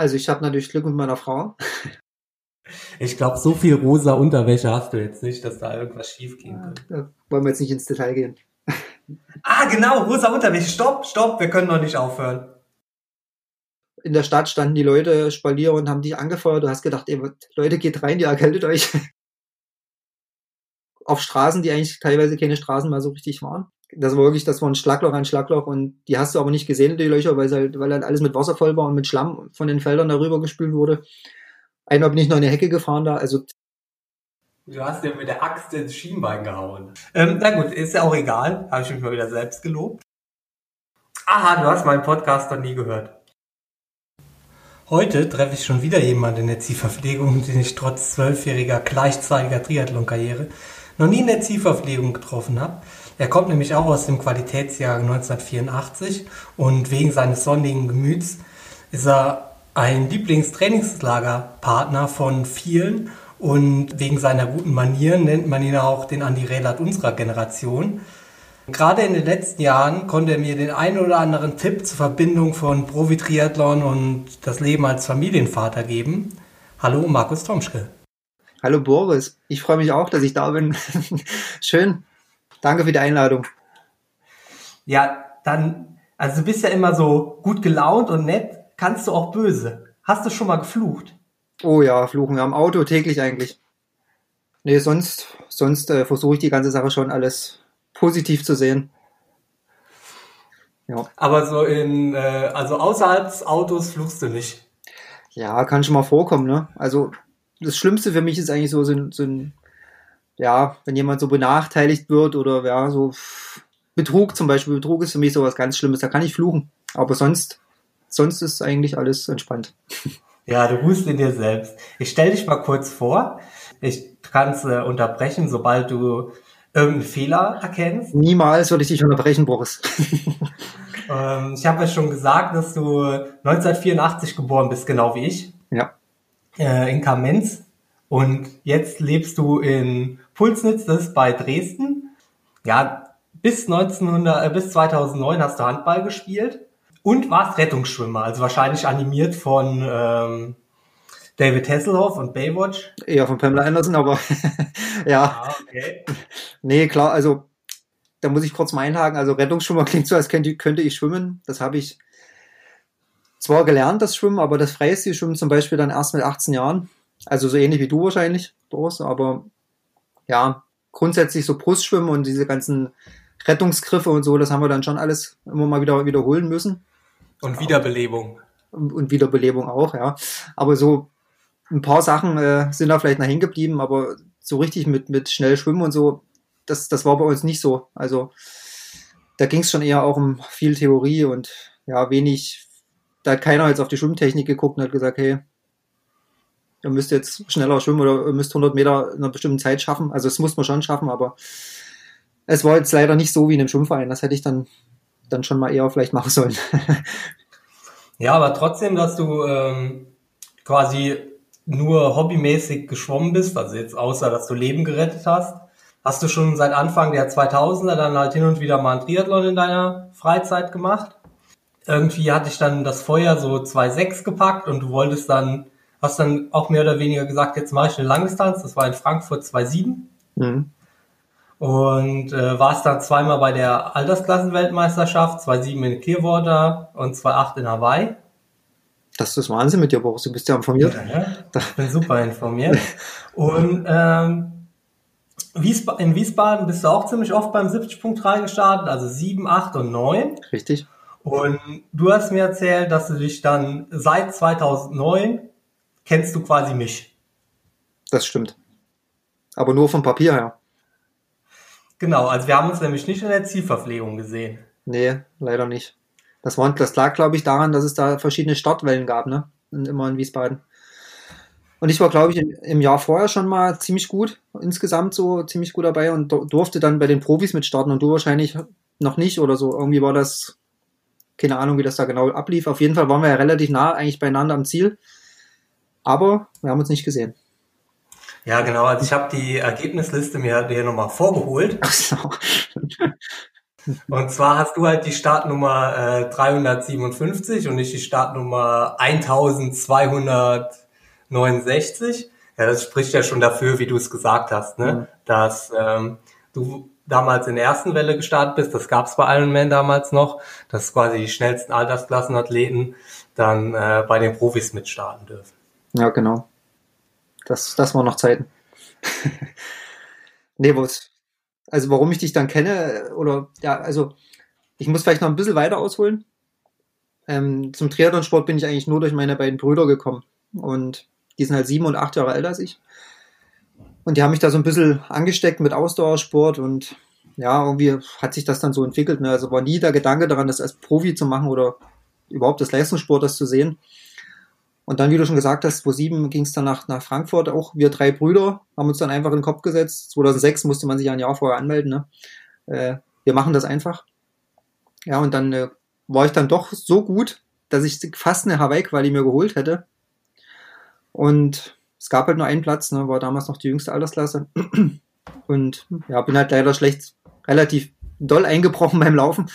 Also ich habe natürlich Glück mit meiner Frau. Ich glaube, so viel rosa Unterwäsche hast du jetzt nicht, dass da irgendwas schief gehen könnte. Da wollen wir jetzt nicht ins Detail gehen. Ah, genau, rosa Unterwäsche. Stopp, stopp, wir können noch nicht aufhören. In der Stadt standen die Leute Spalier und haben dich angefeuert. Du hast gedacht, ey, Leute, geht rein, ihr erkältet euch. Auf Straßen, die eigentlich teilweise keine Straßen mal so richtig waren. Das war wirklich, das war ein Schlagloch ein Schlagloch und die hast du aber nicht gesehen, die Löcher, weil, halt, weil halt alles mit Wasser voll war und mit Schlamm von den Feldern darüber gespült wurde. Einmal bin ich noch in eine Hecke gefahren da, also Du hast dir mit der Axt ins Schienbein gehauen. Ähm, na gut, ist ja auch egal. Habe ich mich mal wieder selbst gelobt. Aha, du hast meinen Podcast noch nie gehört. Heute treffe ich schon wieder jemanden in der Zielverpflegung, den ich trotz zwölfjähriger gleichzeitiger Triathlon-Karriere noch nie in der Zielverpflegung getroffen habe. Er kommt nämlich auch aus dem Qualitätsjahr 1984 und wegen seines sonnigen Gemüts ist er ein Lieblingstrainingslagerpartner von vielen und wegen seiner guten Manieren nennt man ihn auch den Andi Rehlert unserer Generation. Gerade in den letzten Jahren konnte er mir den einen oder anderen Tipp zur Verbindung von Profi-Triathlon und das Leben als Familienvater geben. Hallo Markus Tomschke. Hallo Boris, ich freue mich auch, dass ich da bin. Schön. Danke für die Einladung. Ja, dann, also du bist ja immer so gut gelaunt und nett. Kannst du auch böse? Hast du schon mal geflucht? Oh ja, fluchen wir am Auto täglich eigentlich. Nee, sonst, sonst äh, versuche ich die ganze Sache schon alles positiv zu sehen. Ja. Aber so in, äh, also außerhalb des Autos fluchst du nicht. Ja, kann schon mal vorkommen, ne? Also das Schlimmste für mich ist eigentlich so, so, so ein, ja, wenn jemand so benachteiligt wird oder ja, so Betrug zum Beispiel. Betrug ist für mich sowas ganz Schlimmes, da kann ich fluchen. Aber sonst, sonst ist eigentlich alles entspannt. Ja, du ruhst in dir selbst. Ich stell dich mal kurz vor. Ich kann es äh, unterbrechen, sobald du irgendeinen Fehler erkennst. Niemals würde ich dich unterbrechen, Boris. ähm, ich habe ja schon gesagt, dass du 1984 geboren bist, genau wie ich. Ja. Äh, in Kamenz. Und jetzt lebst du in Pulsnitz, das ist bei Dresden. Ja, bis 1900, äh, bis 2009 hast du Handball gespielt. Und warst Rettungsschwimmer, also wahrscheinlich animiert von ähm, David Hasselhoff und Baywatch. Eher von Pamela Anderson, aber ja. Ah, okay. Nee, klar, also da muss ich kurz mal einhaken. Also Rettungsschwimmer klingt so, als könnte, könnte ich schwimmen. Das habe ich zwar gelernt, das Schwimmen, aber das freie Schwimmen zum Beispiel dann erst mit 18 Jahren. Also so ähnlich wie du wahrscheinlich, Doris, aber ja, grundsätzlich so Brustschwimmen und diese ganzen Rettungsgriffe und so, das haben wir dann schon alles immer mal wieder wiederholen müssen. Und Wiederbelebung. Und, und Wiederbelebung auch, ja. Aber so ein paar Sachen äh, sind da vielleicht noch hängen geblieben, aber so richtig mit, mit schnell schwimmen und so, das, das war bei uns nicht so. Also da ging es schon eher auch um viel Theorie und ja, wenig, da hat keiner jetzt auf die Schwimmtechnik geguckt und hat gesagt, hey, ihr müsst jetzt schneller schwimmen oder ihr müsst 100 Meter in einer bestimmten Zeit schaffen. Also das muss man schon schaffen, aber es war jetzt leider nicht so wie in einem Schwimmverein. Das hätte ich dann dann schon mal eher vielleicht machen sollen. ja, aber trotzdem, dass du ähm, quasi nur hobbymäßig geschwommen bist, also jetzt außer, dass du Leben gerettet hast, hast du schon seit Anfang der 2000er dann halt hin und wieder mal ein Triathlon in deiner Freizeit gemacht. Irgendwie hatte ich dann das Feuer so 2,6 gepackt und du wolltest dann, hast dann auch mehr oder weniger gesagt, jetzt mache ich eine Langdistanz, das war in Frankfurt 2,7. Mhm und äh, war es dann zweimal bei der Altersklassenweltmeisterschaft, 2,7 in Clearwater und 2,8 in Hawaii. Das ist Wahnsinn mit dir, Boris. Du bist ja informiert. Ja, ja. Ich bin super informiert. Und ähm, in Wiesbaden bist du auch ziemlich oft beim 70.3 gestartet, also 7, 8 und 9. Richtig. Und du hast mir erzählt, dass du dich dann seit 2009 kennst du quasi mich. Das stimmt. Aber nur vom Papier her. Genau, also wir haben uns nämlich nicht in der Zielverpflegung gesehen. Nee, leider nicht. Das, war, das lag, glaube ich, daran, dass es da verschiedene Startwellen gab, ne? Immer in Wiesbaden. Und ich war, glaube ich, im, im, Jahr vorher schon mal ziemlich gut, insgesamt so ziemlich gut dabei und durfte dann bei den Profis mitstarten und du wahrscheinlich noch nicht oder so. Irgendwie war das, keine Ahnung, wie das da genau ablief. Auf jeden Fall waren wir ja relativ nah eigentlich beieinander am Ziel. Aber wir haben uns nicht gesehen. Ja, genau. Also ich habe die Ergebnisliste mir hier nochmal vorgeholt. Ach so. Und zwar hast du halt die Startnummer äh, 357 und nicht die Startnummer 1269. Ja, das spricht ja schon dafür, wie du es gesagt hast, ne? Mhm. dass ähm, du damals in der ersten Welle gestartet bist. Das gab es bei Ironman damals noch, dass quasi die schnellsten Altersklassenathleten dann äh, bei den Profis mitstarten dürfen. Ja, genau. Das, das waren noch Zeiten. nee, was, also warum ich dich dann kenne, oder ja, also ich muss vielleicht noch ein bisschen weiter ausholen. Ähm, zum Triathlonsport bin ich eigentlich nur durch meine beiden Brüder gekommen. Und die sind halt sieben und acht Jahre älter als ich. Und die haben mich da so ein bisschen angesteckt mit Ausdauersport und ja, irgendwie hat sich das dann so entwickelt. Ne? Also war nie der Gedanke daran, das als Profi zu machen oder überhaupt das Leistungssport das zu sehen. Und dann, wie du schon gesagt hast, 2007 ging es dann nach, nach Frankfurt. Auch wir drei Brüder haben uns dann einfach in den Kopf gesetzt. 2006 musste man sich ein Jahr vorher anmelden. Ne? Äh, wir machen das einfach. Ja, und dann äh, war ich dann doch so gut, dass ich fast eine Hawaii-Quali mir geholt hätte. Und es gab halt nur einen Platz, ne, war damals noch die jüngste Altersklasse. Und ja, bin halt leider schlecht, relativ doll eingebrochen beim Laufen.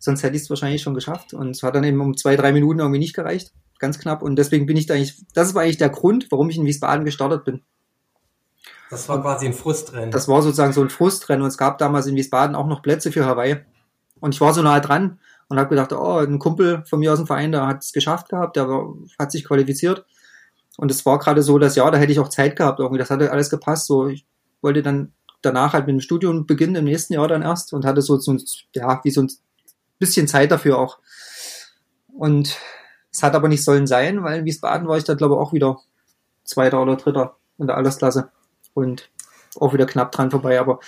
Sonst hätte ich es wahrscheinlich schon geschafft. Und es hat dann eben um zwei, drei Minuten irgendwie nicht gereicht. Ganz knapp. Und deswegen bin ich da eigentlich, das war eigentlich der Grund, warum ich in Wiesbaden gestartet bin. Das war quasi ein Frustrennen. Das war sozusagen so ein Frustrennen. Und es gab damals in Wiesbaden auch noch Plätze für Hawaii. Und ich war so nah dran und habe gedacht, oh, ein Kumpel von mir aus dem Verein, der hat es geschafft gehabt, der war, hat sich qualifiziert. Und es war gerade so, dass ja, da hätte ich auch Zeit gehabt irgendwie. Das hatte alles gepasst. So, ich wollte dann danach halt mit dem Studium beginnen im nächsten Jahr dann erst und hatte so, so ein, ja, wie so ein bisschen Zeit dafür auch. Und es hat aber nicht sollen sein, weil in Wiesbaden war ich dann, glaube ich, auch wieder Zweiter oder Dritter in der Altersklasse und auch wieder knapp dran vorbei. Aber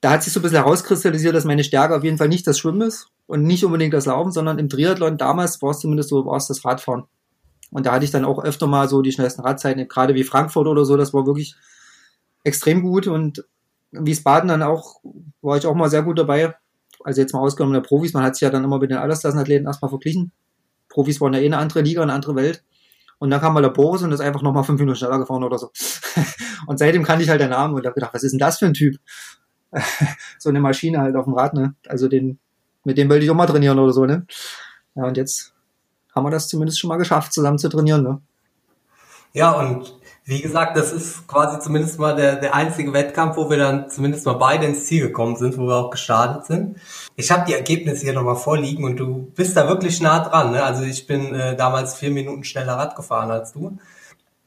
da hat sich so ein bisschen herauskristallisiert, dass meine Stärke auf jeden Fall nicht das Schwimmen ist und nicht unbedingt das Laufen, sondern im Triathlon damals war es zumindest so, war es das Radfahren. Und da hatte ich dann auch öfter mal so die schnellsten Radzeiten, gerade wie Frankfurt oder so, das war wirklich extrem gut. Und Wiesbaden dann auch, war ich auch mal sehr gut dabei. Also jetzt mal ausgenommen der Profis, man hat sich ja dann immer mit den Altersklassenathleten erstmal verglichen. Profis waren ja eh eine andere Liga, eine andere Welt. Und dann kam mal der Boris und ist einfach nochmal fünf Minuten schneller gefahren oder so. und seitdem kannte ich halt den Namen und habe gedacht, was ist denn das für ein Typ? so eine Maschine halt auf dem Rad, ne? Also den, mit dem wollte ich auch mal trainieren oder so, ne? Ja, und jetzt haben wir das zumindest schon mal geschafft, zusammen zu trainieren. Ne? Ja, und wie gesagt, das ist quasi zumindest mal der, der einzige Wettkampf, wo wir dann zumindest mal beide ins Ziel gekommen sind, wo wir auch gestartet sind. Ich habe die Ergebnisse hier nochmal vorliegen und du bist da wirklich nah dran. Ne? Also ich bin äh, damals vier Minuten schneller Rad gefahren als du.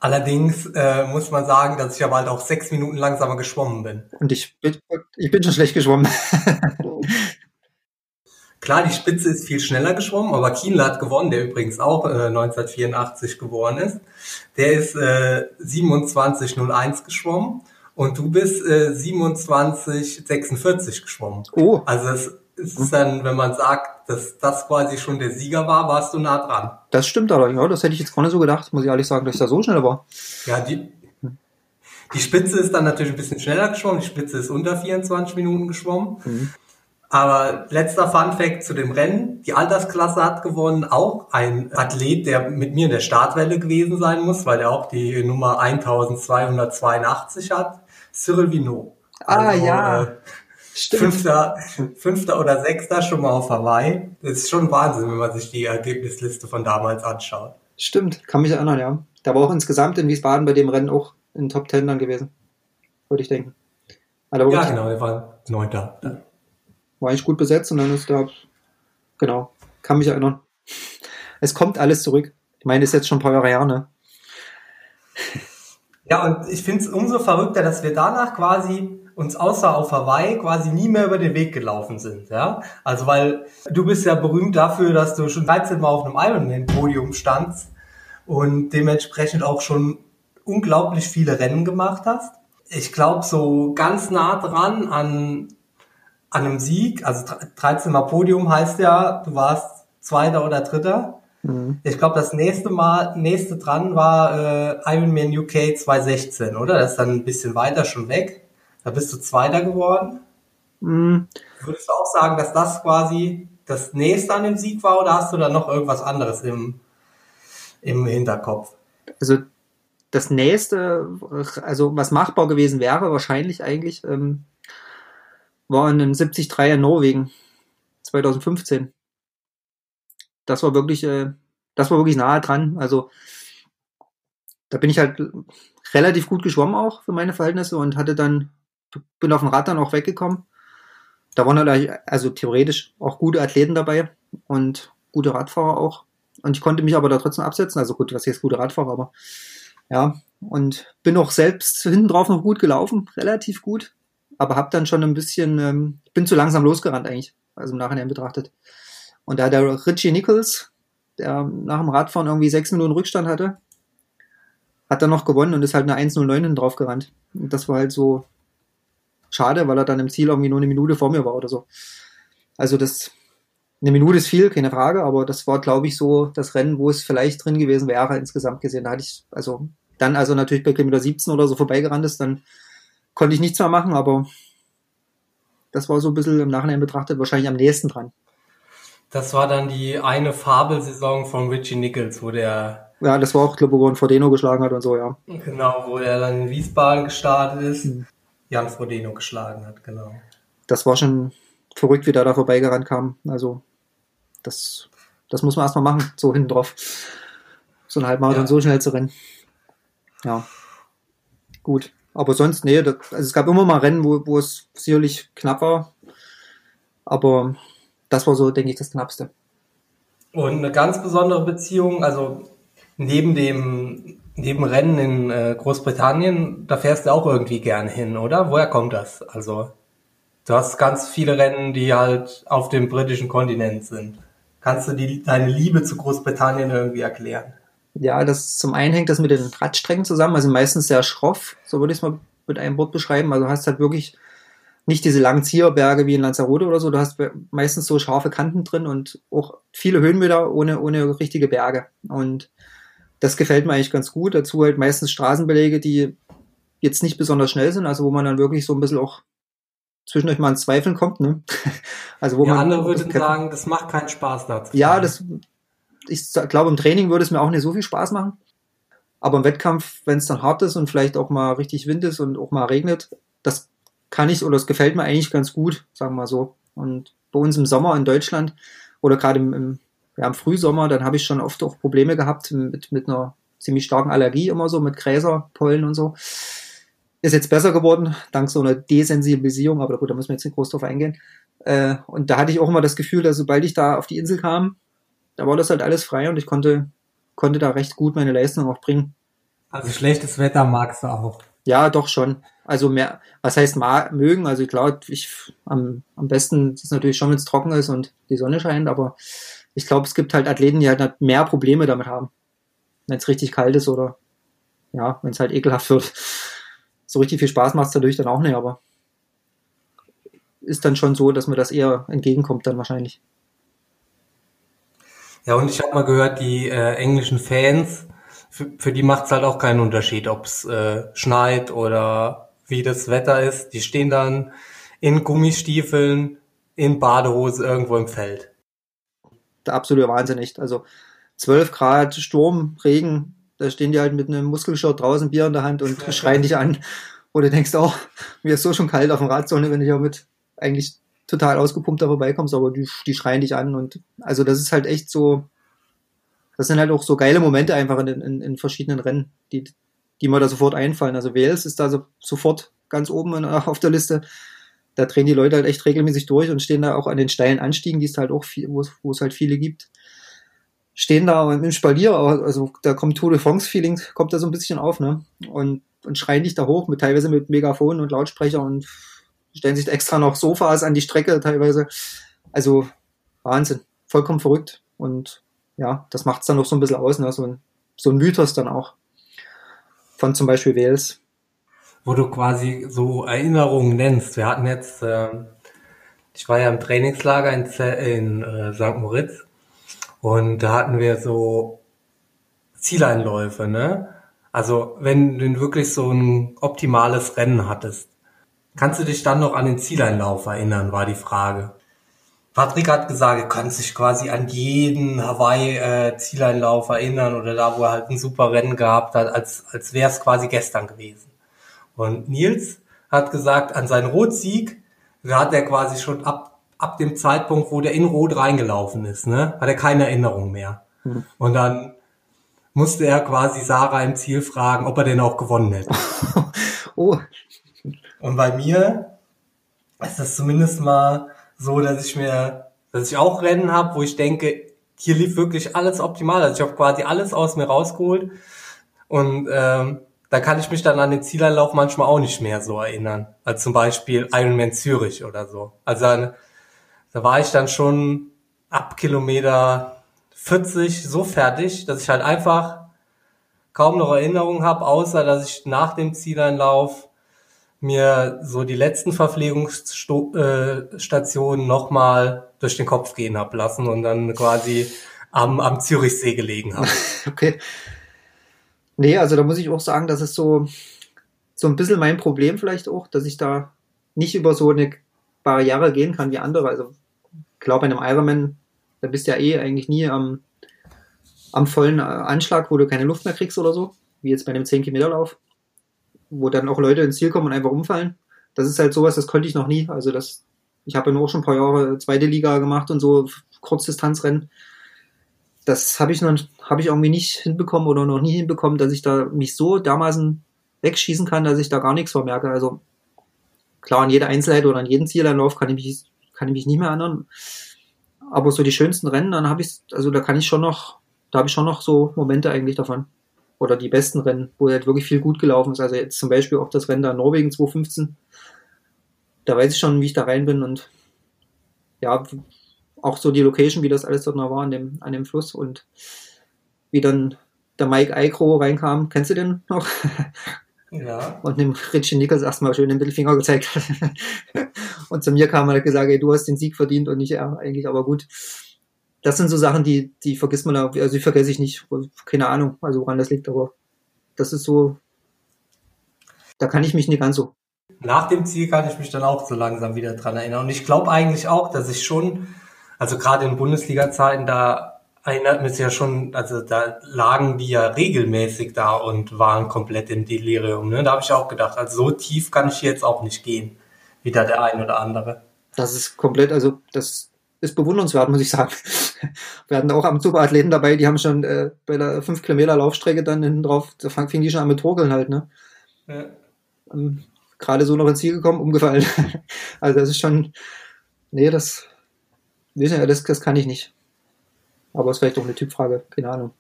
Allerdings äh, muss man sagen, dass ich aber halt auch sechs Minuten langsamer geschwommen bin. Und ich bin, ich bin schon schlecht geschwommen. Klar, die Spitze ist viel schneller geschwommen, aber Kienle hat gewonnen, der übrigens auch äh, 1984 geboren ist. Der ist äh, 27,01 geschwommen und du bist äh, 27,46 geschwommen. Oh. Also es, es ist dann, wenn man sagt, dass das quasi schon der Sieger war, warst du nah dran. Das stimmt aber, ja, das hätte ich jetzt gar nicht so gedacht, muss ich ehrlich sagen, dass ich da so schnell war. Ja, die, die Spitze ist dann natürlich ein bisschen schneller geschwommen, die Spitze ist unter 24 Minuten geschwommen. Mhm. Aber letzter Fun Fact zu dem Rennen. Die Altersklasse hat gewonnen auch ein Athlet, der mit mir in der Startwelle gewesen sein muss, weil er auch die Nummer 1282 hat. Cyril Vinot. Ah, also, ja. Äh, Fünfter, Fünfter oder Sechster schon mal auf Hawaii. Das ist schon Wahnsinn, wenn man sich die Ergebnisliste von damals anschaut. Stimmt, kann mich erinnern, ja. Da war auch insgesamt in Wiesbaden bei dem Rennen auch in Top Ten dann gewesen. Würde ich denken. Also ja, genau, der war Neunter. War eigentlich gut besetzt und dann ist da, genau, kann mich erinnern. Es kommt alles zurück. Ich meine, ist jetzt schon ein paar Jahre her, ne? Ja, und ich finde es umso verrückter, dass wir danach quasi uns außer auf Hawaii quasi nie mehr über den Weg gelaufen sind, ja. Also weil du bist ja berühmt dafür, dass du schon 13 Mal auf einem Ironman-Podium standst und dementsprechend auch schon unglaublich viele Rennen gemacht hast. Ich glaube, so ganz nah dran an an einem Sieg, also 13 Mal Podium heißt ja, du warst Zweiter oder Dritter. Mhm. Ich glaube, das nächste Mal, nächste dran war äh, Ironman UK 2016, oder? Das ist dann ein bisschen weiter schon weg. Da bist du Zweiter geworden. Mhm. Würdest du auch sagen, dass das quasi das nächste an dem Sieg war oder hast du da noch irgendwas anderes im, im Hinterkopf? Also das nächste, also was machbar gewesen wäre, wahrscheinlich eigentlich, ähm, war in einem 73er Norwegen. 2015. Das war wirklich, äh, das war wirklich nahe dran. Also da bin ich halt relativ gut geschwommen auch für meine Verhältnisse und hatte dann, bin auf dem Rad dann auch weggekommen. Da waren halt also theoretisch auch gute Athleten dabei und gute Radfahrer auch. Und ich konnte mich aber da trotzdem absetzen. Also gut, was jetzt gute Radfahrer, aber ja. Und bin auch selbst hinten drauf noch gut gelaufen, relativ gut. Aber habe dann schon ein bisschen, ähm, bin zu langsam losgerannt eigentlich, also im Nachhinein betrachtet. Und da der Richie Nichols, der nach dem Radfahren irgendwie sechs Minuten Rückstand hatte, hat dann noch gewonnen und ist halt eine 1.09 hinten drauf gerannt. Und das war halt so schade, weil er dann im Ziel irgendwie nur eine Minute vor mir war oder so. Also das, eine Minute ist viel, keine Frage, aber das war, glaube ich, so das Rennen, wo es vielleicht drin gewesen wäre, insgesamt gesehen. Da hatte ich, also dann, also natürlich bei Kilometer 17 oder so vorbeigerannt ist, dann konnte ich nichts mehr machen, aber das war so ein bisschen im Nachhinein betrachtet wahrscheinlich am nächsten dran. Das war dann die eine Fabelsaison von Richie Nichols, wo der ja, das war auch, glaube ich, wo er Frodeno geschlagen hat und so, ja. Genau, wo er dann in Wiesbaden gestartet ist. Mhm. Jan Frodeno geschlagen hat, genau. Das war schon verrückt, wie der da vorbeigerannt kam. Also, das, das muss man erstmal machen, so hinten drauf. So ein Halbmarathon ja. so schnell zu rennen. Ja. Gut. Aber sonst, nee, das, also es gab immer mal Rennen, wo, wo es sicherlich knapp war. Aber das war so, denke ich, das Knappste. Und eine ganz besondere Beziehung, also neben dem, neben Rennen in äh, Großbritannien, da fährst du auch irgendwie gerne hin, oder? Woher kommt das? Also, du hast ganz viele Rennen, die halt auf dem britischen Kontinent sind. Kannst du die, deine Liebe zu Großbritannien irgendwie erklären? Ja, das zum einen hängt das mit den Radstrecken zusammen, also meistens sehr schroff, so würde ich es mal mit einem Wort beschreiben. Also hast halt wirklich nicht diese langen Zierberge wie in Lanzarote oder so, du hast meistens so scharfe Kanten drin und auch viele Höhenmeter ohne, ohne richtige Berge. Und das gefällt mir eigentlich ganz gut. Dazu halt meistens Straßenbelege, die jetzt nicht besonders schnell sind, also wo man dann wirklich so ein bisschen auch zwischendurch mal ins Zweifeln kommt. Ne? Also wo ja, man andere würden sagen, das macht keinen Spaß dazu. Ja, das, ich glaube, im Training würde es mir auch nicht so viel Spaß machen. Aber im Wettkampf, wenn es dann hart ist und vielleicht auch mal richtig Wind ist und auch mal regnet, das kann ich oder das gefällt mir eigentlich ganz gut, sagen wir mal so. Und bei uns im Sommer in Deutschland oder gerade im, im ja, im Frühsommer, dann habe ich schon oft auch Probleme gehabt mit, mit einer ziemlich starken Allergie immer so, mit Gräserpollen und so. Ist jetzt besser geworden, dank so einer Desensibilisierung, aber gut, da müssen wir jetzt nicht groß drauf eingehen. Äh, und da hatte ich auch immer das Gefühl, dass sobald ich da auf die Insel kam, da war das halt alles frei und ich konnte, konnte da recht gut meine Leistung auch bringen. Also schlechtes Wetter magst du auch. Ja, doch schon. Also mehr, was heißt mögen? Also ich glaube, ich am, am besten ist es natürlich schon, wenn es trocken ist und die Sonne scheint, aber ich glaube, es gibt halt Athleten, die halt mehr Probleme damit haben, wenn es richtig kalt ist oder ja, wenn es halt ekelhaft wird. So richtig viel Spaß macht es natürlich dann auch nicht, aber ist dann schon so, dass mir das eher entgegenkommt dann wahrscheinlich. Ja, und ich habe mal gehört, die äh, englischen Fans, für, für die macht es halt auch keinen Unterschied, ob es äh, schneit oder wie das Wetter ist. Die stehen dann in Gummistiefeln, in Badehose irgendwo im Feld der absolute Wahnsinn echt. Also 12 Grad, Sturm, Regen, da stehen die halt mit einem Muskelshirt draußen, Bier in der Hand und schreien dich an. Du denkst, auch, oh, mir ist so schon kalt auf dem Radzone, wenn ich auch mit eigentlich total ausgepumpt da vorbeikommst, aber die, die schreien dich an und also das ist halt echt so, das sind halt auch so geile Momente einfach in, in, in verschiedenen Rennen, die, die mir da sofort einfallen. Also Wales ist da so, sofort ganz oben in, auf der Liste da drehen die Leute halt echt regelmäßig durch und stehen da auch an den steilen Anstiegen, die es halt auch viel, wo es, halt viele gibt. Stehen da im Spalier, also da kommt Tour de France-Feeling, kommt da so ein bisschen auf, ne? Und, und schreien dich da hoch, mit teilweise mit Megafon und Lautsprecher und stellen sich extra noch Sofas an die Strecke teilweise. Also Wahnsinn, vollkommen verrückt. Und ja, das macht es dann noch so ein bisschen aus, ne? so, ein, so ein Mythos dann auch. Von zum Beispiel Wales wo du quasi so Erinnerungen nennst. Wir hatten jetzt, äh, ich war ja im Trainingslager in, in äh, St. Moritz und da hatten wir so Zieleinläufe, ne? Also wenn du wirklich so ein optimales Rennen hattest, kannst du dich dann noch an den Zieleinlauf erinnern, war die Frage. Patrick hat gesagt, er kann sich quasi an jeden Hawaii-Zieleinlauf erinnern oder da, wo er halt ein super Rennen gehabt hat, als, als wäre es quasi gestern gewesen. Und Nils hat gesagt, an seinen Rotsieg, da hat er quasi schon ab ab dem Zeitpunkt, wo der in Rot reingelaufen ist, ne, hat er keine Erinnerung mehr. Mhm. Und dann musste er quasi Sarah im Ziel fragen, ob er denn auch gewonnen hätte. oh. Und bei mir ist das zumindest mal so, dass ich mir, dass ich auch Rennen habe, wo ich denke, hier lief wirklich alles optimal. Also ich habe quasi alles aus mir rausgeholt. Und ähm, da kann ich mich dann an den Zielanlauf manchmal auch nicht mehr so erinnern. Als zum Beispiel Ironman Zürich oder so. Also da war ich dann schon ab Kilometer 40 so fertig, dass ich halt einfach kaum noch Erinnerungen habe, außer dass ich nach dem Zieleinlauf mir so die letzten Verpflegungsstationen nochmal durch den Kopf gehen hab lassen und dann quasi am, am Zürichsee gelegen habe. Okay. Nee, also da muss ich auch sagen, das ist so, so ein bisschen mein Problem vielleicht auch, dass ich da nicht über so eine Barriere gehen kann wie andere. Also ich glaube, in einem Ironman, da bist du ja eh eigentlich nie am, am vollen Anschlag, wo du keine Luft mehr kriegst oder so, wie jetzt bei einem 10 Kilometer Lauf wo dann auch Leute ins Ziel kommen und einfach umfallen. Das ist halt sowas, das konnte ich noch nie. Also das, ich habe ja nur schon ein paar Jahre zweite Liga gemacht und so Kurzdistanzrennen. Das habe ich noch, habe ich irgendwie nicht hinbekommen oder noch nie hinbekommen, dass ich da mich so dermaßen wegschießen kann, dass ich da gar nichts vermerke. Also klar, an jede Einzelheit oder an jeden Zielanlauf kann ich mich, kann ich mich nicht mehr erinnern. Aber so die schönsten Rennen, dann habe ich, also da kann ich schon noch, da habe ich schon noch so Momente eigentlich davon oder die besten Rennen, wo halt wirklich viel gut gelaufen ist. Also jetzt zum Beispiel auch das Rennen da in Norwegen 2015. Da weiß ich schon, wie ich da rein bin und ja, auch so die Location, wie das alles dort noch war an dem, an dem Fluss und wie dann der Mike Eikro reinkam. Kennst du den noch? Ja. Und dem Richie Nichols erstmal schön den Mittelfinger gezeigt. und zu mir kam er und hat gesagt, ey, du hast den Sieg verdient und nicht er eigentlich, aber gut das sind so Sachen, die, die vergisst man, also die vergesse ich nicht. Keine Ahnung, also woran das liegt, aber das ist so, da kann ich mich nicht ganz so. Nach dem Ziel kann ich mich dann auch so langsam wieder dran erinnern. Und ich glaube eigentlich auch, dass ich schon, also gerade in Bundesliga-Zeiten, da erinnert mich ja schon, also da lagen die ja regelmäßig da und waren komplett im Delirium. Ne? Da habe ich auch gedacht, also so tief kann ich jetzt auch nicht gehen, wie da der ein oder andere. Das ist komplett, also das ist bewundernswert, muss ich sagen. Wir hatten auch am Superathleten dabei, die haben schon äh, bei der 5 Kilometer Laufstrecke dann hinten drauf, da fingen die schon an mit Torkeln halt, ne? Ja. Ähm, Gerade so noch ins Ziel gekommen, umgefallen. also das ist schon, nee, das, das, das kann ich nicht. Aber es ist vielleicht auch eine Typfrage, keine Ahnung.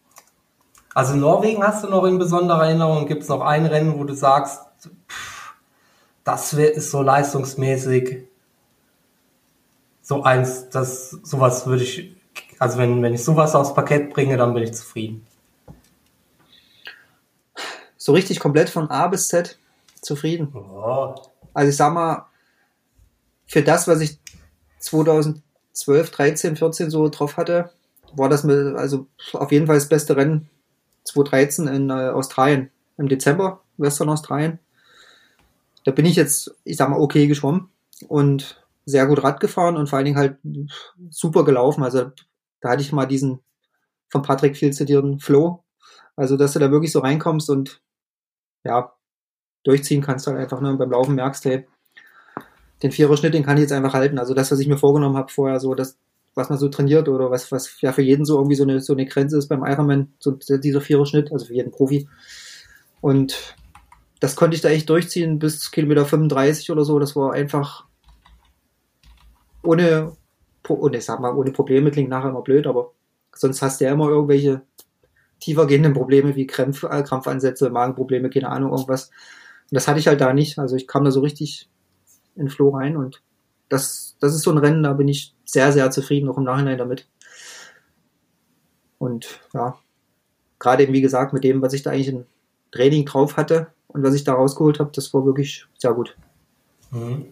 Also Norwegen hast du noch in besonderer Erinnerung? Gibt es noch ein Rennen, wo du sagst, pff, das ist so leistungsmäßig so eins, das sowas würde ich, also wenn, wenn ich sowas aufs Parkett bringe, dann bin ich zufrieden. So richtig komplett von A bis Z zufrieden. Oh. Also ich sag mal, für das, was ich 2012, 13, 14 so drauf hatte, war das mit, also auf jeden Fall das beste Rennen 2013 in äh, Australien im Dezember, Western Australien. Da bin ich jetzt, ich sag mal, okay geschwommen und sehr gut Rad gefahren und vor allen Dingen halt super gelaufen. Also da hatte ich mal diesen von Patrick viel zitierten Flow. Also, dass du da wirklich so reinkommst und ja, durchziehen kannst halt einfach, ne? Beim Laufen merkst, hey, den Vierer-Schnitt, den kann ich jetzt einfach halten. Also das, was ich mir vorgenommen habe vorher, so das, was man so trainiert oder was, was ja für jeden so irgendwie so eine, so eine Grenze ist beim Ironman, so dieser Vierer-Schnitt, also für jeden Profi. Und das konnte ich da echt durchziehen bis Kilometer 35 oder so. Das war einfach ohne, und ich sag mal, ohne Probleme klingt nachher immer blöd, aber sonst hast du ja immer irgendwelche tiefer gehenden Probleme wie Krämpf, äh, Krampfansätze, Magenprobleme, keine Ahnung, irgendwas. Und das hatte ich halt da nicht. Also ich kam da so richtig in Flow rein und das, das ist so ein Rennen, da bin ich sehr, sehr zufrieden, auch im Nachhinein damit. Und ja, gerade eben, wie gesagt, mit dem, was ich da eigentlich im Training drauf hatte und was ich da rausgeholt habe, das war wirklich sehr gut. Mhm.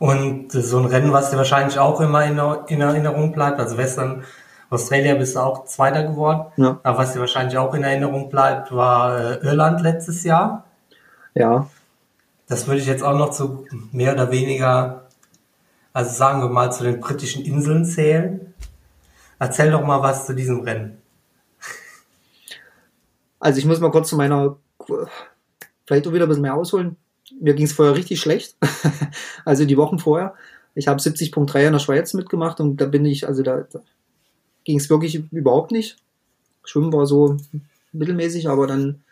Und so ein Rennen, was dir wahrscheinlich auch immer in, in Erinnerung bleibt, also Western Australia bist du auch Zweiter geworden, ja. aber was dir wahrscheinlich auch in Erinnerung bleibt, war äh, Irland letztes Jahr. Ja. Das würde ich jetzt auch noch zu mehr oder weniger, also sagen wir mal, zu den britischen Inseln zählen. Erzähl doch mal was zu diesem Rennen. Also ich muss mal kurz zu meiner, vielleicht auch wieder ein bisschen mehr ausholen mir ging es vorher richtig schlecht. also die Wochen vorher. Ich habe 70.3 in der Schweiz mitgemacht und da bin ich, also da, da ging es wirklich überhaupt nicht. Schwimmen war so mittelmäßig, aber dann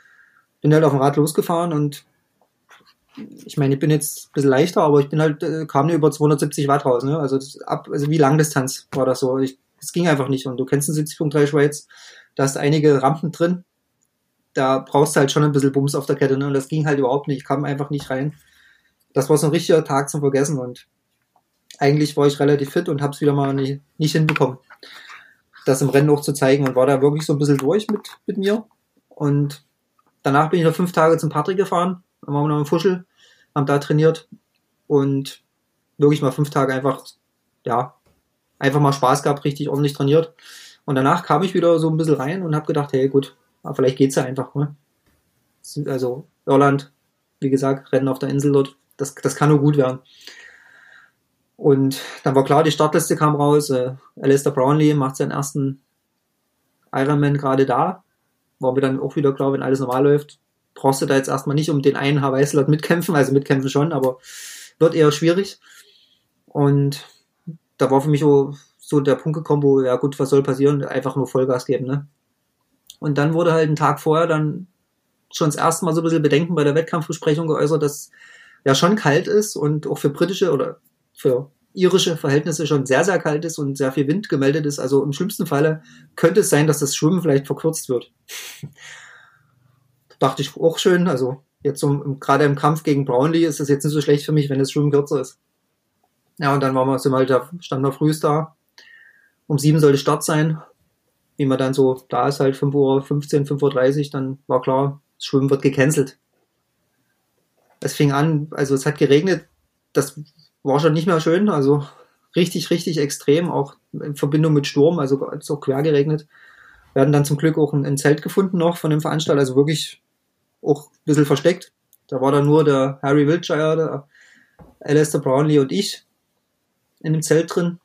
bin halt auf dem Rad losgefahren und ich meine, ich bin jetzt ein bisschen leichter, aber ich bin halt, äh, kam nur über 270 Watt raus, ne? Also ab, also wie Langdistanz war das so. Es ging einfach nicht. Und du kennst den 70.3 Schweiz, da hast einige Rampen drin. Da brauchst du halt schon ein bisschen Bums auf der Kette, ne? Und das ging halt überhaupt nicht. Ich kam einfach nicht rein. Das war so ein richtiger Tag zum Vergessen und eigentlich war ich relativ fit und hab's wieder mal nicht, nicht hinbekommen, das im Rennen auch zu zeigen und war da wirklich so ein bisschen durch mit, mit mir. Und danach bin ich noch fünf Tage zum Patrick gefahren, dann waren wir noch im Fuschel, haben da trainiert und wirklich mal fünf Tage einfach, ja, einfach mal Spaß gehabt, richtig ordentlich trainiert. Und danach kam ich wieder so ein bisschen rein und habe gedacht, hey gut, vielleicht geht's ja einfach. Ne? Also Irland, wie gesagt, Rennen auf der Insel dort, das, das kann nur gut werden. Und dann war klar, die Startliste kam raus. Äh, Alistair Brownlee macht seinen ersten Ironman gerade da. War mir dann auch wieder klar, wenn alles normal läuft, brauchst du da jetzt erstmal nicht um den einen Hawaii-Slot mitkämpfen, also mitkämpfen schon, aber wird eher schwierig. Und da war für mich so der Punkt gekommen, wo, ja gut, was soll passieren? Einfach nur Vollgas geben, ne? Und dann wurde halt einen Tag vorher dann schon das erste Mal so ein bisschen Bedenken bei der Wettkampfbesprechung geäußert, dass ja schon kalt ist und auch für britische oder für irische Verhältnisse schon sehr, sehr kalt ist und sehr viel Wind gemeldet ist. Also im schlimmsten Falle könnte es sein, dass das Schwimmen vielleicht verkürzt wird. dachte ich auch schön. Also jetzt um, gerade im Kampf gegen Brownlee ist es jetzt nicht so schlecht für mich, wenn das Schwimmen kürzer ist. Ja, und dann waren wir, sind wir halt da, standen wir frühst da. Um sieben sollte Start sein. Wie man dann so da ist, halt 5.15 Uhr, 5.30 Uhr, dann war klar, das Schwimmen wird gecancelt. Es fing an, also es hat geregnet, das war schon nicht mehr schön, also richtig, richtig extrem, auch in Verbindung mit Sturm, also so quer geregnet. Wir hatten dann zum Glück auch ein, ein Zelt gefunden noch von dem Veranstalter, also wirklich auch ein bisschen versteckt. Da war dann nur der Harry Wiltshire, der Alistair Brownlee und ich in dem Zelt drin.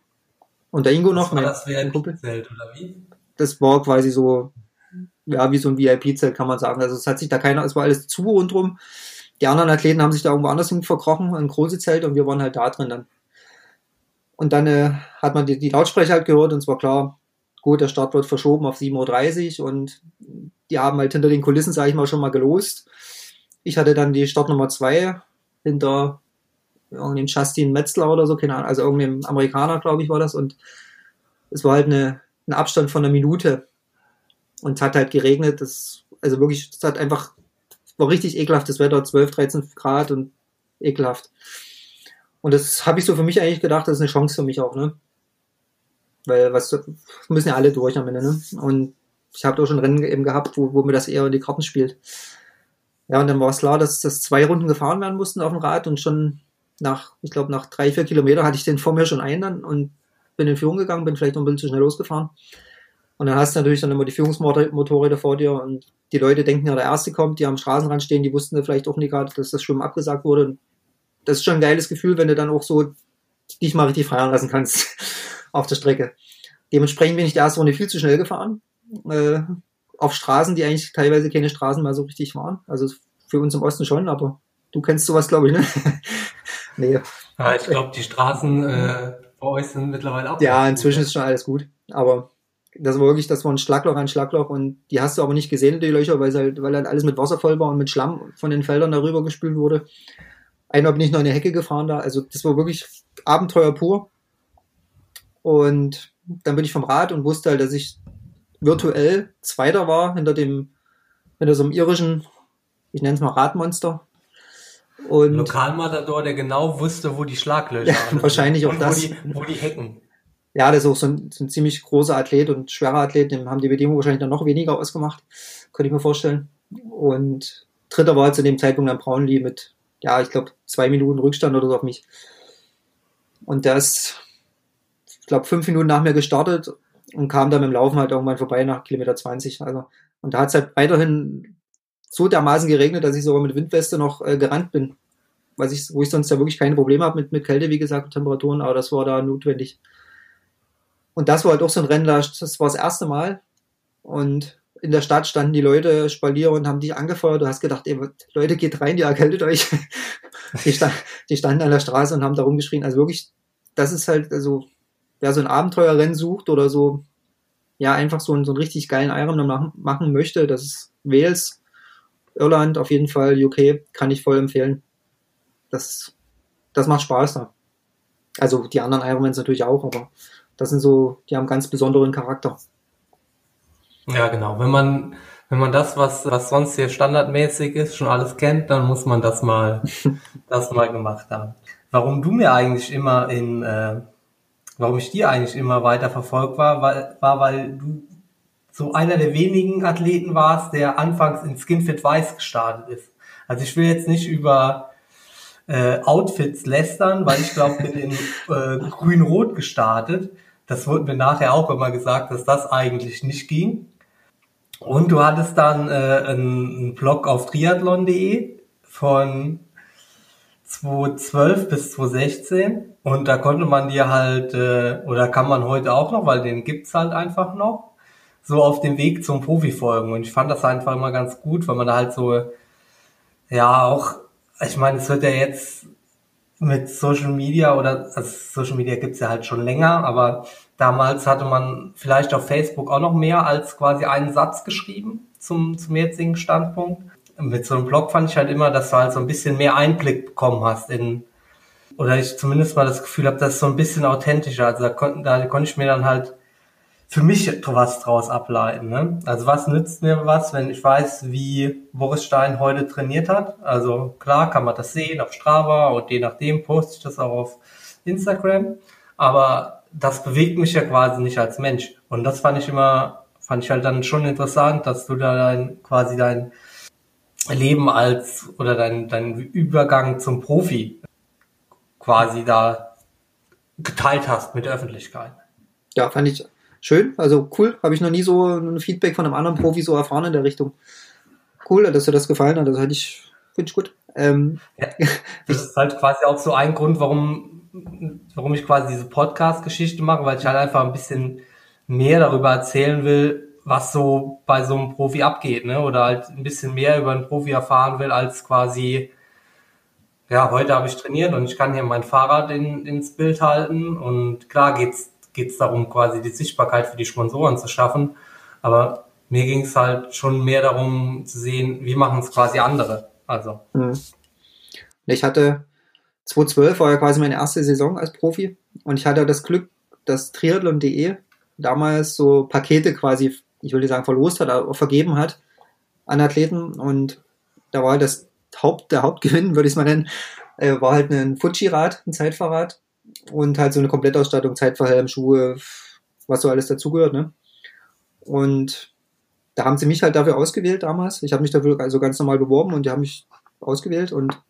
Und der Ingo noch. Mein- das mein Kumpel. VIP-Zelt oder wie? Das war quasi so, ja, wie so ein VIP-Zelt, kann man sagen. Also es hat sich da keiner, es war alles zu rundrum. Die anderen Athleten haben sich da irgendwo anders hin verkrochen, ein großes Zelt, und wir waren halt da drin dann. Und dann äh, hat man die, die Lautsprecher halt gehört und es war klar, gut, der Start wird verschoben auf 7.30 Uhr und die haben halt hinter den Kulissen, sage ich mal, schon mal gelost. Ich hatte dann die Startnummer 2 hinter irgendeinem Justin Metzler oder so, keine Ahnung, also irgendeinem Amerikaner, glaube ich, war das. Und es war halt eine, ein Abstand von einer Minute. Und es hat halt geregnet. Das, also wirklich, es hat einfach, war richtig ekelhaftes Wetter, 12, 13 Grad und ekelhaft. Und das habe ich so für mich eigentlich gedacht, das ist eine Chance für mich auch, ne? Weil was müssen ja alle durch am Ende, ne? Und ich habe auch schon Rennen eben gehabt, wo, wo mir das eher in die Karten spielt. Ja, und dann war es klar, dass das zwei Runden gefahren werden mussten auf dem Rad und schon nach, ich glaube, nach drei, vier Kilometer hatte ich den vor mir schon ein dann und bin in Führung gegangen, bin vielleicht noch ein bisschen zu schnell losgefahren. Und dann hast du natürlich dann immer die Führungsmotorräder vor dir und die Leute denken ja, der Erste kommt, die am Straßenrand stehen, die wussten vielleicht auch nicht gerade, dass das Schwimmen abgesagt wurde. Das ist schon ein geiles Gefühl, wenn du dann auch so dich mal richtig feiern lassen kannst auf der Strecke. Dementsprechend bin ich die erste Runde viel zu schnell gefahren. Äh, auf Straßen, die eigentlich teilweise keine Straßen mal so richtig waren. Also für uns im Osten schon, aber du kennst sowas, glaube ich, ne? nee. Ja, ich glaube, die Straßen äh, bei euch sind mittlerweile auch. Ja, inzwischen ist schon alles gut. Aber das war wirklich, das war ein Schlagloch, ein Schlagloch und die hast du aber nicht gesehen, die Löcher, weil, halt, weil halt alles mit Wasser voll war und mit Schlamm von den Feldern darüber gespült wurde. Einmal bin ich noch in eine Hecke gefahren da. Also das war wirklich Abenteuer pur. Und dann bin ich vom Rad und wusste halt, dass ich virtuell Zweiter war hinter dem, hinter so einem irischen, ich nenne es mal Radmonster. Und Lokalmatador, der genau wusste, wo die Schlaglöcher Ja, alle wahrscheinlich auch das. Wo die, wo die Hecken. ja, das ist auch so ein, so ein ziemlich großer Athlet und schwerer Athlet, dem haben die Bedingungen wahrscheinlich dann noch weniger ausgemacht, könnte ich mir vorstellen. Und dritter war zu dem Zeitpunkt dann Brownlee mit, ja, ich glaube, zwei Minuten Rückstand oder so auf mich. Und der ist, ich glaube, fünf Minuten nach mir gestartet und kam dann dem Laufen halt irgendwann vorbei nach Kilometer 20. Also, und da hat es halt weiterhin so dermaßen geregnet, dass ich sogar mit Windweste noch äh, gerannt bin. Was ich, wo ich sonst ja wirklich keine Probleme habe mit, mit Kälte, wie gesagt, Temperaturen, aber das war da notwendig. Und das war halt auch so ein Rennen, das das war das erste Mal. Und in der Stadt standen die Leute Spalier und haben dich angefeuert. Du hast gedacht, ey, Leute, geht rein, ihr erkältet euch. die, stand, die standen an der Straße und haben da rumgeschrien. Also wirklich das ist halt, also, wer so ein Abenteuerrennen sucht oder so, ja, einfach so einen, so einen richtig geilen Ironman machen, machen möchte, das ist Wales, Irland auf jeden Fall, UK, kann ich voll empfehlen. Das, das macht Spaß da. Also die anderen Ironmans natürlich auch, aber das sind so, die haben ganz besonderen Charakter. Ja, genau. Wenn man, wenn man das, was, was sonst hier standardmäßig ist, schon alles kennt, dann muss man das mal, das mal gemacht haben. Warum du mir eigentlich immer in, äh, warum ich dir eigentlich immer weiter verfolgt war, war, war, weil du so einer der wenigen Athleten warst, der anfangs in Skinfit Weiß gestartet ist. Also ich will jetzt nicht über äh, Outfits lästern, weil ich glaube, bin in äh, Grün-Rot gestartet. Das wurde mir nachher auch immer gesagt, dass das eigentlich nicht ging. Und du hattest dann äh, einen Blog auf triathlon.de von 2012 bis 2016 und da konnte man dir halt, äh, oder kann man heute auch noch, weil den gibt's halt einfach noch, so auf dem Weg zum Profi folgen. Und ich fand das einfach immer ganz gut, weil man da halt so, ja, auch, ich meine, es wird ja jetzt mit Social Media oder, also Social Media gibt's ja halt schon länger, aber Damals hatte man vielleicht auf Facebook auch noch mehr als quasi einen Satz geschrieben zum, zum jetzigen Standpunkt. Mit so einem Blog fand ich halt immer, dass du halt so ein bisschen mehr Einblick bekommen hast in, oder ich zumindest mal das Gefühl habe, das ist so ein bisschen authentischer. Also da, konnten, da konnte ich mir dann halt für mich was draus ableiten. Ne? Also was nützt mir was, wenn ich weiß, wie Boris Stein heute trainiert hat? Also klar kann man das sehen auf Strava und je nachdem poste ich das auch auf Instagram. Aber das bewegt mich ja quasi nicht als Mensch. Und das fand ich immer, fand ich halt dann schon interessant, dass du da dein, quasi dein Leben als oder dein, dein Übergang zum Profi quasi da geteilt hast mit der Öffentlichkeit. Ja, fand ich schön. Also cool. Habe ich noch nie so ein Feedback von einem anderen Profi so erfahren in der Richtung. Cool, dass dir das gefallen hat. Das hatte ich, finde ich gut. Ähm, ja, das ist halt quasi auch so ein Grund, warum warum ich quasi diese Podcast-Geschichte mache, weil ich halt einfach ein bisschen mehr darüber erzählen will, was so bei so einem Profi abgeht, ne? Oder halt ein bisschen mehr über einen Profi erfahren will, als quasi, ja, heute habe ich trainiert und ich kann hier mein Fahrrad in, ins Bild halten. Und klar geht's geht's darum, quasi die Sichtbarkeit für die Sponsoren zu schaffen. Aber mir ging es halt schon mehr darum zu sehen, wie machen es quasi andere. Also. Mhm. Ich hatte 2012 war ja quasi meine erste Saison als Profi und ich hatte das Glück, dass Triathlon.de damals so Pakete quasi, ich nicht sagen verlost hat, aber vergeben hat an Athleten und da war das Haupt, der Hauptgewinn, würde ich es mal nennen, äh, war halt ein Fuji-Rad, ein Zeitfahrrad und halt so eine Komplettausstattung, Zeitverhelm, Schuhe, was so alles dazugehört, ne? Und da haben sie mich halt dafür ausgewählt damals. Ich habe mich dafür also ganz normal beworben und die haben mich ausgewählt und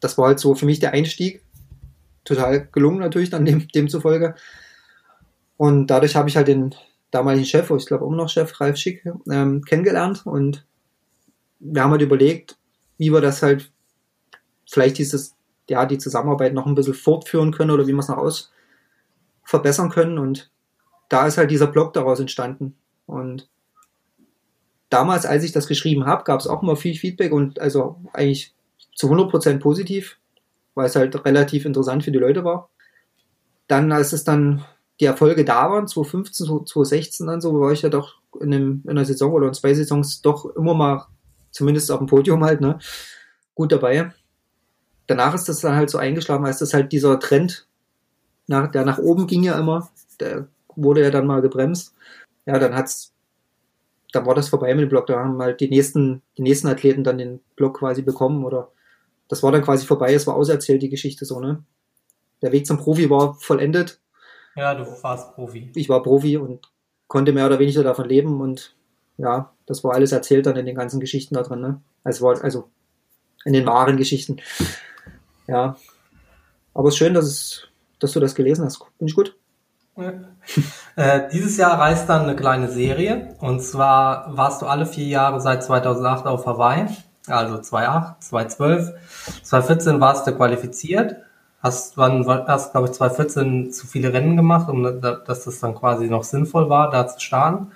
das war halt so für mich der Einstieg. Total gelungen natürlich dann dem, demzufolge. Und dadurch habe ich halt den damaligen Chef, ich glaube immer noch Chef, Ralf Schick, ähm, kennengelernt und wir haben halt überlegt, wie wir das halt vielleicht dieses, ja, die Zusammenarbeit noch ein bisschen fortführen können oder wie wir es noch aus verbessern können und da ist halt dieser Blog daraus entstanden und damals, als ich das geschrieben habe, gab es auch immer viel Feedback und also eigentlich zu 100% positiv, weil es halt relativ interessant für die Leute war. Dann, als es dann die Erfolge da waren, 2015, 2016 dann so, war ich ja doch in, einem, in einer Saison oder in zwei Saisons doch immer mal, zumindest auf dem Podium halt, ne, gut dabei. Danach ist das dann halt so eingeschlagen, als das halt dieser Trend, nach, der nach oben ging ja immer, der wurde ja dann mal gebremst. Ja, dann hat's, dann war das vorbei mit dem Block, da haben halt die nächsten, die nächsten Athleten dann den Block quasi bekommen oder das war dann quasi vorbei, es war auserzählt, die Geschichte so, ne? Der Weg zum Profi war vollendet. Ja, du warst Profi. Ich war Profi und konnte mehr oder weniger davon leben und ja, das war alles erzählt dann in den ganzen Geschichten da drin, ne? Also, also in den wahren Geschichten. Ja. Aber es ist schön, dass, es, dass du das gelesen hast. Bin ich gut? Ja. äh, dieses Jahr reist dann eine kleine Serie. Und zwar warst du alle vier Jahre seit 2008 auf Hawaii also 2,8, 2,12. 2014 warst du qualifiziert, hast, wann, hast glaube ich 2014 zu viele Rennen gemacht, um dass das dann quasi noch sinnvoll war, da zu starten.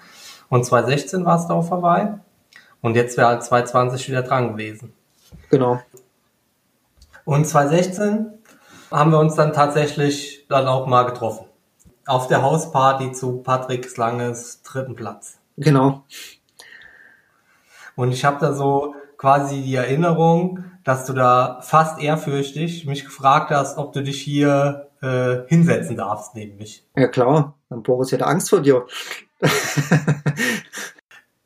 Und 2016 warst du auf Hawaii. Und jetzt wäre halt 2020 wieder dran gewesen. Genau. Und 2016 haben wir uns dann tatsächlich dann auch mal getroffen. Auf der Hausparty zu Patrick Langes dritten Platz. Genau. Und ich habe da so quasi die Erinnerung, dass du da fast ehrfürchtig mich gefragt hast, ob du dich hier äh, hinsetzen darfst neben mich. Ja klar, dann Boris hätte Angst vor dir.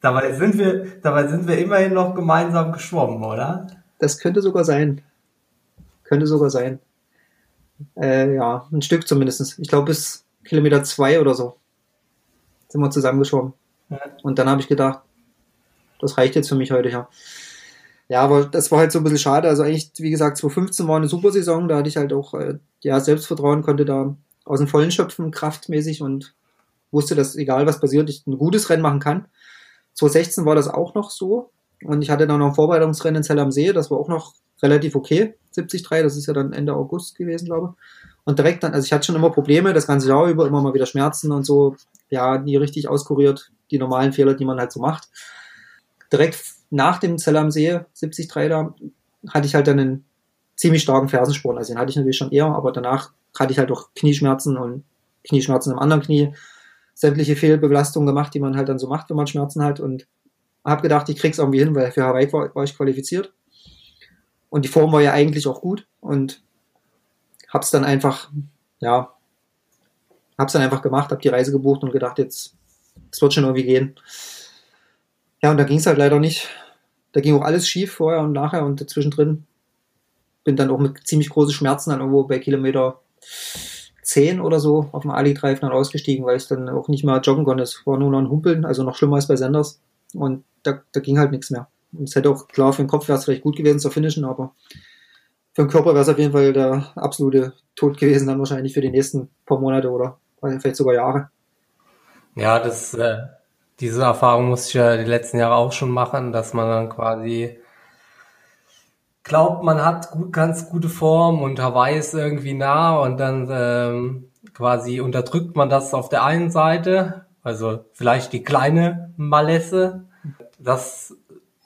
dabei sind wir, dabei sind wir immerhin noch gemeinsam geschwommen, oder? Das könnte sogar sein. Könnte sogar sein. Äh, ja, ein Stück zumindest. Ich glaube bis Kilometer zwei oder so sind wir zusammengeschwommen. Ja. Und dann habe ich gedacht, das reicht jetzt für mich heute, ja. Ja, aber das war halt so ein bisschen schade. Also eigentlich, wie gesagt, 2015 war eine super Saison. Da hatte ich halt auch äh, ja, Selbstvertrauen, konnte da aus dem Vollen schöpfen, kraftmäßig und wusste, dass egal was passiert, ich ein gutes Rennen machen kann. 2016 war das auch noch so. Und ich hatte dann noch ein Vorbereitungsrennen in Zell am See. Das war auch noch relativ okay. 73, das ist ja dann Ende August gewesen, glaube ich. Und direkt dann, also ich hatte schon immer Probleme, das ganze Jahr über, immer mal wieder Schmerzen und so. Ja, nie richtig auskuriert. Die normalen Fehler, die man halt so macht. Direkt nach dem Zell am See, 73 da, hatte ich halt dann einen ziemlich starken Fersensporn. Also den hatte ich natürlich schon eher, aber danach hatte ich halt auch Knieschmerzen und Knieschmerzen im anderen Knie, sämtliche Fehlbelastungen gemacht, die man halt dann so macht, wenn man Schmerzen hat und habe gedacht, ich krieg's irgendwie hin, weil für Hawaii war, war, ich qualifiziert. Und die Form war ja eigentlich auch gut und hab's dann einfach, ja, hab's dann einfach gemacht, hab die Reise gebucht und gedacht, jetzt, es wird schon irgendwie gehen. Ja, und da ging's halt leider nicht da ging auch alles schief vorher und nachher und dazwischendrin bin dann auch mit ziemlich großen Schmerzen dann irgendwo bei Kilometer 10 oder so auf dem Ali-Drive dann ausgestiegen, weil ich dann auch nicht mehr joggen konnte. Es war nur noch ein Humpeln, also noch schlimmer als bei Senders. Und da, da ging halt nichts mehr. Und es hätte auch, klar, für den Kopf wäre es vielleicht gut gewesen zu finishen, aber für den Körper wäre es auf jeden Fall der absolute Tod gewesen, dann wahrscheinlich für die nächsten paar Monate oder vielleicht sogar Jahre. Ja, das äh, diese Erfahrung musste ich ja die letzten Jahre auch schon machen, dass man dann quasi glaubt, man hat gut, ganz gute Form und Hawaii ist irgendwie nah und dann ähm, quasi unterdrückt man das auf der einen Seite, also vielleicht die kleine Malesse, das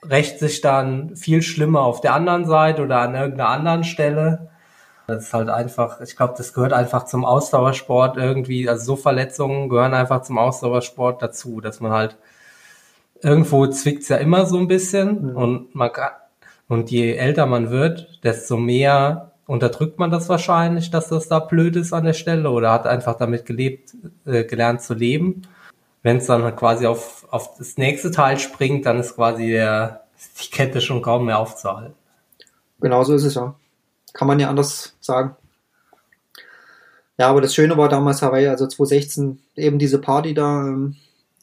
rächt sich dann viel schlimmer auf der anderen Seite oder an irgendeiner anderen Stelle. Das ist halt einfach, ich glaube, das gehört einfach zum Ausdauersport irgendwie, also so Verletzungen gehören einfach zum Ausdauersport dazu, dass man halt irgendwo zwickt's ja immer so ein bisschen mhm. und man kann, und je älter man wird, desto mehr unterdrückt man das wahrscheinlich, dass das da blöd ist an der Stelle oder hat einfach damit gelebt, äh, gelernt zu leben. Wenn es dann quasi auf, auf das nächste Teil springt, dann ist quasi der, die Kette schon kaum mehr aufzuhalten. Genau so ist es ja. Kann man ja anders sagen. Ja, aber das Schöne war damals Hawaii, also 2016, eben diese Party da, ähm,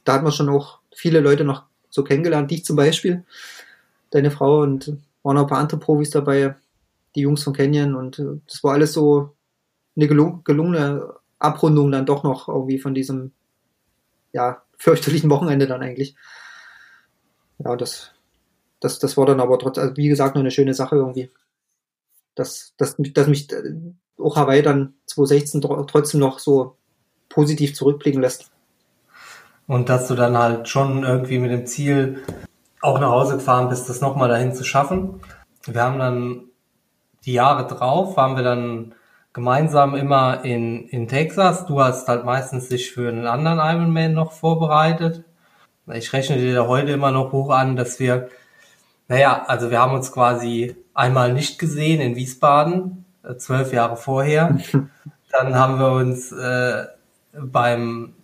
da hat man schon auch viele Leute noch so kennengelernt, dich zum Beispiel, deine Frau und waren auch ein paar andere Profis dabei, die Jungs von Canyon und äh, das war alles so eine gelung gelungene Abrundung dann doch noch irgendwie von diesem, ja, fürchterlichen Wochenende dann eigentlich. Ja, das, das, das war dann aber trotzdem, also wie gesagt, nur eine schöne Sache irgendwie dass, dass, dass mich äh, auch Hawaii dann 2016 trotzdem noch so positiv zurückblicken lässt. Und dass du dann halt schon irgendwie mit dem Ziel auch nach Hause gefahren bist, das nochmal dahin zu schaffen. Wir haben dann die Jahre drauf, waren wir dann gemeinsam immer in, in Texas. Du hast halt meistens dich für einen anderen Ironman noch vorbereitet. Ich rechne dir da heute immer noch hoch an, dass wir, naja, also wir haben uns quasi einmal nicht gesehen in Wiesbaden, äh, zwölf Jahre vorher. Dann haben wir uns äh, beim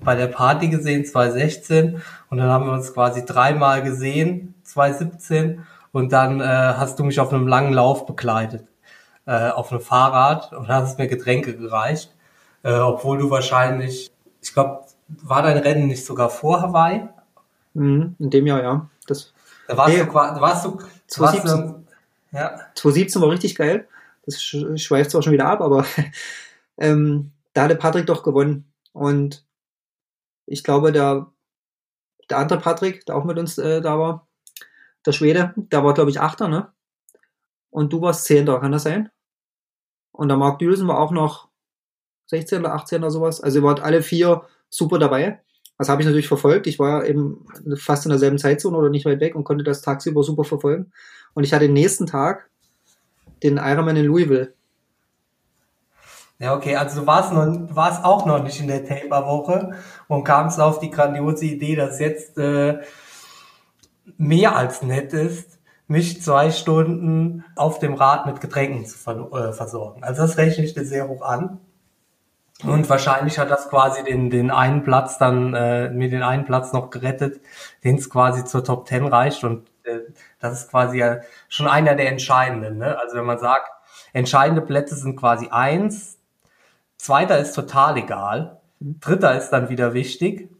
bei der Party gesehen, 2016, und dann haben wir uns quasi dreimal gesehen, 2017, und dann äh, hast du mich auf einem langen Lauf begleitet, äh, auf einem Fahrrad, und hast mir Getränke gereicht, äh, obwohl du wahrscheinlich, ich glaube, war dein Rennen nicht sogar vor Hawaii? Mhm, in dem Jahr, ja. Das, da warst, hey, du, warst du, 2017. Warst du, ja. 2017 war richtig geil. Das schweift zwar schon wieder ab, aber ähm, da hatte Patrick doch gewonnen. Und ich glaube, der, der andere Patrick, der auch mit uns äh, da war, der Schwede, der war, glaube ich, Achter, ne? Und du warst Zehnter, kann das sein? Und der Marc Dülsen war auch noch 16. oder 18. oder sowas. Also ihr wart alle vier super dabei. Das habe ich natürlich verfolgt. Ich war eben fast in derselben Zeitzone oder nicht weit weg und konnte das tagsüber super verfolgen. Und ich hatte den nächsten Tag den Ironman in Louisville. Ja, okay, also du warst, noch, du warst auch noch nicht in der Taper-Woche und kamst auf die grandiose Idee, dass jetzt äh, mehr als nett ist, mich zwei Stunden auf dem Rad mit Getränken zu ver äh, versorgen. Also das rechne ich dir sehr hoch an. Und wahrscheinlich hat das quasi den, den einen Platz dann, äh, mir den einen Platz noch gerettet, den es quasi zur Top Ten reicht. Und äh, das ist quasi ja schon einer der entscheidenden. Ne? Also wenn man sagt, entscheidende Plätze sind quasi eins, zweiter ist total egal, dritter ist dann wieder wichtig,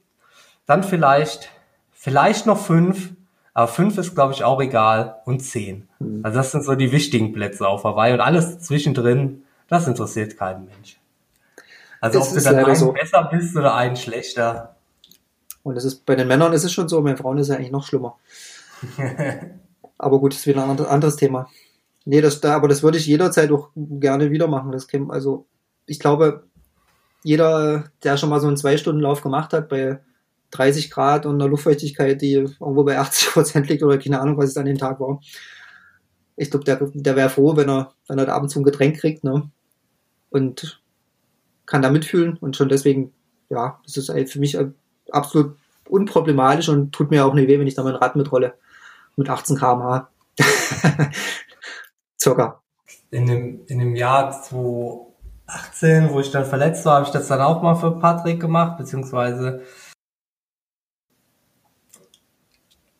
dann vielleicht, vielleicht noch fünf, aber fünf ist, glaube ich, auch egal und zehn. Mhm. Also das sind so die wichtigen Plätze auf Hawaii und alles zwischendrin, das interessiert keinen Mensch. Also das ob du dann einen so. besser bist oder einen schlechter. Und es ist bei den Männern ist es schon so, bei den Frauen ist es eigentlich noch schlimmer. aber gut, das ist wieder ein anderes Thema. Nee, das da, aber das würde ich jederzeit auch gerne wieder machen. Das käme, also ich glaube, jeder, der schon mal so einen Zwei-Stunden-Lauf gemacht hat, bei 30 Grad und einer Luftfeuchtigkeit, die irgendwo bei 80 Prozent liegt oder keine Ahnung, was es an dem Tag war. Ich glaube, der, der wäre froh, wenn er, wenn er abends so ein Getränk kriegt, ne? Und kann da mitfühlen und schon deswegen, ja, das ist für mich absolut unproblematisch und tut mir auch nicht weh, wenn ich da mein Rad mitrolle. Mit 18 km/h. Circa. In dem, in dem Jahr 2018, wo ich dann verletzt war, habe ich das dann auch mal für Patrick gemacht, beziehungsweise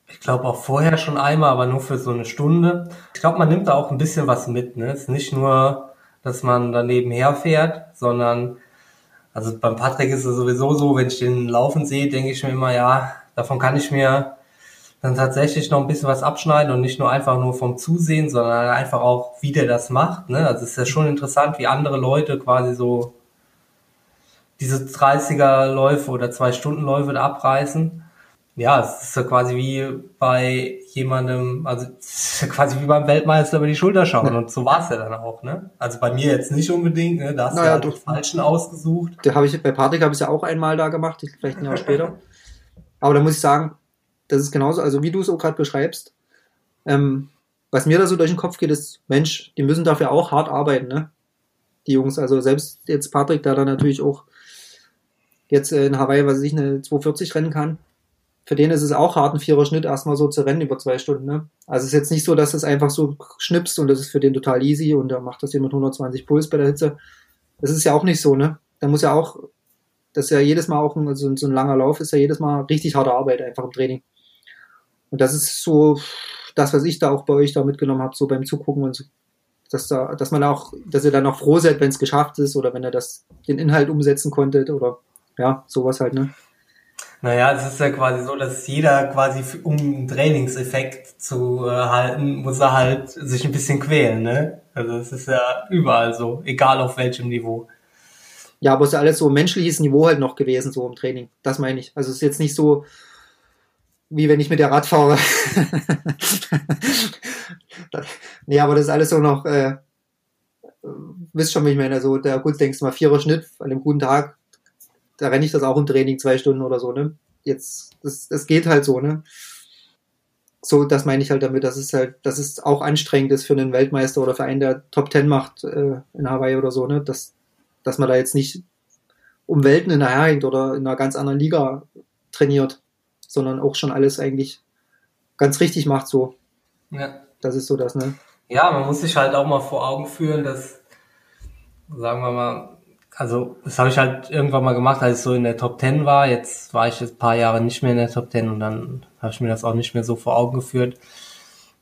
ich glaube auch vorher schon einmal, aber nur für so eine Stunde. Ich glaube, man nimmt da auch ein bisschen was mit. Ne? Es ist nicht nur, dass man daneben herfährt, sondern also beim Patrick ist es sowieso so, wenn ich den laufen sehe, denke ich mir immer, ja, davon kann ich mir dann tatsächlich noch ein bisschen was abschneiden und nicht nur einfach nur vom Zusehen, sondern einfach auch, wie der das macht. Ne? Also es ist ja schon interessant, wie andere Leute quasi so diese 30er Läufe oder zwei Stunden Läufe da abreißen ja, es ist ja quasi wie bei jemandem, also quasi wie beim Weltmeister über die Schulter schauen und so war es ja dann auch, ne? Also bei mir jetzt nicht unbedingt, ne? Da hast naja, du halt falschen ausgesucht. Da habe ich bei Patrick habe ich ja auch einmal da gemacht, vielleicht ein Jahr später. Aber da muss ich sagen, das ist genauso, also wie du es auch gerade beschreibst. Ähm, was mir da so durch den Kopf geht, ist, Mensch, die müssen dafür auch hart arbeiten, ne? Die Jungs, also selbst jetzt Patrick, der da natürlich auch jetzt in Hawaii, was ich, eine 240 rennen kann für den ist es auch hart, ein vierer Schnitt erstmal so zu rennen über zwei Stunden. Ne? Also es ist jetzt nicht so, dass es einfach so schnippst und das ist für den total easy und er macht das hier mit 120 Puls bei der Hitze. Das ist ja auch nicht so, ne? Da muss ja auch, das ist ja jedes Mal auch ein, so, so ein langer Lauf, ist ja jedes Mal richtig harte Arbeit einfach im Training. Und das ist so das, was ich da auch bei euch da mitgenommen habe, so beim Zugucken und so, dass da, dass man auch, dass ihr dann auch froh seid, wenn es geschafft ist oder wenn ihr das, den Inhalt umsetzen konntet oder ja, sowas halt, ne? Naja, es ist ja quasi so, dass jeder quasi, um einen Trainingseffekt zu äh, halten, muss er halt sich ein bisschen quälen, ne? Also es ist ja überall so, egal auf welchem Niveau. Ja, aber es ist ja alles so menschliches Niveau halt noch gewesen, so im Training. Das meine ich. Also es ist jetzt nicht so, wie wenn ich mit der Rad fahre. nee, aber das ist alles so noch, äh, wisst schon, wie ich meine, so der gut denkst du mal vierer Schnitt an einem guten Tag, da renne ich das auch im Training zwei Stunden oder so, ne? Jetzt, das, das geht halt so, ne? So, das meine ich halt damit, dass es halt, dass es auch anstrengend ist für einen Weltmeister oder für einen, der Top Ten macht äh, in Hawaii oder so, ne? Dass, dass man da jetzt nicht um Welten hinterherhängt oder in einer ganz anderen Liga trainiert, sondern auch schon alles eigentlich ganz richtig macht so. Ja. Das ist so das, ne? Ja, man muss sich halt auch mal vor Augen führen, dass, sagen wir mal, also das habe ich halt irgendwann mal gemacht, als ich so in der Top Ten war. Jetzt war ich jetzt ein paar Jahre nicht mehr in der Top Ten und dann habe ich mir das auch nicht mehr so vor Augen geführt.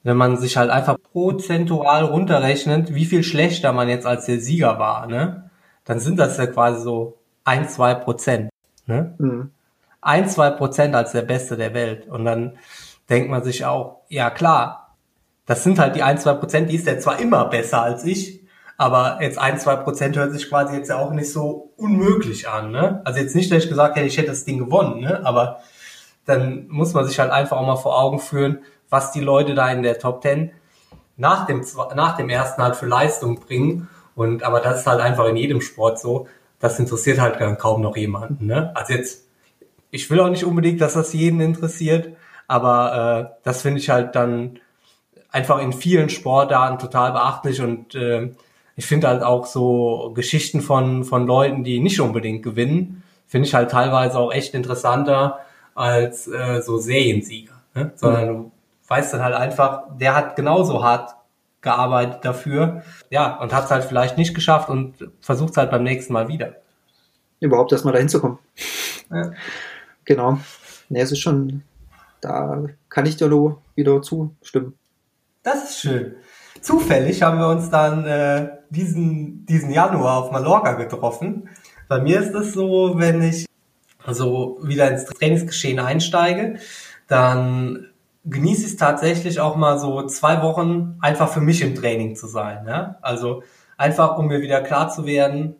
Wenn man sich halt einfach prozentual runterrechnet, wie viel schlechter man jetzt als der Sieger war, ne? Dann sind das ja quasi so ein, zwei Prozent. Ne? Mhm. Ein, zwei Prozent als der Beste der Welt. Und dann denkt man sich auch, ja klar, das sind halt die ein, zwei Prozent, die ist ja zwar immer besser als ich, aber jetzt ein, zwei Prozent hört sich quasi jetzt ja auch nicht so unmöglich an. Ne? Also jetzt nicht, dass ich gesagt hätte, ich hätte das Ding gewonnen, ne? aber dann muss man sich halt einfach auch mal vor Augen führen, was die Leute da in der Top Ten nach dem, nach dem ersten halt für Leistung bringen. Und aber das ist halt einfach in jedem Sport so. Das interessiert halt kaum noch jemanden. Ne? Also jetzt, ich will auch nicht unbedingt, dass das jeden interessiert, aber äh, das finde ich halt dann einfach in vielen Sportarten total beachtlich und äh, ich finde halt auch so Geschichten von, von Leuten, die nicht unbedingt gewinnen, finde ich halt teilweise auch echt interessanter als äh, so Seriensieger. Ne? Sondern du weißt dann halt einfach, der hat genauso hart gearbeitet dafür, ja, und hat es halt vielleicht nicht geschafft und versucht es halt beim nächsten Mal wieder. Überhaupt erstmal dahin zu kommen. Ja. Genau. Ne, es ist schon, da kann ich dir nur wieder zustimmen. Das ist schön. Zufällig haben wir uns dann äh, diesen, diesen Januar auf Mallorca getroffen. Bei mir ist es so, wenn ich also wieder ins Trainingsgeschehen einsteige, dann genieße ich es tatsächlich auch mal so zwei Wochen einfach für mich im Training zu sein. Ne? Also einfach, um mir wieder klar zu werden,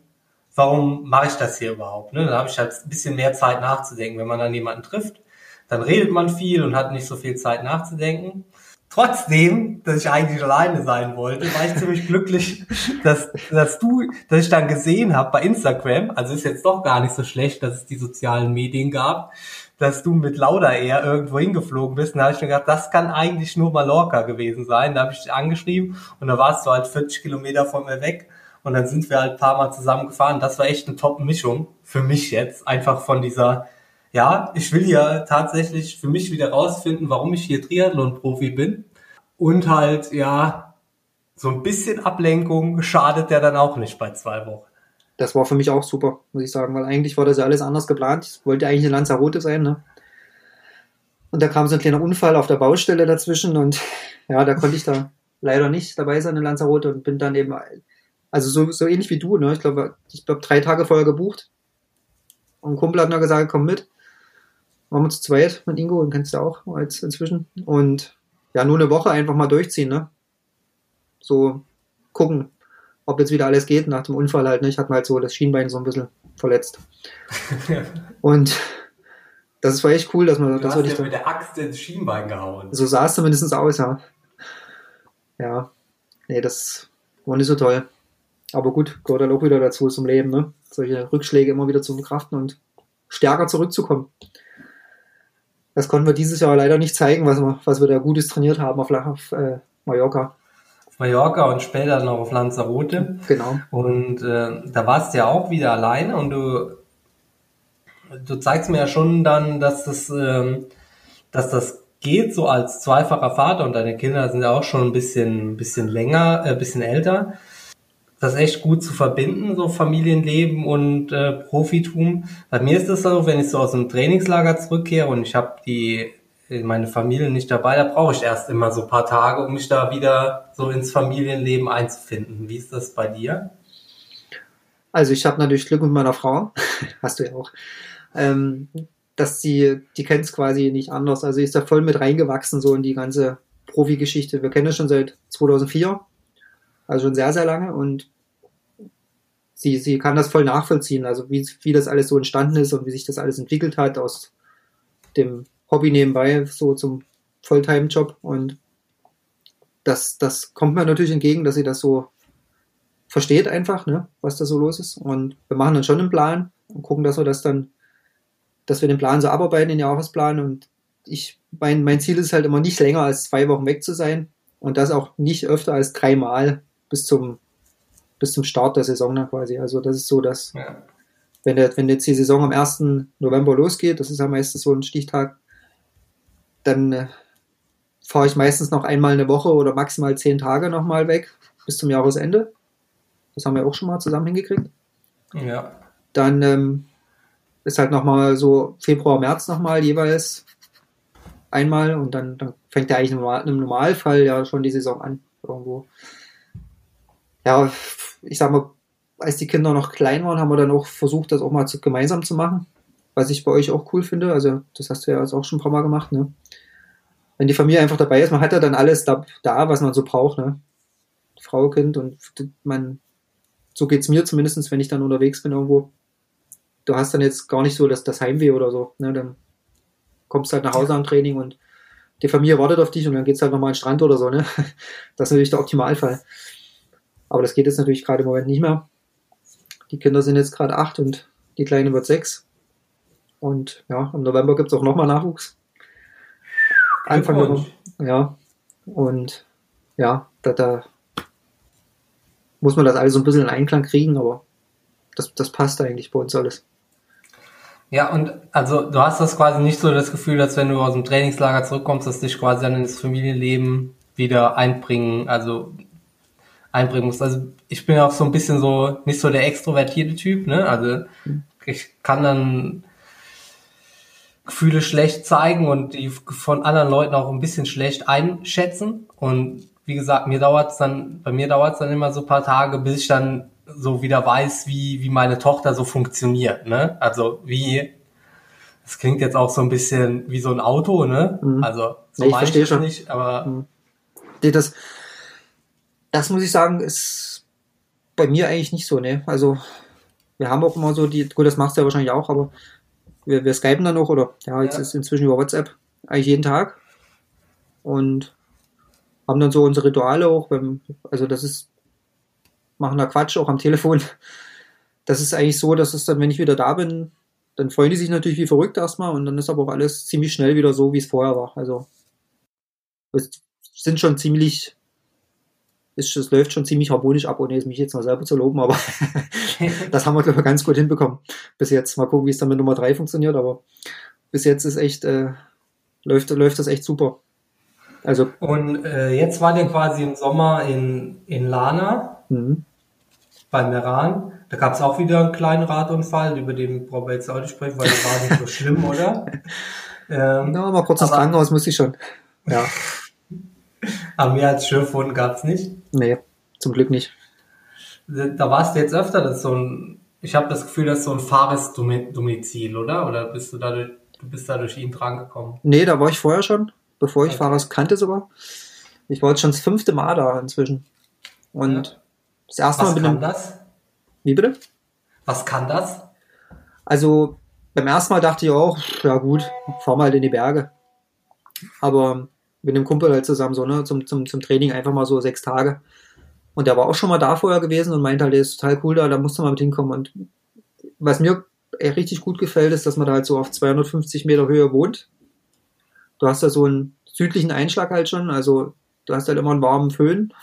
warum mache ich das hier überhaupt? Ne? Dann habe ich halt ein bisschen mehr Zeit nachzudenken. Wenn man dann jemanden trifft, dann redet man viel und hat nicht so viel Zeit nachzudenken. Trotzdem, dass ich eigentlich alleine sein wollte, war ich ziemlich glücklich, dass, dass du, dass ich dann gesehen habe bei Instagram, also ist jetzt doch gar nicht so schlecht, dass es die sozialen Medien gab, dass du mit Lauda eher irgendwo hingeflogen bist. Und da habe ich mir gedacht, das kann eigentlich nur Mallorca gewesen sein. Da habe ich dich angeschrieben und da warst du halt 40 Kilometer von mir weg. Und dann sind wir halt ein paar Mal zusammen gefahren. Das war echt eine Top-Mischung für mich jetzt. Einfach von dieser, ja, ich will ja tatsächlich für mich wieder rausfinden, warum ich hier Triathlon-Profi bin. Und halt, ja, so ein bisschen Ablenkung schadet ja dann auch nicht bei zwei Wochen das war für mich auch super, muss ich sagen, weil eigentlich war das ja alles anders geplant. Ich wollte eigentlich eine Lanzarote sein, ne? Und da kam so ein kleiner Unfall auf der Baustelle dazwischen und ja, da konnte ich da leider nicht dabei sein in Lanzarote und bin dann eben, also so, so ähnlich wie du, ne? Ich glaube, ich glaube drei Tage vorher gebucht. Und ein Kumpel hat mir gesagt, komm mit. Waren wir zu zweit mit Ingo, den kennst du auch als inzwischen. Und ja, nur eine Woche einfach mal durchziehen, ne? So gucken, ob jetzt wieder alles geht nach dem Unfall halt. Ne? Ich hatte halt so das Schienbein so ein bisschen verletzt. und das war echt cool, dass man du das hast ja mit der Axt ins Schienbein gehauen. So sah es zumindest aus, ja. Ja, nee, das war nicht so toll. Aber gut, gehört halt auch wieder dazu zum Leben, ne? Solche Rückschläge immer wieder zu verkraften und stärker zurückzukommen. Das konnten wir dieses Jahr leider nicht zeigen, was wir, was wir da Gutes trainiert haben auf, auf äh, Mallorca. Mallorca und später noch auf Lanzarote. Genau. Und äh, da warst du ja auch wieder alleine und du, du zeigst mir ja schon dann, dass das, ähm, dass das geht, so als zweifacher Vater und deine Kinder sind ja auch schon ein bisschen, bisschen länger, ein äh, bisschen älter. Das echt gut zu verbinden, so Familienleben und äh, Profitum. Bei mir ist das so, wenn ich so aus dem Trainingslager zurückkehre und ich habe die meine Familie nicht dabei, da brauche ich erst immer so paar Tage, um mich da wieder so ins Familienleben einzufinden. Wie ist das bei dir? Also ich habe natürlich Glück mit meiner Frau, hast du ja auch, ähm, dass sie, die kennt es quasi nicht anders. Also ist da voll mit reingewachsen so in die ganze Profi-Geschichte. Wir kennen das schon seit 2004, also schon sehr, sehr lange und sie, sie kann das voll nachvollziehen, also wie, wie das alles so entstanden ist und wie sich das alles entwickelt hat aus dem Hobby nebenbei, so zum Fulltime-Job. Und das, das kommt mir natürlich entgegen, dass sie das so versteht einfach, ne, was da so los ist. Und wir machen dann schon einen Plan und gucken, dass wir das dann, dass wir den Plan so abarbeiten, den Jahresplan. Und ich, mein, mein Ziel ist halt immer nicht länger als zwei Wochen weg zu sein und das auch nicht öfter als dreimal bis zum, bis zum Start der Saison dann quasi. Also das ist so, dass, ja. wenn, der, wenn jetzt die Saison am 1. November losgeht, das ist ja meistens so ein Stichtag, dann äh, fahre ich meistens noch einmal eine Woche oder maximal zehn Tage nochmal weg bis zum Jahresende. Das haben wir auch schon mal zusammen hingekriegt. Ja. Dann ähm, ist halt nochmal so Februar, März nochmal jeweils einmal und dann, dann fängt ja eigentlich im Normalfall ja schon die Saison an irgendwo. Ja, ich sag mal, als die Kinder noch klein waren, haben wir dann auch versucht, das auch mal zu, gemeinsam zu machen was ich bei euch auch cool finde. Also, das hast du ja auch schon ein paar Mal gemacht, ne? Wenn die Familie einfach dabei ist, man hat ja dann alles da, da was man so braucht, ne? Frau, Kind und man, so geht's mir zumindestens, wenn ich dann unterwegs bin irgendwo. Du hast dann jetzt gar nicht so das, das Heimweh oder so, ne? Dann kommst halt nach Hause am Training und die Familie wartet auf dich und dann geht's halt nochmal an den Strand oder so, ne? Das ist natürlich der Optimalfall. Aber das geht jetzt natürlich gerade im Moment nicht mehr. Die Kinder sind jetzt gerade acht und die Kleine wird sechs. Und ja, im November gibt es auch nochmal Nachwuchs. Anfang November. Ja. Und ja, da, da muss man das alles so ein bisschen in Einklang kriegen, aber das, das passt eigentlich bei uns alles. Ja, und also du hast das quasi nicht so das Gefühl, dass wenn du aus dem Trainingslager zurückkommst, dass dich quasi dann ins Familienleben wieder einbringen, also einbringen musst. Also ich bin auch so ein bisschen so, nicht so der extrovertierte Typ, ne? Also ich kann dann Gefühle schlecht zeigen und die von anderen Leuten auch ein bisschen schlecht einschätzen. Und wie gesagt, mir dauert dann, bei mir dauert es dann immer so ein paar Tage, bis ich dann so wieder weiß, wie, wie meine Tochter so funktioniert, ne? Also wie, das klingt jetzt auch so ein bisschen wie so ein Auto, ne? Mhm. Also so Nee, ich verstehe es schon. nicht, aber Mhm. Das, das muss ich sagen, ist bei mir eigentlich nicht so, ne? Also, wir haben auch immer so die, gut, das machst du ja wahrscheinlich auch, aber wir, wir skypen dann noch, oder ja, jetzt Ja. ist inzwischen über WhatsApp eigentlich jeden Tag und haben dann so unsere Rituale auch, beim, also das ist, machen da Quatsch auch am Telefon. Das ist eigentlich so, dass es dann, wenn ich wieder da bin, dann freuen die sich natürlich wie verrückt erstmal und dann ist aber auch alles ziemlich schnell wieder so, wie es vorher war. Also, es sind schon ziemlich, es, es läuft schon ziemlich harmonisch ab, ohne mich jetzt mal selber zu loben, aber das haben wir, glaube ich, ganz gut hinbekommen. Bis jetzt. Mal gucken, wie es dann mit Nummer 3 funktioniert, aber bis jetzt ist echt, äh, läuft, läuft das echt super. Also, Und äh, jetzt war der quasi im Sommer in, in Lana mh. bei Meran. Da gab es auch wieder einen kleinen Radunfall, über den brauchen wir jetzt auch nicht sprechen, weil der war nicht so schlimm, oder? Ähm, na, mal kurz ins Krankenhaus muss ich schon. Ja, aber mehr als Schürfwunden gab es nicht. Nee, zum Glück nicht. Da warst du jetzt öfter, das ist so ein, ich habe das Gefühl, das ist so ein Fahres-Domizil, oder? Oder bist du dadurch, du bist da durch ihn drangekommen? Nee, da war ich vorher schon, bevor ich Okay. Fahrers kannte sogar. Ich war jetzt schon das fünfte Mal da inzwischen. Und Ja. das erste Mal Was mit kann dem. das? Wie bitte? Was kann das? Also beim ersten Mal dachte ich auch, ja gut, fahr mal in die Berge. Aber mit dem Kumpel halt zusammen so, ne, zum, zum, zum Training einfach mal so sechs Tage. Und der war auch schon mal da vorher gewesen und meinte halt, der ist total cool da, da musst du mal mit hinkommen. Und was mir richtig gut gefällt, ist, dass man da halt so auf 250 Meter Höhe wohnt. Du hast da so einen südlichen Einschlag halt schon, also du hast halt immer einen warmen Föhn.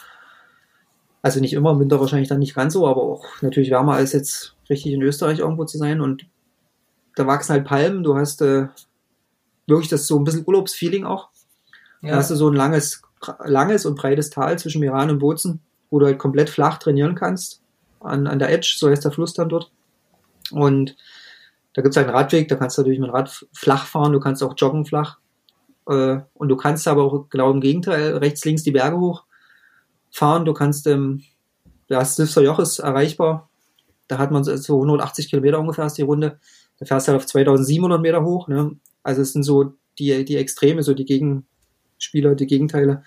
Also nicht immer, im Winter wahrscheinlich dann nicht ganz so, aber auch natürlich wärmer als jetzt richtig in Österreich irgendwo zu sein. Und da wachsen halt Palmen, du hast äh, wirklich das so ein bisschen Urlaubsfeeling auch. Da hast du so ein langes, langes und breites Tal zwischen Meran und Bozen, wo du halt komplett flach trainieren kannst. An, an der Edge, so heißt der Fluss dann dort. Und da gibt's halt einen Radweg, da kannst du natürlich mit dem Rad flach fahren, du kannst auch joggen flach. Äh, und du kannst aber auch genau im Gegenteil, rechts, links die Berge hoch fahren. Du kannst, ähm, das Stifter Joch ist erreichbar. Da hat man so- so 180 Kilometer ungefähr ist die Runde. Da fährst du halt auf 2700 Meter hoch. Ne? Also es sind so die, die Extreme, so die Gegenspieler, die Gegenteile,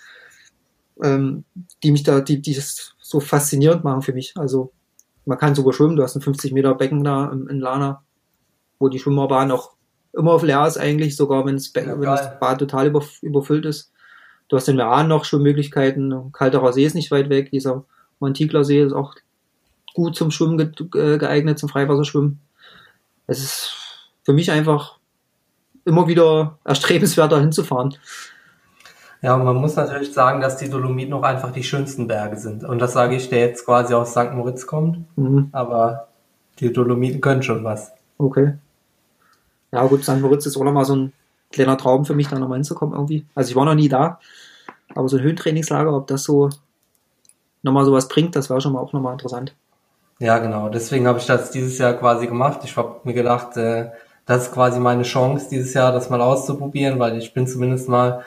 ähm, die mich da, die, die das so faszinierend machen für mich. Also man kann sogar schwimmen. Du hast ein 50 Meter Becken da in, Lana, wo die Schwimmerbahn auch immer auf leer ist eigentlich, sogar wenn das, Becken, Ja, wenn das. Bad total über, überfüllt ist. Du hast in Meran noch Schwimmmöglichkeiten. Kalterer See ist nicht weit weg. Dieser Montigler See ist auch gut zum Schwimmen ge geeignet, zum Freiwasserschwimmen. Es ist für mich einfach immer wieder erstrebenswert, da hinzufahren. Ja, und man muss natürlich sagen, dass die Dolomiten auch einfach die schönsten Berge sind. Und das sage ich, der jetzt quasi aus St. Moritz kommt. Mhm. Aber die Dolomiten können schon was. Okay. Ja, gut, St. Moritz ist auch nochmal so ein kleiner Traum für mich, da nochmal hinzukommen irgendwie. Also ich war noch nie da, aber so ein Höhentrainingslager, ob das so nochmal sowas bringt, das wäre schon mal auch nochmal interessant. Ja, genau. Deswegen habe ich das dieses Jahr quasi gemacht. Ich habe mir gedacht, äh, das ist quasi meine Chance, dieses Jahr das mal auszuprobieren, weil ich bin zumindest mal,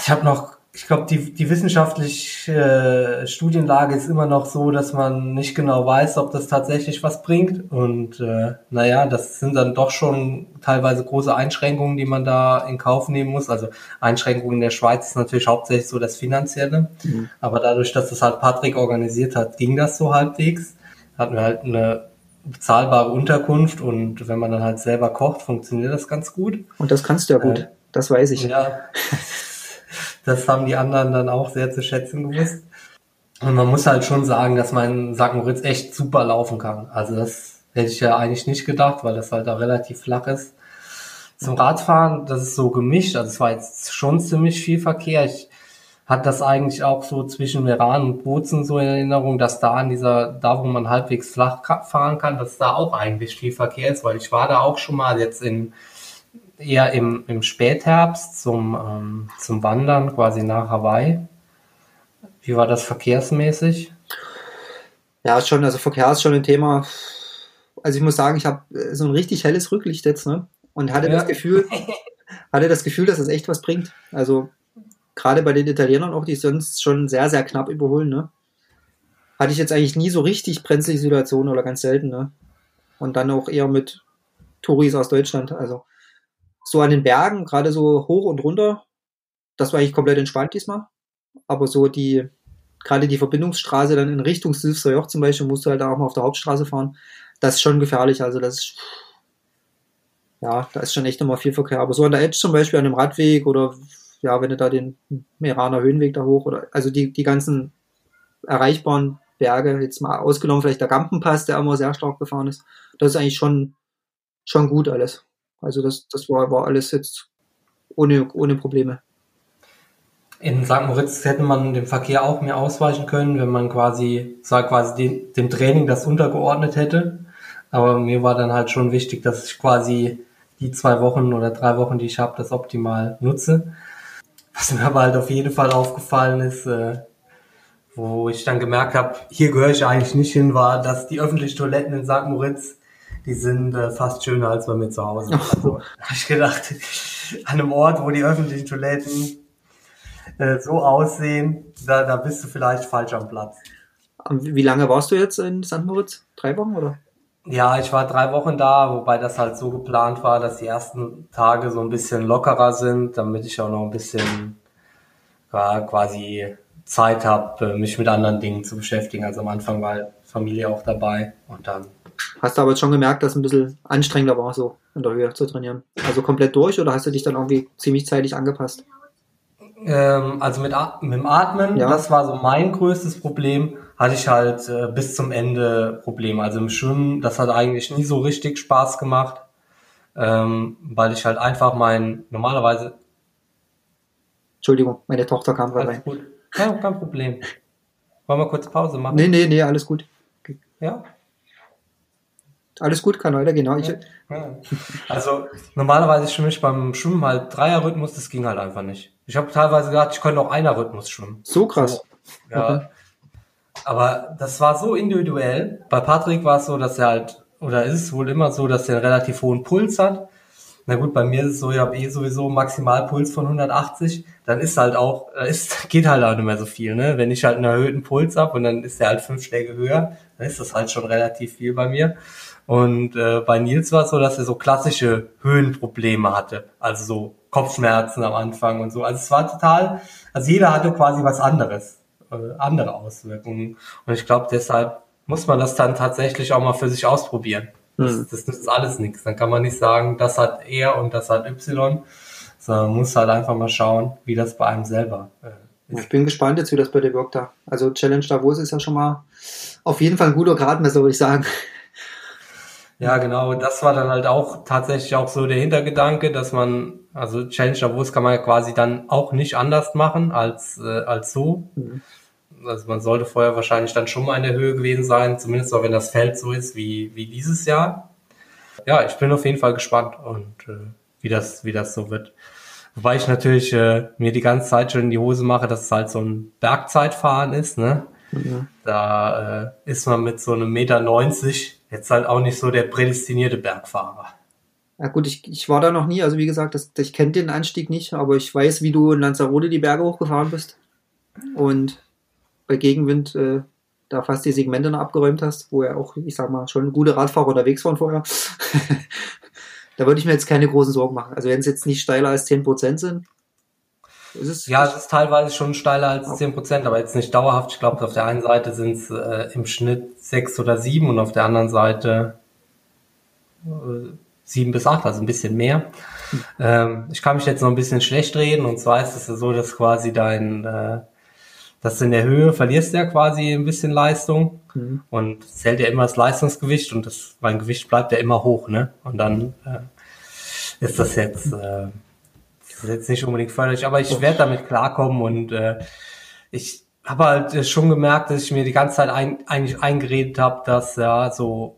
ich habe noch, ich glaube, die, die wissenschaftliche äh, Studienlage ist immer noch so, dass man nicht genau weiß, ob das tatsächlich was bringt. Und äh, naja, das sind dann doch schon teilweise große Einschränkungen, die man da in Kauf nehmen muss. Also Einschränkungen in der Schweiz ist natürlich hauptsächlich so das Finanzielle. Mhm. Aber dadurch, dass das halt Patrick organisiert hat, ging das so halbwegs. Hatten wir halt eine bezahlbare Unterkunft und wenn man dann halt selber kocht, funktioniert das ganz gut. Und das kannst du ja gut, Äh, das weiß ich. Ja, das haben die anderen dann auch sehr zu schätzen gewusst. Und man muss halt schon sagen, dass mein St. Moritz echt super laufen kann. Also das hätte ich ja eigentlich nicht gedacht, weil das halt da relativ flach ist. Zum Radfahren, das ist so gemischt. Also es war jetzt schon ziemlich viel Verkehr. Ich hat das eigentlich auch so zwischen Meran und Bozen so in Erinnerung, dass da an dieser, da wo man halbwegs flach fahren kann, dass da auch eigentlich viel Verkehr ist, weil ich war da auch schon mal jetzt in, eher im, im Spätherbst zum, ähm, zum Wandern quasi nach Hawaii. Wie war das verkehrsmäßig? Ja, schon, also Verkehr ist schon ein Thema. Also ich muss sagen, ich habe äh, so ein richtig helles Rücklicht jetzt, ne? Und hatte ja. das Gefühl, hatte das Gefühl, dass es das echt was bringt. Also gerade bei den Italienern auch, die sonst schon sehr, sehr knapp überholen, ne? Hatte ich jetzt eigentlich nie so richtig brenzlige Situationen oder ganz selten, ne? Und dann auch eher mit Touris aus Deutschland. Also so an den Bergen, gerade so hoch und runter, das war eigentlich komplett entspannt diesmal. Aber so die, gerade die Verbindungsstraße dann in Richtung Silfster Joch zum Beispiel, musst du halt auch mal auf der Hauptstraße fahren. Das ist schon gefährlich. Also das ist, ja, da ist schon echt nochmal viel Verkehr. Aber so an der Edge zum Beispiel, an dem Radweg oder ja, wenn du da den Meraner Höhenweg da hoch oder also die, die ganzen erreichbaren Berge, jetzt mal ausgenommen vielleicht der Gampenpass, der immer sehr stark befahren ist, das ist eigentlich schon, schon gut alles. Also das, das war, war alles jetzt ohne, ohne Probleme. In St. Moritz hätte man dem Verkehr auch mehr ausweichen können, wenn man quasi, sag quasi den, dem Training das untergeordnet hätte. Aber mir war dann halt schon wichtig, dass ich quasi die zwei Wochen oder drei Wochen, die ich habe, das optimal nutze. Was mir aber halt auf jeden Fall aufgefallen ist, äh, wo ich dann gemerkt habe, hier gehöre ich eigentlich nicht hin, war, dass die öffentlichen Toiletten in St. Moritz, die sind äh, fast schöner als bei mir zu Hause. Also habe ich gedacht, an einem Ort, wo die öffentlichen Toiletten äh, so aussehen, da, da bist du vielleicht falsch am Platz. Wie lange warst du jetzt in St. Moritz? Drei Wochen oder? Ja, ich war drei Wochen da, wobei das halt so geplant war, dass die ersten Tage so ein bisschen lockerer sind, damit ich auch noch ein bisschen ja, quasi Zeit habe, mich mit anderen Dingen zu beschäftigen. Also am Anfang war Familie auch dabei und dann. Hast du aber jetzt schon gemerkt, dass es ein bisschen anstrengender war, so in der Höhe zu trainieren? Also komplett durch oder hast du dich dann irgendwie ziemlich zeitig angepasst? Ähm, also mit, mit dem Atmen, ja. das war so mein größtes Problem hatte ich halt äh, bis zum Ende Probleme. Also im Schwimmen, das hat eigentlich nie so richtig Spaß gemacht, ähm, weil ich halt einfach mein, normalerweise... Entschuldigung, meine Tochter kam gerade rein. Gut. Ja, kein Problem. Wollen wir kurz Pause machen? Nee, nee, nee, alles gut. Ja? Alles gut, kann weitergehen. Genau. Ja, ja. Also normalerweise schwimme ich beim Schwimmen halt Dreierrhythmus, das ging halt einfach nicht. Ich habe teilweise gedacht, ich könnte auch Einer-Rhythmus schwimmen. So krass. So, ja, okay. Aber das war so individuell. Bei Patrick war es so, dass er halt, oder ist es wohl immer so, dass er einen relativ hohen Puls hat. Na gut, bei mir ist es so, ich habe eh sowieso einen Maximalpuls von 180. Dann ist halt auch, ist, geht halt auch nicht mehr so viel, ne? Wenn ich halt einen erhöhten Puls habe und dann ist der halt fünf Schläge höher, dann ist das halt schon relativ viel bei mir. Und äh, bei Nils war es so, dass er so klassische Höhenprobleme hatte. Also so Kopfschmerzen am Anfang und so. Also es war total, also jeder hatte quasi was anderes. Äh, andere Auswirkungen. Und ich glaube, deshalb muss man das dann tatsächlich auch mal für sich ausprobieren. Das, das ist alles nichts. Dann kann man nicht sagen, das hat er und das hat Y, sondern man muss halt einfach mal schauen, wie das bei einem selber äh, ist. Ich bin gespannt jetzt, wie das bei dir wirkt da. Also Challenge Davos ist ja schon mal auf jeden Fall ein guter Gradmesser, würde ich sagen. Ja, genau. Das war dann halt auch tatsächlich auch so der Hintergedanke, dass man, also Challenge Davos kann man ja quasi dann auch nicht anders machen als, äh, als so. Mhm also man sollte vorher wahrscheinlich dann schon mal in der Höhe gewesen sein, zumindest auch wenn das Feld so ist wie, wie dieses Jahr. Ja, ich bin auf jeden Fall gespannt und äh, wie das, wie das so wird. Wobei ich natürlich äh, mir die ganze Zeit schon in die Hose mache, dass es halt so ein Bergzeitfahren ist, ne? Mhm. Da äh, ist man mit so einem Meter 90 jetzt halt auch nicht so der prädestinierte Bergfahrer. Ja gut, ich, ich war da noch nie, also wie gesagt, das, ich kenne den Anstieg nicht, aber ich weiß, wie du in Lanzarote die Berge hochgefahren bist. Und bei Gegenwind äh, da fast die Segmente noch abgeräumt hast, wo er auch, ich sag mal, schon gute Radfahrer unterwegs waren vorher. da würde ich mir jetzt keine großen Sorgen machen. Also wenn es jetzt nicht steiler als 10% sind, ist es. Ja, es ist teilweise schon steiler als okay. 10%, aber jetzt nicht dauerhaft. Ich glaube, auf der einen Seite sind es äh, im Schnitt 6 oder 7 und auf der anderen Seite äh, 7 bis 8, also ein bisschen mehr. Hm. Ähm, ich kann mich jetzt noch ein bisschen schlecht reden und zwar ist es so, dass quasi dein äh, dass du in der Höhe verlierst ja quasi ein bisschen Leistung mhm. und zählt ja immer das Leistungsgewicht und das, mein Gewicht bleibt ja immer hoch, ne? Und dann äh, ist das jetzt, äh, ist jetzt nicht unbedingt förderlich, aber ich werde damit klarkommen und äh, ich habe halt schon gemerkt, dass ich mir die ganze Zeit ein, eigentlich eingeredet habe, dass ja so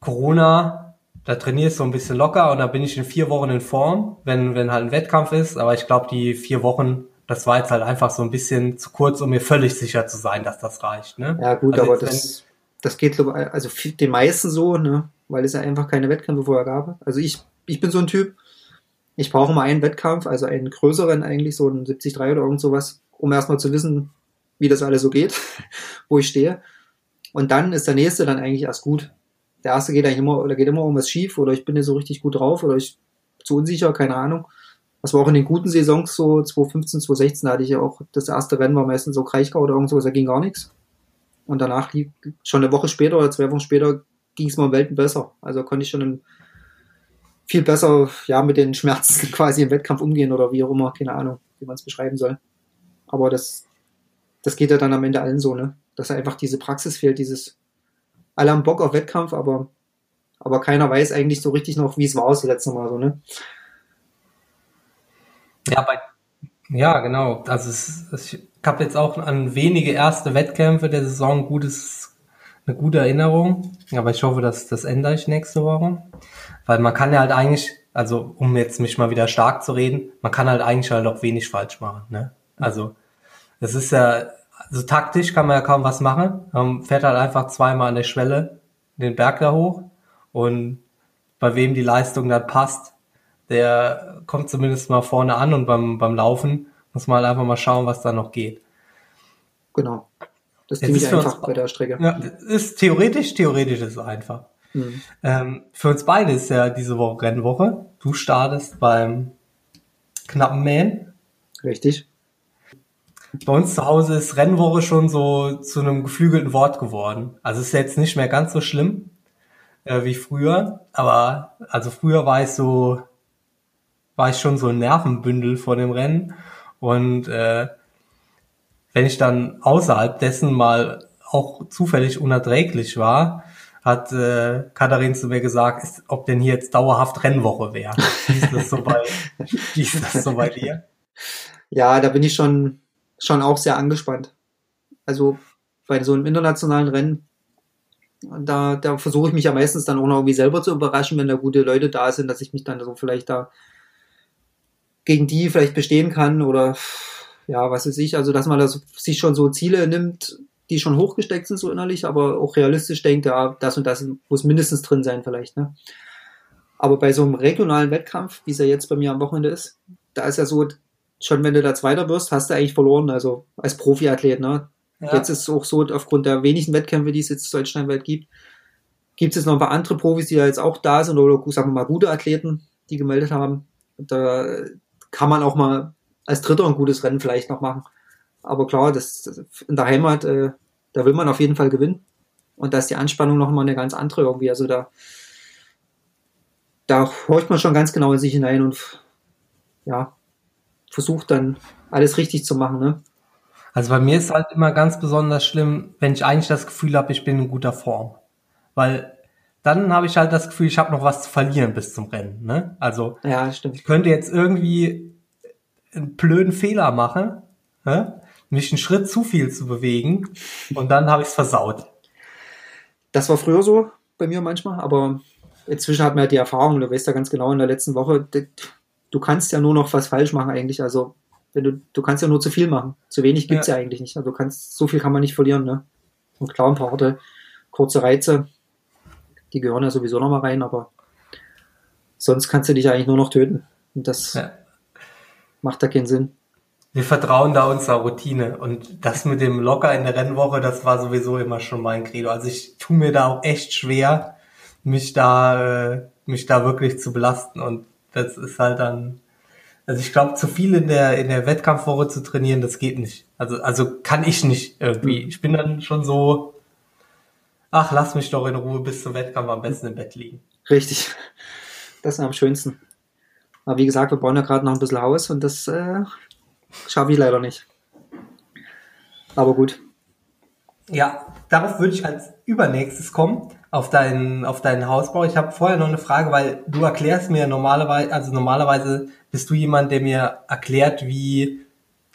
Corona, da trainierst du ein bisschen locker und da bin ich in vier Wochen in Form, wenn, wenn halt ein Wettkampf ist. Aber ich glaube, die vier Wochen, das war jetzt halt einfach so ein bisschen zu kurz, um mir völlig sicher zu sein, dass das reicht. Ne? Ja, gut, also aber das, das geht, also den meisten so, ne? weil es ja einfach keine Wettkämpfe vorher gab. Also ich, ich bin so ein Typ, ich brauche mal einen Wettkampf, also einen größeren eigentlich, so einen 73 oder irgend sowas, um erstmal zu wissen, wie das alles so geht, wo ich stehe. Und dann ist der nächste dann eigentlich erst gut. Der erste geht eigentlich immer, oder geht immer irgendwas schief, oder ich bin nicht so richtig gut drauf, oder ich zu unsicher, keine Ahnung. Das war auch in den guten Saisons so 2015, 2016 hatte ich ja auch, das erste Rennen war meistens so Kraichgau oder irgendwas, da ging gar nichts. Und danach, schon eine Woche später oder zwei Wochen später, ging es mir um Welten besser. Also konnte ich schon viel besser ja, mit den Schmerzen quasi im Wettkampf umgehen oder wie auch immer, keine Ahnung, wie man es beschreiben soll. Aber das, das geht ja dann am Ende allen so, ne? Dass einfach diese Praxis fehlt, dieses, alle haben Bock auf Wettkampf, aber, aber keiner weiß eigentlich so richtig noch, wie es war das letzte Mal, so, ne? Ja, bei, ja, genau. Also es, es, ich habe jetzt auch an wenige erste Wettkämpfe der Saison gutes, eine gute Erinnerung. Aber ich hoffe, dass das ändere ich nächste Woche. Weil man kann ja halt eigentlich, also um jetzt mich mal wieder stark zu reden, man kann halt eigentlich halt auch wenig falsch machen. Ne? Also es ist ja, also taktisch kann man ja kaum was machen. Man fährt halt einfach zweimal an der Schwelle den Berg da hoch und bei wem die Leistung dann passt, der kommt zumindest mal vorne an und beim, beim Laufen muss man halt einfach mal schauen, was da noch geht. Genau. Das ist ziemlich einfach bei der Strecke. Ja, ist theoretisch, theoretisch ist es einfach. Mhm. Ähm, für uns beide ist ja diese Woche Rennwoche. Du startest beim knappen Mähen. Richtig. Bei uns zu Hause ist Rennwoche schon so zu einem geflügelten Wort geworden. Also ist jetzt nicht mehr ganz so schlimm äh, wie früher, aber also früher war ich so, war ich schon so ein Nervenbündel vor dem Rennen und äh, wenn ich dann außerhalb dessen mal auch zufällig unerträglich war, hat äh, Katharin zu mir gesagt, ist, ob denn hier jetzt dauerhaft Rennwoche wäre. Wie ist das so bei, wie ist das so bei dir? Ja, da bin ich schon, schon auch sehr angespannt. Also bei so einem internationalen Rennen, da, da versuche ich mich ja meistens dann auch noch irgendwie selber zu überraschen, wenn da gute Leute da sind, dass ich mich dann so vielleicht da gegen die vielleicht bestehen kann oder ja, was weiß ich, also dass man das, sich schon so Ziele nimmt, die schon hochgesteckt sind, so innerlich, aber auch realistisch denkt, ja, das und das muss mindestens drin sein vielleicht. Ne? Aber bei so einem regionalen Wettkampf, wie es ja jetzt bei mir am Wochenende ist, da ist ja so, schon wenn du da Zweiter wirst, hast du eigentlich verloren, also als Profiathlet. Ne? Ja. Jetzt ist es auch so, aufgrund der wenigen Wettkämpfe, die es jetzt deutschlandweit gibt, gibt es noch ein paar andere Profis, die ja jetzt auch da sind, oder sagen wir mal gute Athleten, die gemeldet haben. Da kann man auch mal als Dritter ein gutes Rennen vielleicht noch machen. Aber klar, das, das in der Heimat, äh, da will man auf jeden Fall gewinnen. Und da ist die Anspannung noch mal eine ganz andere irgendwie. Also da, da horcht man schon ganz genau in sich hinein und ja, versucht dann alles richtig zu machen. Ne? Also bei mir ist halt immer ganz besonders schlimm, wenn ich eigentlich das Gefühl habe, ich bin in guter Form. Weil dann habe ich halt das Gefühl, ich habe noch was zu verlieren bis zum Rennen. Ne? Also ja, ich könnte jetzt irgendwie einen blöden Fehler machen, ne? Mich einen Schritt zu viel zu bewegen und dann habe ich es versaut. Das war früher so bei mir manchmal, aber inzwischen hat man ja die Erfahrung, du weißt ja ganz genau in der letzten Woche, du kannst ja nur noch was falsch machen eigentlich, also wenn du, du kannst ja nur zu viel machen. Zu wenig gibt's ja. ja eigentlich nicht. Also du kannst, so viel kann man nicht verlieren, ne? Und klar, ein paar harte, kurze Reize, die gehören ja sowieso noch mal rein, aber sonst kannst du dich eigentlich nur noch töten. Und das ja. macht da keinen Sinn wir vertrauen da unserer Routine. Und das mit dem Locker in der Rennwoche, das war sowieso immer schon mein Credo. Also ich tue mir da auch echt schwer, mich da, äh, mich da wirklich zu belasten. Und das ist halt dann, also ich glaube, zu viel in der, in der Wettkampfwoche zu trainieren, das geht nicht. Also, also kann ich nicht irgendwie. Ich bin dann schon so, ach, lass mich doch in Ruhe bis zum Wettkampf am besten im Bett liegen. Richtig. Das ist am schönsten. Aber wie gesagt, wir bauen ja gerade noch ein bisschen Haus und das äh, Schaffe ich leider nicht. Aber gut. Ja, darauf würde ich als übernächstes kommen. auf deinen, auf deinen Hausbau. Ich habe vorher noch eine Frage, weil du erklärst mir normalerweise, also normalerweise bist du jemand, der mir erklärt, wie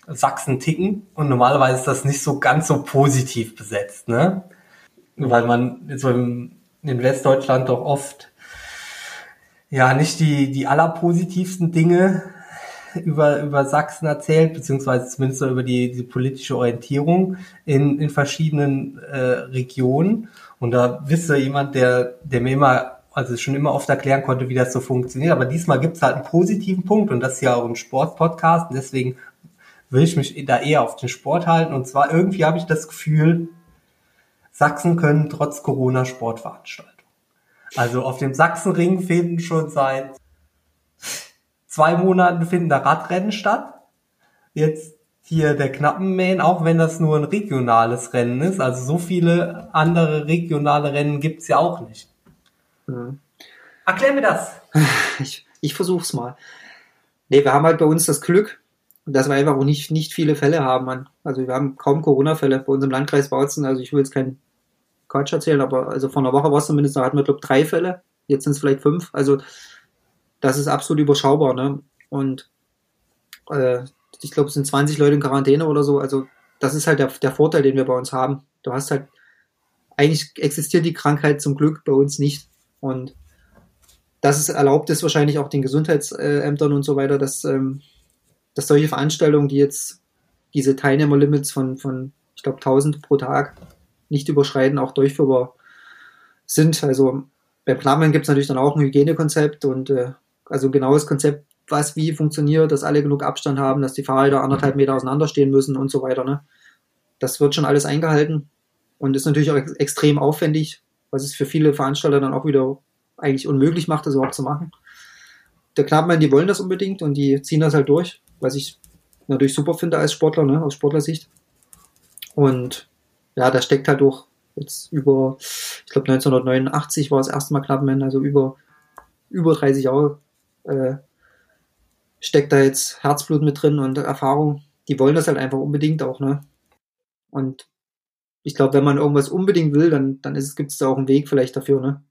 Sachsen ticken und normalerweise ist das nicht so ganz so positiv besetzt, ne? Weil man so im, in Westdeutschland doch oft ja nicht die, die allerpositivsten Dinge über, über Sachsen erzählt, beziehungsweise zumindest über die, die politische Orientierung in, in verschiedenen äh, Regionen. Und da wisse jemand, der, der mir immer, also schon immer oft erklären konnte, wie das so funktioniert. Aber diesmal gibt es halt einen positiven Punkt und das ist ja auch ein Sportpodcast. Und deswegen will ich mich da eher auf den Sport halten. Und zwar irgendwie habe ich das Gefühl, Sachsen können trotz Corona Sport veranstalten. Also auf dem Sachsenring finden schon seit zwei Monaten finden da Radrennen statt. Jetzt hier der Knappenmähen, auch wenn das nur ein regionales Rennen ist. Also so viele andere regionale Rennen gibt's ja auch nicht. Mhm. Erklär mir das. Ich, ich versuch's mal. Nee, wir haben halt bei uns das Glück, dass wir einfach auch nicht, nicht viele Fälle haben. Also wir haben kaum Corona-Fälle bei uns im Landkreis Bautzen. Also ich will jetzt keinen Quatsch erzählen, aber also vor einer Woche war es zumindest, da hatten wir, glaube ich, drei Fälle. Jetzt sind es vielleicht fünf. Also das ist absolut überschaubar. Ne? Und äh, ich glaube, es sind 20 Leute in Quarantäne oder so. Also das ist halt der, der Vorteil, den wir bei uns haben. Du hast halt, eigentlich existiert die Krankheit zum Glück bei uns nicht. Und das ist erlaubt ist wahrscheinlich auch den Gesundheitsämtern und so weiter, dass, ähm, dass solche Veranstaltungen, die jetzt diese Teilnehmerlimits von, von ich glaube, 1000 pro Tag nicht überschreiten, auch durchführbar sind. Also beim Klammern gibt es natürlich dann auch ein Hygienekonzept und äh, also genaues Konzept, was wie funktioniert, dass alle genug Abstand haben, dass die Fahrräder anderthalb Meter auseinanderstehen müssen und so weiter. Ne? Das wird schon alles eingehalten und ist natürlich auch ex extrem aufwendig, was es für viele Veranstalter dann auch wieder eigentlich unmöglich macht, das überhaupt zu machen. Der Knappmann, die wollen das unbedingt und die ziehen das halt durch, was ich natürlich super finde als Sportler, ne, aus Sportlersicht. Und ja, da steckt halt durch jetzt über, ich glaube 1989 war das erste Mal Clubman, also über, über 30 Jahre äh, steckt da jetzt Herzblut mit drin und Erfahrung. Die wollen das halt einfach unbedingt auch, ne? Und ich glaube, wenn man irgendwas unbedingt will, dann, dann gibt es da auch einen Weg vielleicht dafür, ne?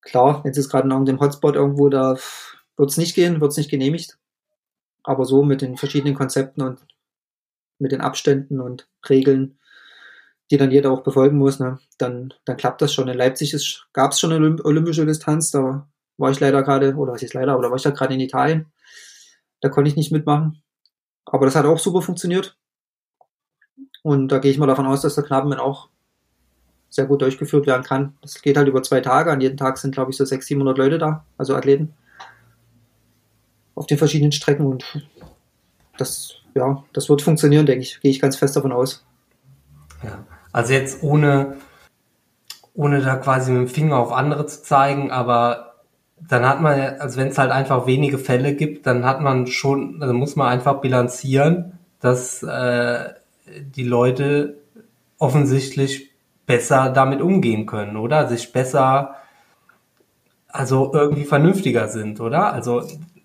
Klar, jetzt ist gerade in irgendeinem Hotspot irgendwo, da wird es nicht gehen, wird es nicht genehmigt. Aber so mit den verschiedenen Konzepten und mit den Abständen und Regeln, die dann jeder auch befolgen muss, ne, dann, dann klappt das schon. In Leipzig gab es schon eine olympische Distanz, da war ich leider gerade, oder was ist leider, oder war ich da gerade in Italien. Da konnte ich nicht mitmachen. Aber das hat auch super funktioniert. Und da gehe ich mal davon aus, dass der Knabenmann auch sehr gut durchgeführt werden kann. Das geht halt über zwei Tage. An jedem Tag sind, glaube ich, so 600, 700 Leute da, also Athleten. Auf den verschiedenen Strecken und das, ja, das wird funktionieren, denke ich. Gehe ich ganz fest davon aus. Ja, also jetzt ohne, ohne da quasi mit dem Finger auf andere zu zeigen, aber dann hat man, also wenn es halt einfach wenige Fälle gibt, dann hat man schon, also muss man einfach bilanzieren, dass äh, die Leute offensichtlich besser damit umgehen können, oder? Sich besser, also irgendwie vernünftiger sind, oder? Also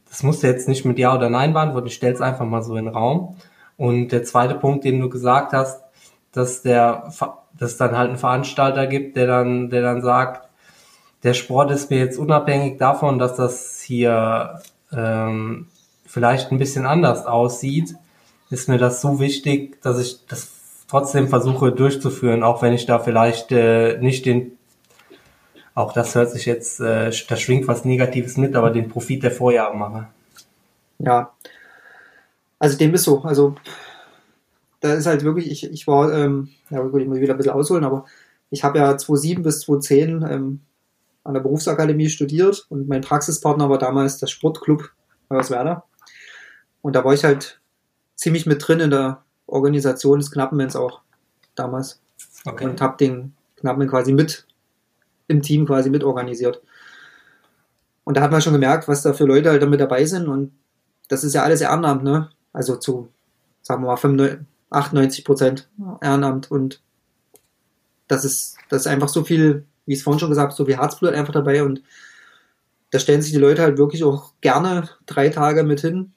das musst du jetzt nicht mit Ja oder Nein beantworten, ich stelle es einfach mal so in den Raum. Und der zweite Punkt, den du gesagt hast, dass der, dass es dann halt einen Veranstalter gibt, der dann, der dann sagt, der Sport ist mir jetzt unabhängig davon, dass das hier ähm, vielleicht ein bisschen anders aussieht, ist mir das so wichtig, dass ich das trotzdem versuche durchzuführen, auch wenn ich da vielleicht äh, nicht den, auch das hört sich jetzt, äh, da schwingt was Negatives mit, aber den Profit der Vorjahre mache. Ja, also dem ist so. Also da ist halt wirklich, ich, ich war, ähm, ja gut, ich muss wieder ein bisschen ausholen, aber ich habe ja 2007 bis 2010 ähm, an der Berufsakademie studiert und mein Praxispartner war damals das Sportclub Werder. Und da war ich halt ziemlich mit drin in der Organisation des Knappenmans auch damals. Okay. Und habe den Knappenman quasi mit im Team quasi mit organisiert. Und da hat man schon gemerkt, was da für Leute halt damit dabei sind. Und das ist ja alles Ehrenamt, ne? Also zu, sagen wir mal, 95, 98 Prozent Ehrenamt. Und das ist, das ist einfach so viel wie es vorhin schon gesagt, so wie Herzblut einfach dabei und da stellen sich die Leute halt wirklich auch gerne drei Tage mit hin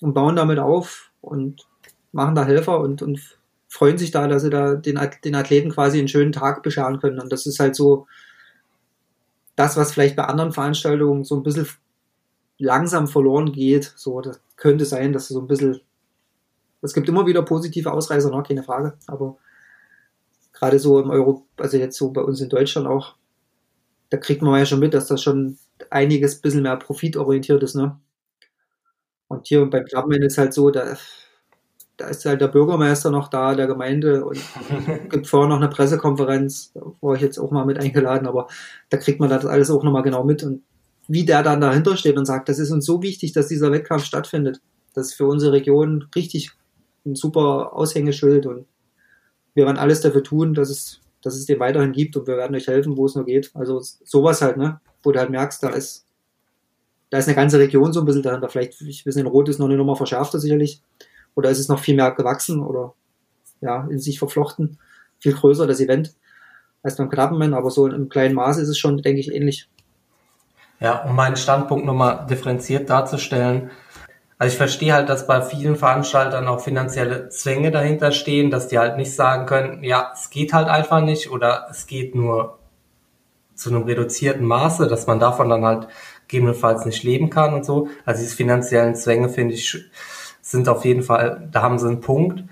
und bauen damit auf und machen da Helfer und, und freuen sich da, dass sie da den, den Athleten quasi einen schönen Tag bescheren können. Und das ist halt so das, was vielleicht bei anderen Veranstaltungen so ein bisschen langsam verloren geht. So, das könnte sein, dass so ein bisschen, es gibt immer wieder positive Ausreißer, noch keine Frage, aber gerade so im Euro, also jetzt so bei uns in Deutschland auch, da kriegt man ja schon mit, dass das schon einiges bisschen mehr profitorientiert ist, ne? Und hier beim Clubman ist halt so, da, da ist halt der Bürgermeister noch da, der Gemeinde und gibt vorher noch eine Pressekonferenz, da war ich jetzt auch mal mit eingeladen, aber da kriegt man das alles auch nochmal genau mit und wie der dann dahinter steht und sagt, das ist uns so wichtig, dass dieser Wettkampf stattfindet. Das ist für unsere Region richtig ein super Aushängeschild und wir werden alles dafür tun, dass es, dass es den weiterhin gibt und wir werden euch helfen, wo es nur geht. Also sowas halt, ne? Wo du halt merkst, da ist, da ist eine ganze Region so ein bisschen dahinter. Vielleicht, ich weiß nicht, Rot ist noch eine Nummer verschärfter sicherlich. Oder ist es noch viel mehr gewachsen oder ja, in sich verflochten. Viel größer, das Event, als beim Knappenmann, aber so im kleinen Maß ist es schon, denke ich, ähnlich. Ja, um meinen Standpunkt nochmal differenziert darzustellen, also ich verstehe halt, dass bei vielen Veranstaltern auch finanzielle Zwänge dahinter stehen, dass die halt nicht sagen können, ja, es geht halt einfach nicht oder es geht nur zu einem reduzierten Maße, dass man davon dann halt gegebenenfalls nicht leben kann und so. Also diese finanziellen Zwänge, finde ich, sind auf jeden Fall, da haben sie einen Punkt.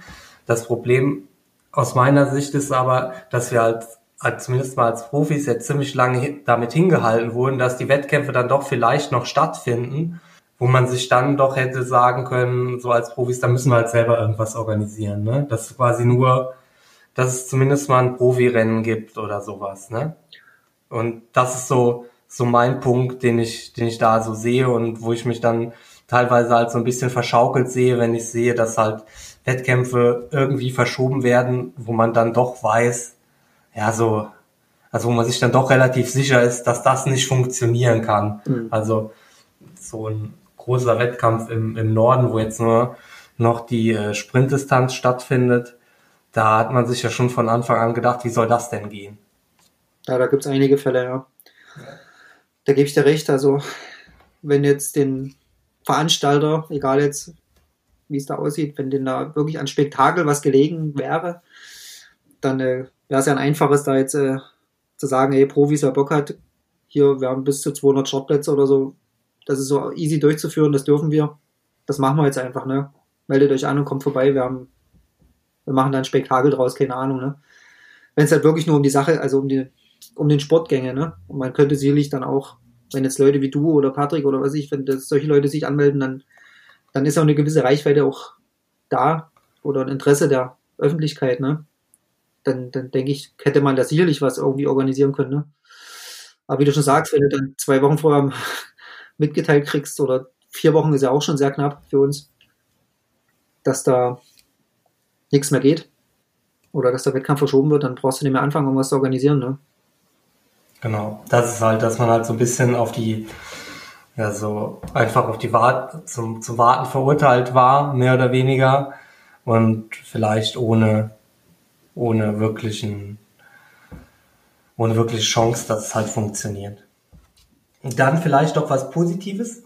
Das Problem aus meiner Sicht ist aber, dass wir halt, halt zumindest mal als Profis jetzt ziemlich lange damit hingehalten wurden, dass die Wettkämpfe dann doch vielleicht noch stattfinden wo man sich dann doch hätte sagen können, so als Profis, da müssen wir halt selber irgendwas organisieren, ne? Dass quasi nur, dass es zumindest mal ein Profirennen gibt oder sowas, ne? Und das ist so, so mein Punkt, den ich, den ich da so sehe und wo ich mich dann teilweise halt so ein bisschen verschaukelt sehe, wenn ich sehe, dass halt Wettkämpfe irgendwie verschoben werden, wo man dann doch weiß, ja, so, also wo man sich dann doch relativ sicher ist, dass das nicht funktionieren kann. Mhm. Also so ein großer Wettkampf im, im Norden, wo jetzt nur noch die äh, Sprintdistanz stattfindet. Da hat man sich ja schon von Anfang an gedacht, wie soll das denn gehen? Ja, da gibt es einige Fälle, ja. Da gebe ich dir recht. Also, wenn jetzt den Veranstalter, egal jetzt, wie es da aussieht, wenn denn da wirklich an Spektakel was gelegen wäre, dann äh, wäre es ja ein einfaches, da jetzt äh, zu sagen, hey, Profis, wer Bock hat, hier, wir haben bis zu 200 Startplätze oder so, das ist so easy durchzuführen, das dürfen wir. Das machen wir jetzt einfach, ne? Meldet euch an und kommt vorbei, wir haben, wir machen da ein Spektakel draus, keine Ahnung, ne? Wenn es halt wirklich nur um die Sache, also um die, um den Sportgänge, ne? Und man könnte sicherlich dann auch, wenn jetzt Leute wie du oder Patrick oder was ich, wenn das, solche Leute sich anmelden, dann, dann ist auch eine gewisse Reichweite auch da oder ein Interesse der Öffentlichkeit, ne? Dann, dann denke ich, hätte man da sicherlich was irgendwie organisieren können, ne? Aber wie du schon sagst, wenn du dann zwei Wochen vorher mitgeteilt kriegst, oder vier Wochen ist ja auch schon sehr knapp für uns, dass da nichts mehr geht oder dass der Wettkampf verschoben wird, dann brauchst du nicht mehr anfangen, um was zu organisieren. Ne? Genau, das ist halt, dass man halt so ein bisschen auf die, ja, so einfach auf die Wart zum, zum Warten verurteilt war, mehr oder weniger, und vielleicht ohne, ohne wirklichen, ohne wirkliche Chance, dass es halt funktioniert. Dann vielleicht doch was Positives.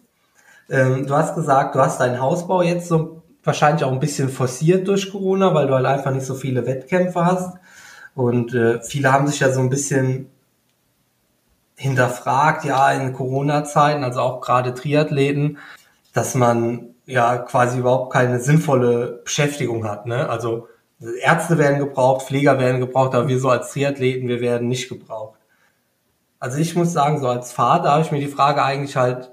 Ähm, du hast gesagt, du hast deinen Hausbau jetzt so wahrscheinlich auch ein bisschen forciert durch Corona, weil du halt einfach nicht so viele Wettkämpfe hast. Und äh, viele haben sich ja so ein bisschen hinterfragt, ja, in Corona-Zeiten, also auch gerade Triathleten, dass man ja quasi überhaupt keine sinnvolle Beschäftigung hat. Ne? Also Ärzte werden gebraucht, Pfleger werden gebraucht, aber wir so als Triathleten, wir werden nicht gebraucht. Also ich muss sagen, so als Vater habe ich mir die Frage eigentlich halt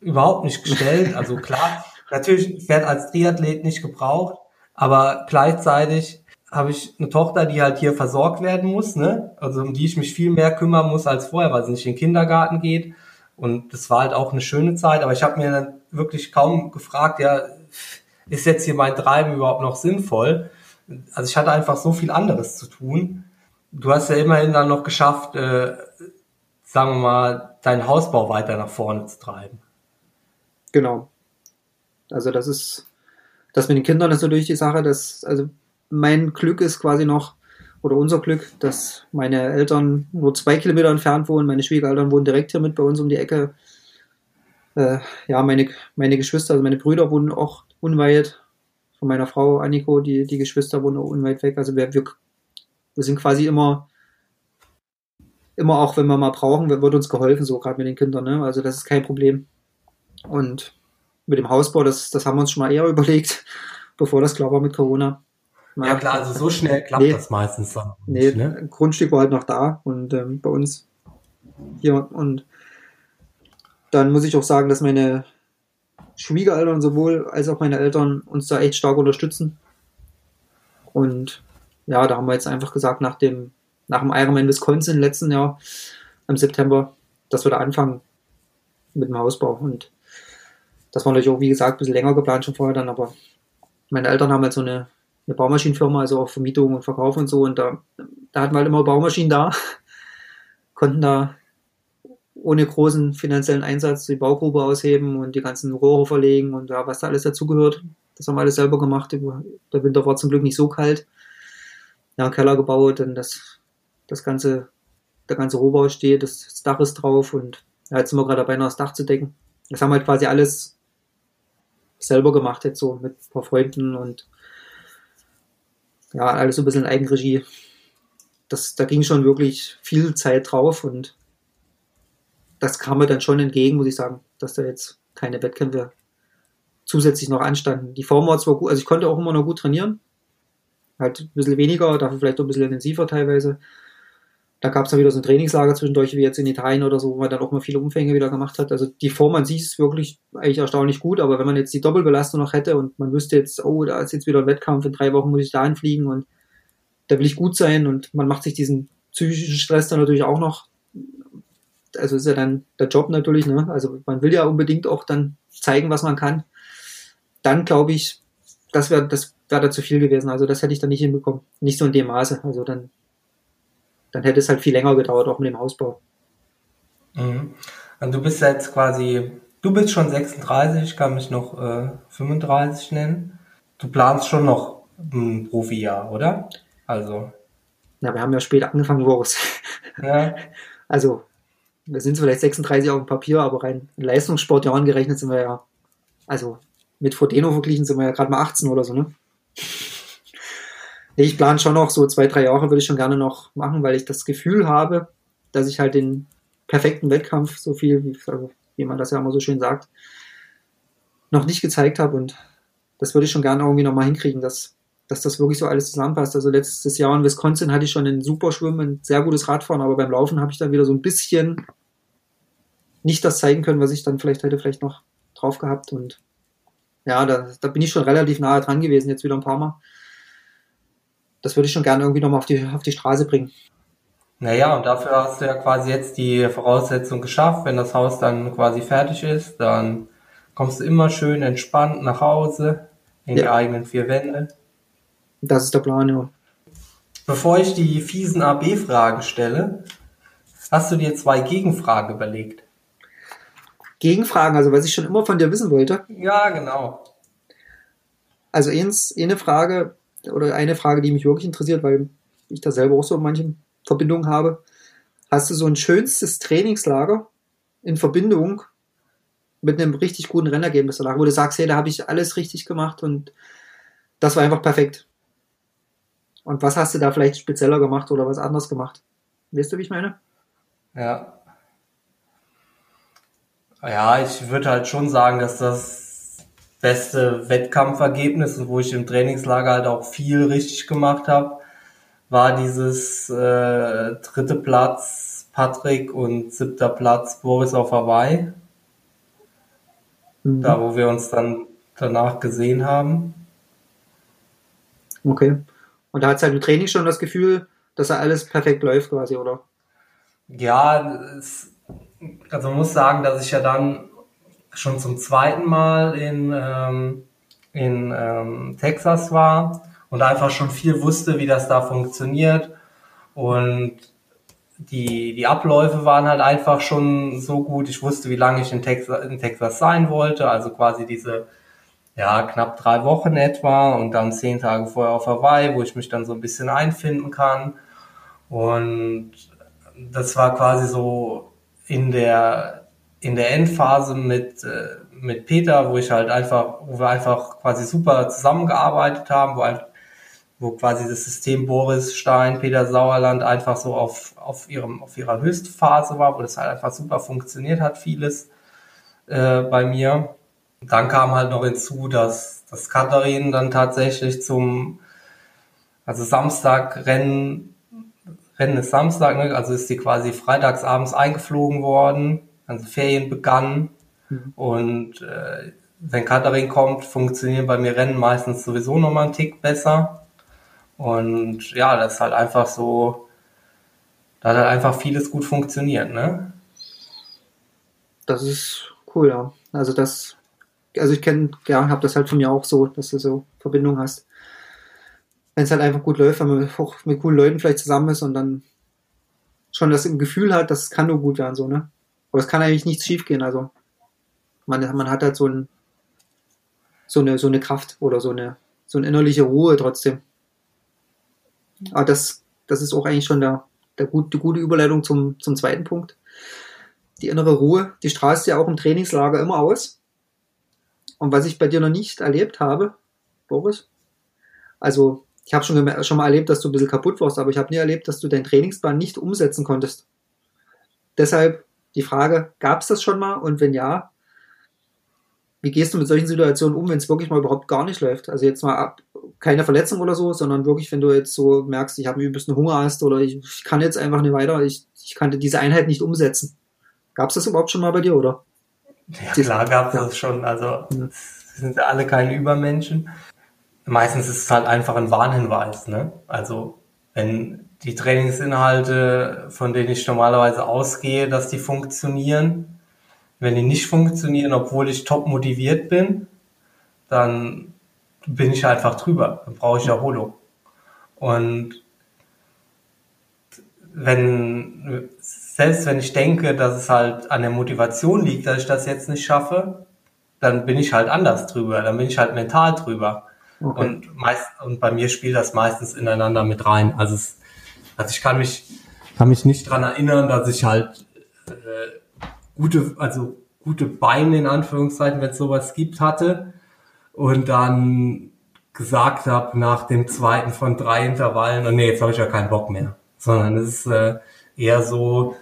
überhaupt nicht gestellt. Also klar, natürlich wird als Triathlet nicht gebraucht, aber gleichzeitig habe ich eine Tochter, die halt hier versorgt werden muss, ne? Also um die ich mich viel mehr kümmern muss als vorher, weil sie nicht in den Kindergarten geht. Und das war halt auch eine schöne Zeit, aber ich habe mir dann wirklich kaum gefragt, ja, ist jetzt hier mein Treiben überhaupt noch sinnvoll? Also ich hatte einfach so viel anderes zu tun du hast ja immerhin dann noch geschafft, äh, sagen wir mal, deinen Hausbau weiter nach vorne zu treiben. Genau. Also das ist, das mit den Kindern ist natürlich die Sache, dass, also mein Glück ist quasi noch, oder unser Glück, dass meine Eltern nur zwei Kilometer entfernt wohnen, meine Schwiegereltern wohnen direkt hier mit bei uns um die Ecke. Äh, ja, meine, meine Geschwister, also meine Brüder wohnen auch unweit von meiner Frau Anniko, die, die Geschwister wohnen unweit weg. Also wir, wir, wir sind quasi immer, immer auch, wenn wir mal brauchen, wird uns geholfen, so gerade mit den Kindern. Ne? Also das ist kein Problem. Und mit dem Hausbau, das, das haben wir uns schon mal eher überlegt, bevor das klar war mit Corona. Ja klar, also so schnell klappt nee, das meistens dann. Nee, ne? Grundstück war halt noch da und ähm, bei uns hier und dann muss ich auch sagen, dass meine Schwiegereltern sowohl als auch meine Eltern uns da echt stark unterstützen. Und ja, da haben wir jetzt einfach gesagt, nach dem, nach dem Ironman Wisconsin letzten Jahr im September, dass wir da anfangen mit dem Hausbau. Und das war natürlich auch, wie gesagt, ein bisschen länger geplant schon vorher dann, aber meine Eltern haben halt so eine, eine Baumaschinenfirma, also auch Vermietung und Verkauf und so. Und da, da hatten wir halt immer Baumaschinen da, konnten da ohne großen finanziellen Einsatz die Baugrube ausheben und die ganzen Rohre verlegen und ja, was da alles dazugehört. Das haben wir alles selber gemacht. Der Winter war zum Glück nicht so kalt. Ja, Keller gebaut und das, das ganze, der ganze Rohbau steht, das, das Dach ist drauf und ja, jetzt sind wir gerade dabei, noch das Dach zu decken. Das haben wir halt quasi alles selber gemacht, jetzt so mit ein paar Freunden und ja, alles so ein bisschen Eigenregie. Das, da ging schon wirklich viel Zeit drauf und das kam mir dann schon entgegen, muss ich sagen, dass da jetzt keine Wettkämpfe zusätzlich noch anstanden. Die Form war zwar gut, also ich konnte auch immer noch gut trainieren, halt ein bisschen weniger, dafür vielleicht auch ein bisschen intensiver teilweise. Da gab es dann wieder so ein Trainingslager zwischendurch, wie jetzt in Italien oder so, wo man dann auch mal viele Umfänge wieder gemacht hat. Also die Form an sich ist wirklich eigentlich erstaunlich gut, aber wenn man jetzt die Doppelbelastung noch hätte und man wüsste jetzt, oh, da ist jetzt wieder ein Wettkampf, in drei Wochen muss ich da hinfliegen und da will ich gut sein und man macht sich diesen psychischen Stress dann natürlich auch noch also ist ja dann der Job natürlich, ne? Also man will ja unbedingt auch dann zeigen, was man kann. Dann glaube ich, das wäre das wäre da zu viel gewesen. Also das hätte ich dann nicht hinbekommen. Nicht so in dem Maße. Also dann, dann hätte es halt viel länger gedauert, auch mit dem Hausbau. Mhm. Und du bist jetzt quasi, du bist schon 36, ich kann mich noch äh, 35 nennen. Du planst schon noch ein Profijahr, oder? Also. Ja, wir haben ja später angefangen, Boris. Ja. Also wir sind vielleicht 36 auf dem Papier, aber rein in Leistungssportjahren gerechnet sind wir ja, also mit Frodeno verglichen sind wir ja gerade mal 18 oder so, ne? Ich plane schon noch so zwei, drei Jahre würde ich schon gerne noch machen, weil ich das Gefühl habe, dass ich halt den perfekten Wettkampf, so viel, wie, also, wie man das ja immer so schön sagt, noch nicht gezeigt habe und das würde ich schon gerne irgendwie nochmal hinkriegen, dass, dass das wirklich so alles zusammenpasst. Also letztes Jahr in Wisconsin hatte ich schon ein super Schwimmen, ein sehr gutes Radfahren, aber beim Laufen habe ich dann wieder so ein bisschen nicht das zeigen können, was ich dann vielleicht hätte vielleicht noch drauf gehabt. Und ja, da, da bin ich schon relativ nahe dran gewesen, jetzt wieder ein paar Mal. Das würde ich schon gerne irgendwie nochmal auf die, auf die Straße bringen. Naja, und dafür hast du ja quasi jetzt die Voraussetzung geschafft. Wenn das Haus dann quasi fertig ist, dann kommst du immer schön entspannt nach Hause in ja. die eigenen vier Wände. Das ist der Plan, ja. Bevor ich die fiesen AB-Fragen stelle, hast du dir zwei Gegenfragen überlegt. Gegenfragen, also was ich schon immer von dir wissen wollte. Ja, genau. Also eins, eine Frage oder eine Frage, die mich wirklich interessiert, weil ich da selber auch so manche Verbindungen habe. Hast du so ein schönstes Trainingslager in Verbindung mit einem richtig guten Rennergebnis danach, wo du sagst, hey, da habe ich alles richtig gemacht und das war einfach perfekt. Und was hast du da vielleicht spezieller gemacht oder was anders gemacht? Weißt du, wie ich meine? Ja, ja, ich würde halt schon sagen, dass das beste Wettkampfergebnis, wo ich im Trainingslager halt auch viel richtig gemacht habe, war dieses äh, dritte Platz Patrick und siebter Platz Boris auf Hawaii. Mhm. Da, wo wir uns dann danach gesehen haben. Okay. Und da hat es halt im Training schon das Gefühl, dass er alles perfekt läuft quasi, oder? Ja, es, also man muss sagen, dass ich ja dann schon zum zweiten Mal in, ähm, in ähm, Texas war und einfach schon viel wusste, wie das da funktioniert. Und die, die Abläufe waren halt einfach schon so gut. Ich wusste, wie lange ich in Texas, in Texas sein wollte, also quasi diese ja, knapp drei Wochen etwa und dann zehn Tage vorher auf Hawaii, wo ich mich dann so ein bisschen einfinden kann. Und das war quasi so in der, in der Endphase mit, äh, mit Peter, wo ich halt einfach, wo wir einfach quasi super zusammengearbeitet haben, wo halt, wo quasi das System Boris Stein, Peter Sauerland einfach so auf, auf ihrem, auf ihrer Höchstphase war, wo das halt einfach super funktioniert hat, vieles äh, bei mir. Dann kam halt noch hinzu, dass, dass Katharin dann tatsächlich zum, also Samstag Rennen ist Samstag, ne? also ist sie quasi freitags abends eingeflogen worden, also Ferien begannen mhm. und äh, wenn Katharin kommt, funktionieren bei mir Rennen meistens sowieso nochmal einen Tick besser. Und ja, das ist halt einfach so, da hat halt einfach vieles gut funktioniert, ne? Das ist cool, ja. Also das also ich kenne, ja, habe das halt von mir auch so, dass du so Verbindung hast. Wenn es halt einfach gut läuft, wenn man auch mit coolen Leuten vielleicht zusammen ist und dann schon das im Gefühl hat, das kann nur gut werden, so, ne? Aber es kann eigentlich nichts schief gehen, also man, man hat halt so, ein, so, eine, so eine Kraft oder so eine, so eine innerliche Ruhe trotzdem. Aber das, das ist auch eigentlich schon der, der gut, die gute Überleitung zum, zum zweiten Punkt. Die innere Ruhe, die strahlst ja auch im Trainingslager immer aus. Und was ich bei dir noch nicht erlebt habe, Boris, also ich habe schon, schon mal erlebt, dass du ein bisschen kaputt warst, aber ich habe nie erlebt, dass du deinen Trainingsplan nicht umsetzen konntest. Deshalb die Frage, gab es das schon mal? Und wenn ja, wie gehst du mit solchen Situationen um, wenn es wirklich mal überhaupt gar nicht läuft? Also jetzt mal ab, keine Verletzung oder so, sondern wirklich, wenn du jetzt so merkst, ich habe ein bisschen Hunger hast oder ich, ich, kann jetzt einfach nicht weiter, ich, ich kann diese Einheit nicht umsetzen. Gab es das überhaupt schon mal bei dir, oder? Ja, klar gab es das schon. Also sind ja alle keine Übermenschen. Meistens ist es halt einfach ein Warnhinweis. Ne? Also wenn die Trainingsinhalte, von denen ich normalerweise ausgehe, dass die funktionieren, wenn die nicht funktionieren, obwohl ich top motiviert bin, dann bin ich einfach drüber. Dann brauche ich Erholung. Und wenn selbst wenn ich denke, dass es halt an der Motivation liegt, dass ich das jetzt nicht schaffe, dann bin ich halt anders drüber, dann bin ich halt mental drüber. Okay. Und meist, und bei mir spielt das meistens ineinander mit rein. Also, es, also ich kann mich, kann mich nicht dran erinnern, dass ich halt äh, gute, also gute Beine in Anführungszeichen, wenn es sowas gibt, hatte und dann gesagt habe nach dem zweiten von drei Intervallen, oh nee, jetzt habe ich ja keinen Bock mehr. Sondern es ist äh, eher so,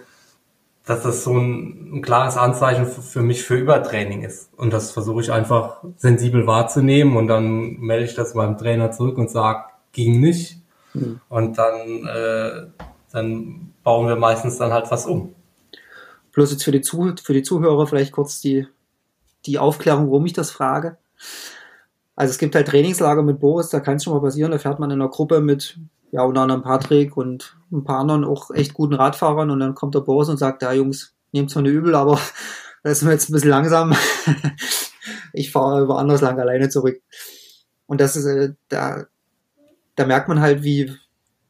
dass das so ein, ein klares Anzeichen für, mich für Übertraining ist. Und das versuche ich einfach sensibel wahrzunehmen und dann melde ich das meinem Trainer zurück und sage, ging nicht. Mhm. Und dann, äh, dann bauen wir meistens dann halt was um. Bloß jetzt für die, Zuh für die Zuhörer vielleicht kurz die, die Aufklärung, warum ich das frage. Also es gibt halt Trainingslager mit Boris, da kann es schon mal passieren, da fährt man in einer Gruppe mit ja, unter anderem Patrick und ein paar anderen auch echt guten Radfahrern und dann kommt der Boris und sagt, ja Jungs, nehmt zwar eine übel, aber das ist mir jetzt ein bisschen langsam. ich fahre woanders lang alleine zurück. Und das ist, äh, da, da merkt man halt, wie,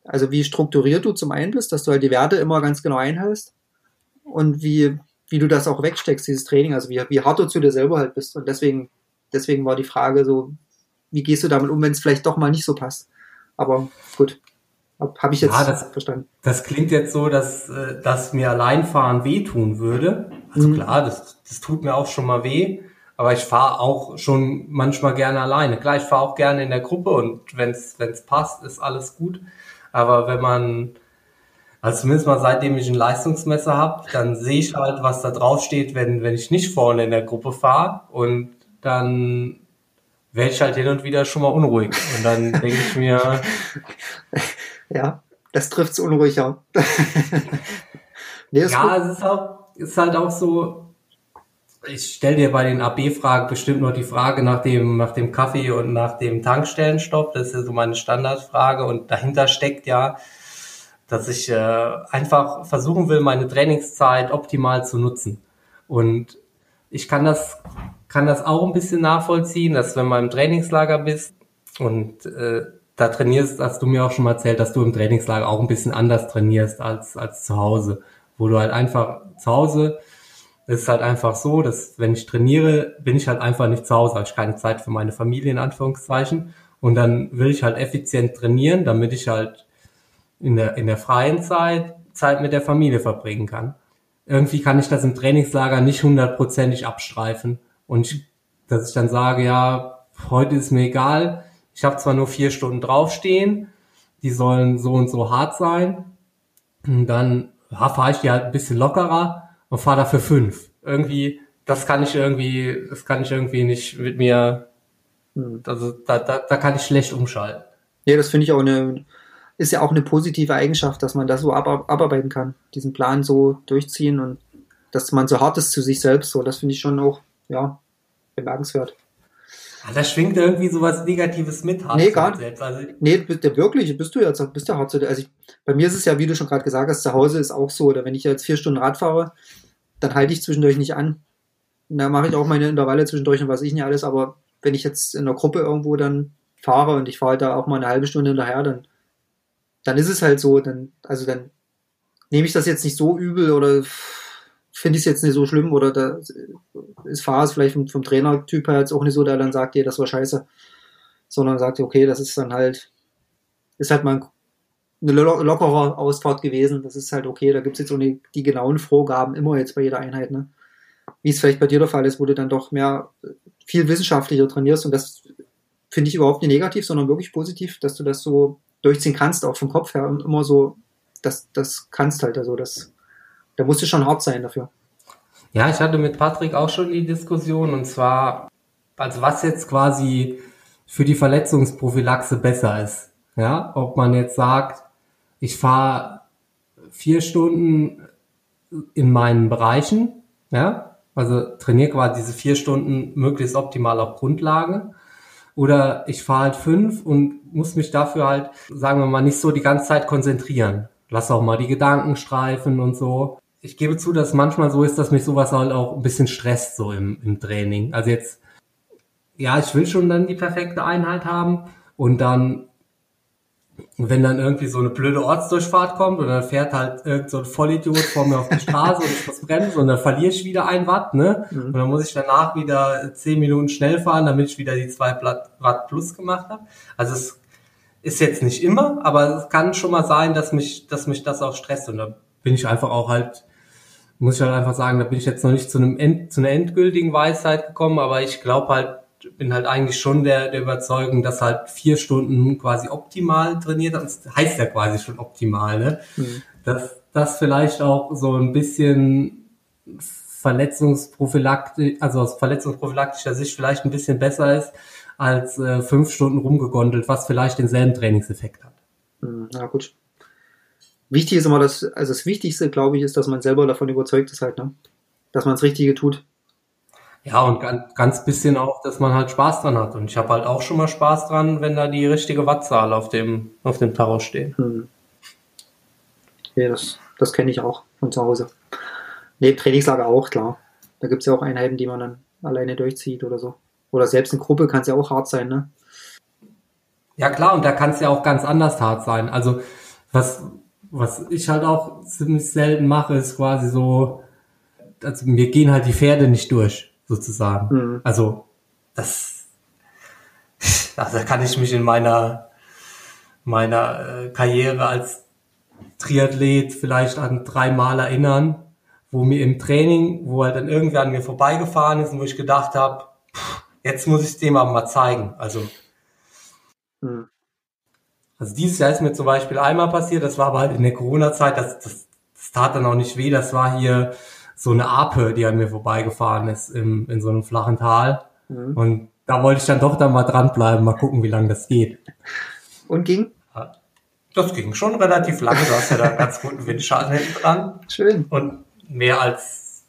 also wie strukturiert du zum einen bist, dass du halt die Werte immer ganz genau einhältst und wie, wie du das auch wegsteckst, dieses Training, also wie, wie hart du zu dir selber halt bist. Und deswegen, deswegen war die Frage so, wie gehst du damit um, wenn es vielleicht doch mal nicht so passt? Aber gut. Habe ich jetzt ja, das, verstanden. Das klingt jetzt so, dass, äh, dass mir Alleinfahren wehtun würde. Also mhm. klar, das, das tut mir auch schon mal weh. Aber ich fahre auch schon manchmal gerne alleine. Klar, ich fahre auch gerne in der Gruppe und wenn es passt, ist alles gut. Aber wenn man, also zumindest mal seitdem ich ein Leistungsmesser habe, dann sehe ich halt, was da drauf steht, wenn, wenn ich nicht vorne in der Gruppe fahre. Und dann werde ich halt hin und wieder schon mal unruhig. Und dann denke ich mir, Ja, das trifft's unruhiger. nee, ja, gut. es ist, auch, ist halt auch so, ich stelle dir bei den AB-Fragen bestimmt noch die Frage nach dem, nach dem Kaffee und nach dem Tankstellenstopp. Das ist ja so meine Standardfrage und dahinter steckt ja, dass ich äh, einfach versuchen will, meine Trainingszeit optimal zu nutzen. Und ich kann das, kann das auch ein bisschen nachvollziehen, dass wenn man im Trainingslager bist und äh, da trainierst, hast du mir auch schon mal erzählt, dass du im Trainingslager auch ein bisschen anders trainierst als, als zu Hause. Wo du halt einfach zu Hause ist halt einfach so, dass wenn ich trainiere, bin ich halt einfach nicht zu Hause, habe ich keine Zeit für meine Familie in Anführungszeichen. Und dann will ich halt effizient trainieren, damit ich halt in der, in der freien Zeit Zeit mit der Familie verbringen kann. Irgendwie kann ich das im Trainingslager nicht hundertprozentig abstreifen. Und ich, dass ich dann sage, ja, heute ist mir egal, ich habe zwar nur vier Stunden draufstehen, die sollen so und so hart sein. Und dann ja, fahre ich die halt ein bisschen lockerer und fahre dafür fünf. Irgendwie, das kann ich irgendwie, das kann ich irgendwie nicht mit mir, also da, da, da kann ich schlecht umschalten. Ja, das finde ich auch eine, ist ja auch eine positive Eigenschaft, dass man das so ab, abarbeiten kann, diesen Plan so durchziehen und dass man so hart ist zu sich selbst, so, das finde ich schon auch, ja, bemerkenswert. Ah, Da schwingt irgendwie sowas Negatives mit. hart Nee, zu gar selbst. Also, Nee, bist wirklich, bist du jetzt, bist du hart zu dir. Also ich, bei mir ist es ja, wie du schon gerade gesagt hast, zu Hause ist auch so, oder wenn ich jetzt vier Stunden Rad fahre, dann halte ich zwischendurch nicht an. Und Da mache ich auch meine Intervalle zwischendurch und was ich nicht alles, aber wenn ich jetzt in der Gruppe irgendwo dann fahre und ich fahre halt da auch mal eine halbe Stunde hinterher, dann, dann ist es halt so, dann, also dann nehme ich das jetzt nicht so übel oder finde ich es jetzt nicht so schlimm oder da ist Fahrer vielleicht vom, vom Trainertyp her jetzt auch nicht so, der dann sagt, ja, das war scheiße, sondern sagt, okay, das ist dann halt, ist halt mal eine lo lockere Ausfahrt gewesen, das ist halt okay, da gibt es jetzt auch nicht die genauen Vorgaben immer jetzt bei jeder Einheit, ne? Wie es vielleicht bei dir der Fall ist, wo du dann doch mehr viel wissenschaftlicher trainierst. Und das finde ich überhaupt nicht negativ, sondern wirklich positiv, dass du das so durchziehen kannst, auch vom Kopf her immer so, das, das kannst halt, also das, da musst du schon hart sein dafür. Ja, ich hatte mit Patrick auch schon die Diskussion und zwar, also was jetzt quasi für die Verletzungsprophylaxe besser ist. Ja, ob man jetzt sagt, ich fahre vier Stunden in meinen Bereichen, ja, also trainiere quasi diese vier Stunden möglichst optimal auf Grundlage. Oder ich fahre halt fünf und muss mich dafür halt, sagen wir mal, nicht so die ganze Zeit konzentrieren. Lass auch mal die Gedanken streifen und so ich gebe zu, dass manchmal so ist, dass mich sowas halt auch ein bisschen stresst, so im, im Training. Also jetzt, ja, ich will schon dann die perfekte Einheit haben und dann, wenn dann irgendwie so eine blöde Ortsdurchfahrt kommt und dann fährt halt irgend so ein Vollidiot vor mir auf die Straße und ich muss bremsen und dann verliere ich wieder ein Watt, ne? Mhm. Und dann muss ich danach wieder zehn Minuten schnell fahren, damit ich wieder die zwei Watt plus gemacht habe. Also es ist jetzt nicht immer, aber es kann schon mal sein, dass mich, dass mich das auch stresst und da bin ich einfach auch halt muss ich halt einfach sagen, da bin ich jetzt noch nicht zu einem End, zu einer endgültigen Weisheit gekommen, aber ich glaube halt, bin halt eigentlich schon der, der Überzeugung, dass halt vier Stunden quasi optimal trainiert, das heißt ja quasi schon optimal, ne? Mhm. Dass das vielleicht auch so ein bisschen Verletzungsprophylaktik, also aus verletzungsprophylaktischer Sicht vielleicht ein bisschen besser ist, als äh, fünf Stunden rumgegondelt, was vielleicht denselben Trainingseffekt hat. Mhm, Na gut. Wichtig ist immer, dass, also das Wichtigste, glaube ich, ist, dass man selber davon überzeugt ist halt, ne? Dass man das Richtige tut. Ja, und ganz, ganz bisschen auch, dass man halt Spaß dran hat. Und ich habe halt auch schon mal Spaß dran, wenn da die richtige Wattzahl auf dem, auf dem Tacho steht. Hm. Ja, das, das kenne ich auch von zu Hause. Nee, Trainingslager auch, klar. Da gibt es ja auch Einheiten, die man dann alleine durchzieht oder so. Oder selbst in Gruppe kann es ja auch hart sein, ne? Ja klar, und da kann es ja auch ganz anders hart sein. Also was, was ich halt auch ziemlich selten mache, ist quasi so, also mir gehen halt die Pferde nicht durch, sozusagen. Mhm. Also das, also da kann ich mich in meiner meiner äh, Karriere als Triathlet vielleicht an drei Mal erinnern, wo mir im Training, wo er dann irgendwer an mir vorbeigefahren ist und wo ich gedacht habe, jetzt muss ich dem aber mal zeigen. Also Hm. Also dieses Jahr ist mir zum Beispiel einmal passiert, das war aber halt in der Corona-Zeit, das, das, das tat dann auch nicht weh, das war hier so eine Ape, die an mir vorbeigefahren ist im, in so einem flachen Tal. Mhm. Und da wollte ich dann doch dann mal dranbleiben, mal gucken, wie lange das geht. Und ging? Das ging schon relativ lange, du hast ja da einen ganz guten Windschatten hinten dran. Schön. Und mehr als,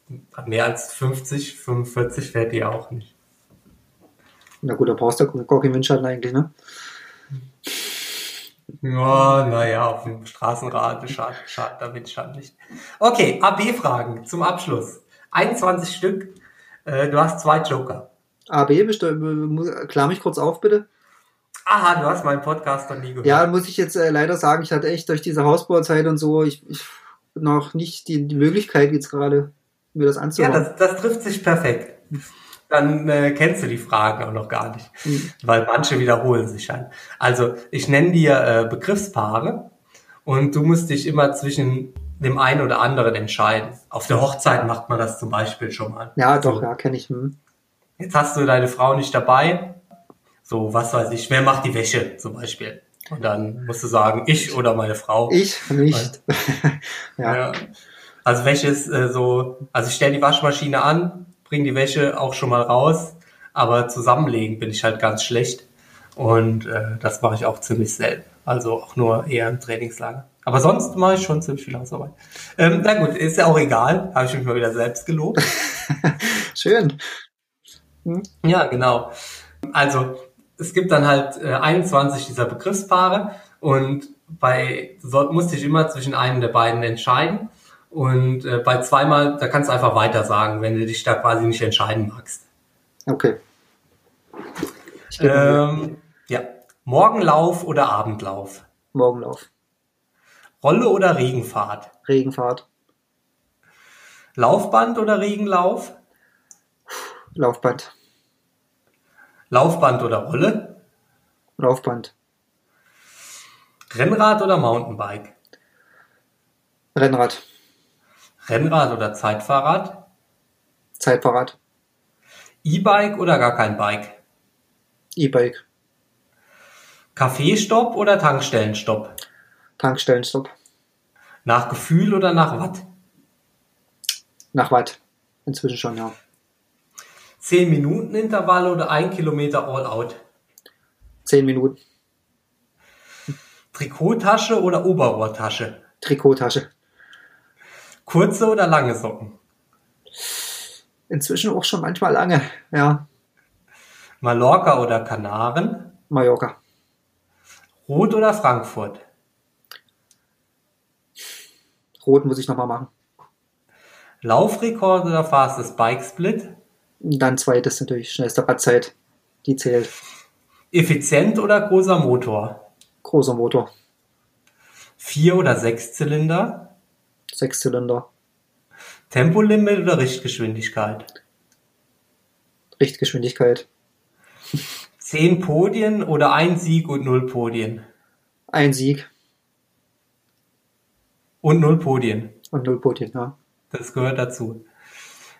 mehr als 50, 45 fährt die auch nicht. Na gut, da brauchst du gar keinen Windschatten eigentlich, ne? Ja, naja, auf dem Straßenrad schadet, schadet der Windschatten nicht. Okay, AB-Fragen zum Abschluss. 21 Stück. Äh, du hast zwei Joker. AB, klär mich kurz auf, bitte. Aha, du hast meinen Podcast noch nie gehört. Ja, muss ich jetzt äh, leider sagen, ich hatte echt durch diese Hausbauzeit und so, ich, ich noch nicht die, die Möglichkeit jetzt gerade, mir das Ja, anzuhören. das, das trifft sich perfekt. Dann äh, kennst du die Fragen auch noch gar nicht, Hm. weil manche wiederholen sich halt. Also ich nenne dir äh, Begriffspaare und du musst dich immer zwischen dem einen oder anderen entscheiden. Auf der Hochzeit macht man das zum Beispiel schon mal. ja, doch, So. ja, kenne ich. Hm. jetzt hast du deine Frau nicht dabei. So, was weiß ich, wer macht die Wäsche zum Beispiel? Und dann musst du sagen, ich oder meine Frau. Ich nicht. ja. ja. Also Wäsche ist äh, so, also ich stelle die Waschmaschine an, bringe die Wäsche auch schon mal raus, aber zusammenlegen bin ich halt ganz schlecht. Und äh, das mache ich auch ziemlich selten. Also auch nur eher im Trainingslager. Aber sonst mache ich schon ziemlich viel Hausarbeit. Ähm, na gut, ist ja auch egal. Habe ich mich mal wieder selbst gelobt. Schön. Hm? Ja, genau. Also es gibt dann halt äh, 21 dieser Begriffspaare und bei so, musste ich immer zwischen einem der beiden entscheiden. Und äh, bei zweimal, da kannst du einfach weiter sagen, wenn du dich da quasi nicht entscheiden magst. Okay. Ähm, ja. Morgenlauf oder Abendlauf? Morgenlauf. Rolle oder Regenfahrt? Regenfahrt. Laufband oder Regenlauf? Laufband. Laufband oder Rolle? Laufband. Rennrad oder Mountainbike? Rennrad. Rennrad oder Zeitfahrrad? Zeitfahrrad. E-Bike oder gar kein Bike? E-Bike. Kaffeestopp oder Tankstellenstopp? Tankstellenstopp. Nach Gefühl oder nach Watt? Nach Watt. Inzwischen schon, ja. 10 Minuten Intervalle oder 1 Kilometer All Out? 10 Minuten. Trikottasche oder Oberrohrtasche? Trikottasche. Kurze oder lange Socken? Inzwischen auch schon manchmal lange, ja. Mallorca oder Kanaren? Mallorca. Rot oder Frankfurt? Rot muss ich nochmal machen. Laufrekord oder Fastest Bike Split? Dann zweites natürlich, schnellste Radzeit. Die zählt. Effizient oder großer Motor? Großer Motor. Vier- oder Sechszylinder? Sechszylinder. Tempolimit oder Richtgeschwindigkeit? Richtgeschwindigkeit. Zehn Podien oder ein Sieg und null Podien? Ein Sieg. Und null Podien. Und null Podien, ja. Das gehört dazu.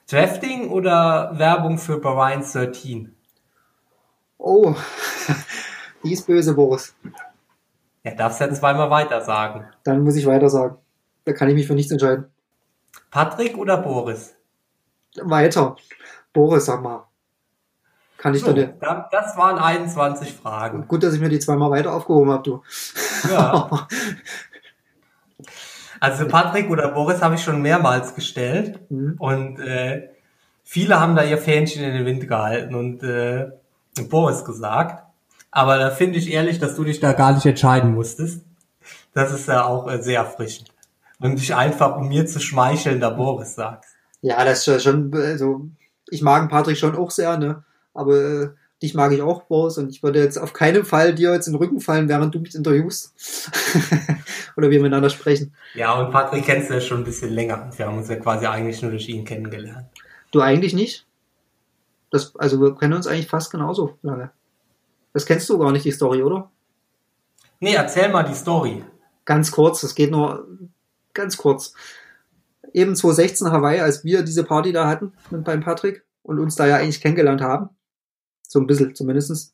Drafting oder Werbung für Bahrain 13? Oh, die ist böse, Boris. Ja, darfst ja zweimal weiter sagen. Dann muss ich weiter sagen. Da kann ich mich für nichts entscheiden. Patrick oder Boris? Weiter. Boris, sag mal. Kann ich So, da- das waren 21 Fragen. Gut, dass ich mir die zweimal weiter aufgehoben habe, du. Ja. Also Patrick oder Boris habe ich schon mehrmals gestellt Mhm. und äh, viele haben da ihr Fähnchen in den Wind gehalten und äh, Boris gesagt. Aber da finde ich ehrlich, dass du dich da gar nicht entscheiden musstest. Das ist ja auch äh, sehr erfrischend. Und dich einfach, um mir zu schmeicheln, da Boris sagst. Ja, das ist schon, also, ich mag Patrick schon auch sehr, ne? Aber äh, dich mag ich auch, Boris, und ich würde jetzt auf keinen Fall dir jetzt in den Rücken fallen, während du mich interviewst. Oder wir miteinander sprechen. Ja, und Patrick kennst du ja schon ein bisschen länger. Wir haben uns ja quasi eigentlich nur durch ihn kennengelernt. Du eigentlich nicht? Das, also wir kennen uns eigentlich fast genauso lange. Das kennst du gar nicht, die Story, oder? Nee, erzähl mal die Story. Ganz kurz, das geht nur ganz kurz. Eben 2016 Hawaii, als wir diese Party da hatten mit beim Patrick und uns da ja eigentlich kennengelernt haben. So ein bisschen zumindestens.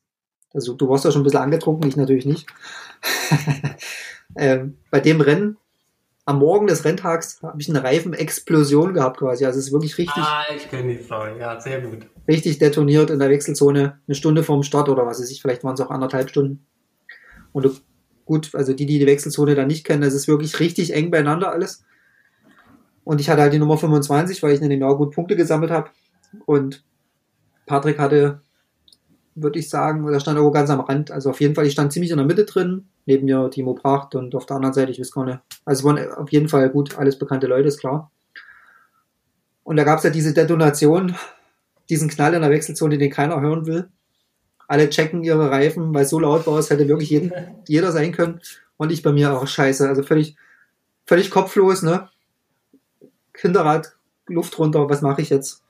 Also du warst ja schon ein bisschen angetrunken, ich natürlich nicht. ähm, bei dem Rennen, am Morgen des Renntags, habe ich eine Reifenexplosion gehabt quasi. Also es ist wirklich richtig, Ah, ich kenne die Story. Ja, sehr gut. richtig detoniert in der Wechselzone, eine Stunde vorm Start oder was weiß ich, vielleicht waren es auch anderthalb Stunden. Und du, gut, also die, die die Wechselzone da nicht kennen, das ist wirklich richtig eng beieinander alles. Und ich hatte halt die Nummer 25, weil ich in dem Jahr gut Punkte gesammelt habe. Und Patrick hatte, würde ich sagen, der stand irgendwo ganz am Rand. Also auf jeden Fall, ich stand ziemlich in der Mitte drin, neben mir Timo Pracht und auf der anderen Seite, ich weiß gar nicht. Also es waren auf jeden Fall gut, alles bekannte Leute, ist klar. Und da gab es ja diese Detonation, diesen Knall in der Wechselzone, den keiner hören will. Alle checken ihre Reifen, weil es so laut war, es hätte wirklich jeden, jeder sein können. Und ich bei mir auch scheiße. Also völlig, völlig kopflos, ne? Hinterrad, Luft runter, was mache ich jetzt?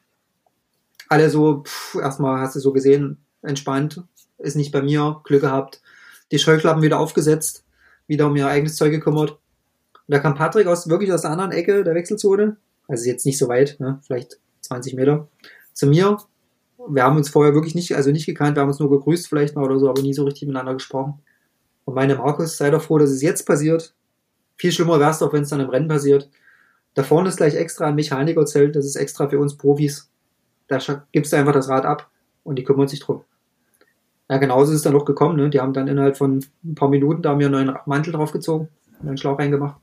Alle so, pff, erstmal hast du so gesehen, entspannt, ist nicht bei mir, Glück gehabt, die Scheuklappen wieder aufgesetzt, wieder um ihr eigenes Zeug gekümmert. Und da kam Patrick aus, wirklich aus der anderen Ecke der Wechselzone, also jetzt nicht so weit, ne? vielleicht 20 Meter, zu mir, Wir haben uns vorher wirklich nicht, also nicht gekannt, wir haben uns nur gegrüßt vielleicht mal oder so, aber nie so richtig miteinander gesprochen. Und meine Markus, sei doch froh, dass es jetzt passiert. Viel schlimmer wäre es doch, wenn es dann im Rennen passiert. Da vorne ist gleich extra ein Mechanikerzelt, das ist extra für uns Profis. Da gibst du einfach das Rad ab und die kümmern sich drum. Ja, genauso ist es dann noch gekommen. Ne? Die haben dann innerhalb von ein paar Minuten da mir einen neuen Mantel draufgezogen, einen Schlauch reingemacht.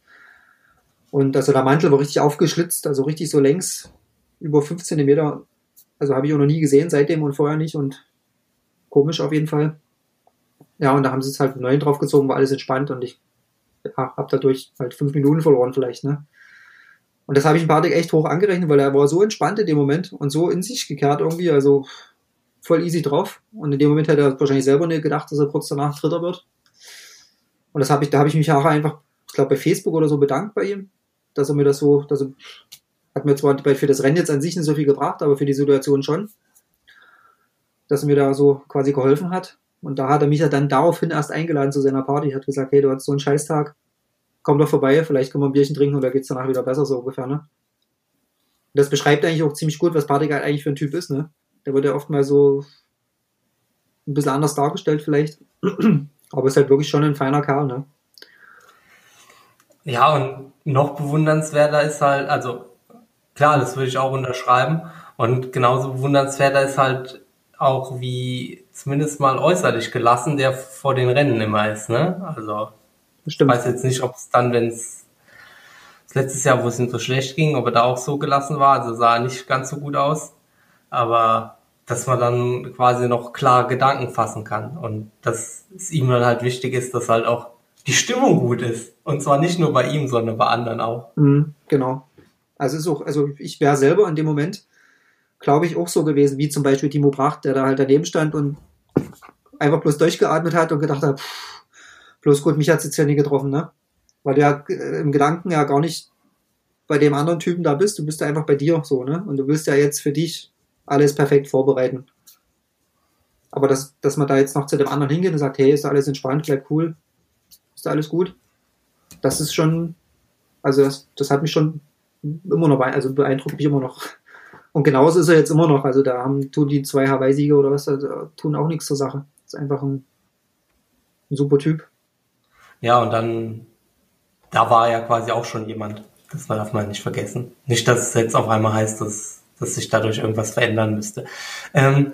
Und also der Mantel war richtig aufgeschlitzt, also richtig so längs, über 5 cm. Also habe ich auch noch nie gesehen, seitdem und vorher nicht. Und komisch auf jeden Fall. Ja, und da haben sie es halt einen draufgezogen, war alles entspannt und ich ja, habe dadurch halt fünf Minuten verloren vielleicht. Ne? Und das habe ich ein paar Tage echt hoch angerechnet, weil er war so entspannt in dem Moment und so in sich gekehrt irgendwie, also voll easy drauf. Und in dem Moment hat er wahrscheinlich selber nicht gedacht, dass er kurz danach Dritter wird. Und das habe ich, da habe ich mich auch einfach, ich glaube, bei Facebook oder so bedankt bei ihm, dass er mir das so, dass er, hat mir zwar für das Rennen jetzt an sich nicht so viel gebracht, aber für die Situation schon, dass er mir da so quasi geholfen hat. Und da hat er mich ja dann daraufhin erst eingeladen zu seiner Party, hat gesagt, hey, du hast so einen Scheißtag, komm doch vorbei, vielleicht können wir ein Bierchen trinken oder geht's danach wieder besser, so ungefähr, ne? Und das beschreibt eigentlich auch ziemlich gut, was halt eigentlich für ein Typ ist, ne? Der wird ja oft mal so ein bisschen anders dargestellt vielleicht. Aber ist halt wirklich schon ein feiner Kerl, ne? Ja, und noch bewundernswerter ist halt, also klar, das würde ich auch unterschreiben. Und genauso bewundernswerter ist halt auch wie zumindest mal äußerlich gelassen, der vor den Rennen immer ist, ne? Also Stimmt. Ich weiß jetzt nicht, ob es dann, wenn es letztes Jahr, wo es ihm so schlecht ging, ob er da auch so gelassen war. Also sah er nicht ganz so gut aus. Aber dass man dann quasi noch klar Gedanken fassen kann. Und dass es ihm dann halt wichtig ist, dass halt auch die Stimmung gut ist. Und zwar nicht nur bei ihm, sondern bei anderen auch. Mhm, genau. Also ist auch, also ich wäre selber in dem Moment, glaube ich, auch so gewesen, wie zum Beispiel Timo Bracht, der da halt daneben stand und einfach bloß durchgeatmet hat und gedacht hat, pff, Bloß gut, mich hat es jetzt ja nie getroffen, ne? Weil du ja äh, im Gedanken ja gar nicht bei dem anderen Typen da bist, du bist ja einfach bei dir so, ne? Und du willst ja jetzt für dich alles perfekt vorbereiten. Aber dass, dass man da jetzt noch zu dem anderen hingeht und sagt, hey, ist alles entspannt, bleib cool, ist alles gut, das ist schon, also das, das hat mich schon immer noch, also beeindruckt mich immer noch. Und genauso ist er jetzt immer noch. Also da haben, tun die zwei Hawaii-Sieger oder was, also, tun auch nichts zur Sache. ist einfach ein, ein super Typ. Ja, und dann, da war ja quasi auch schon jemand. Das darf man nicht vergessen. Nicht, dass es jetzt auf einmal heißt, dass, dass sich dadurch irgendwas verändern müsste. Ähm,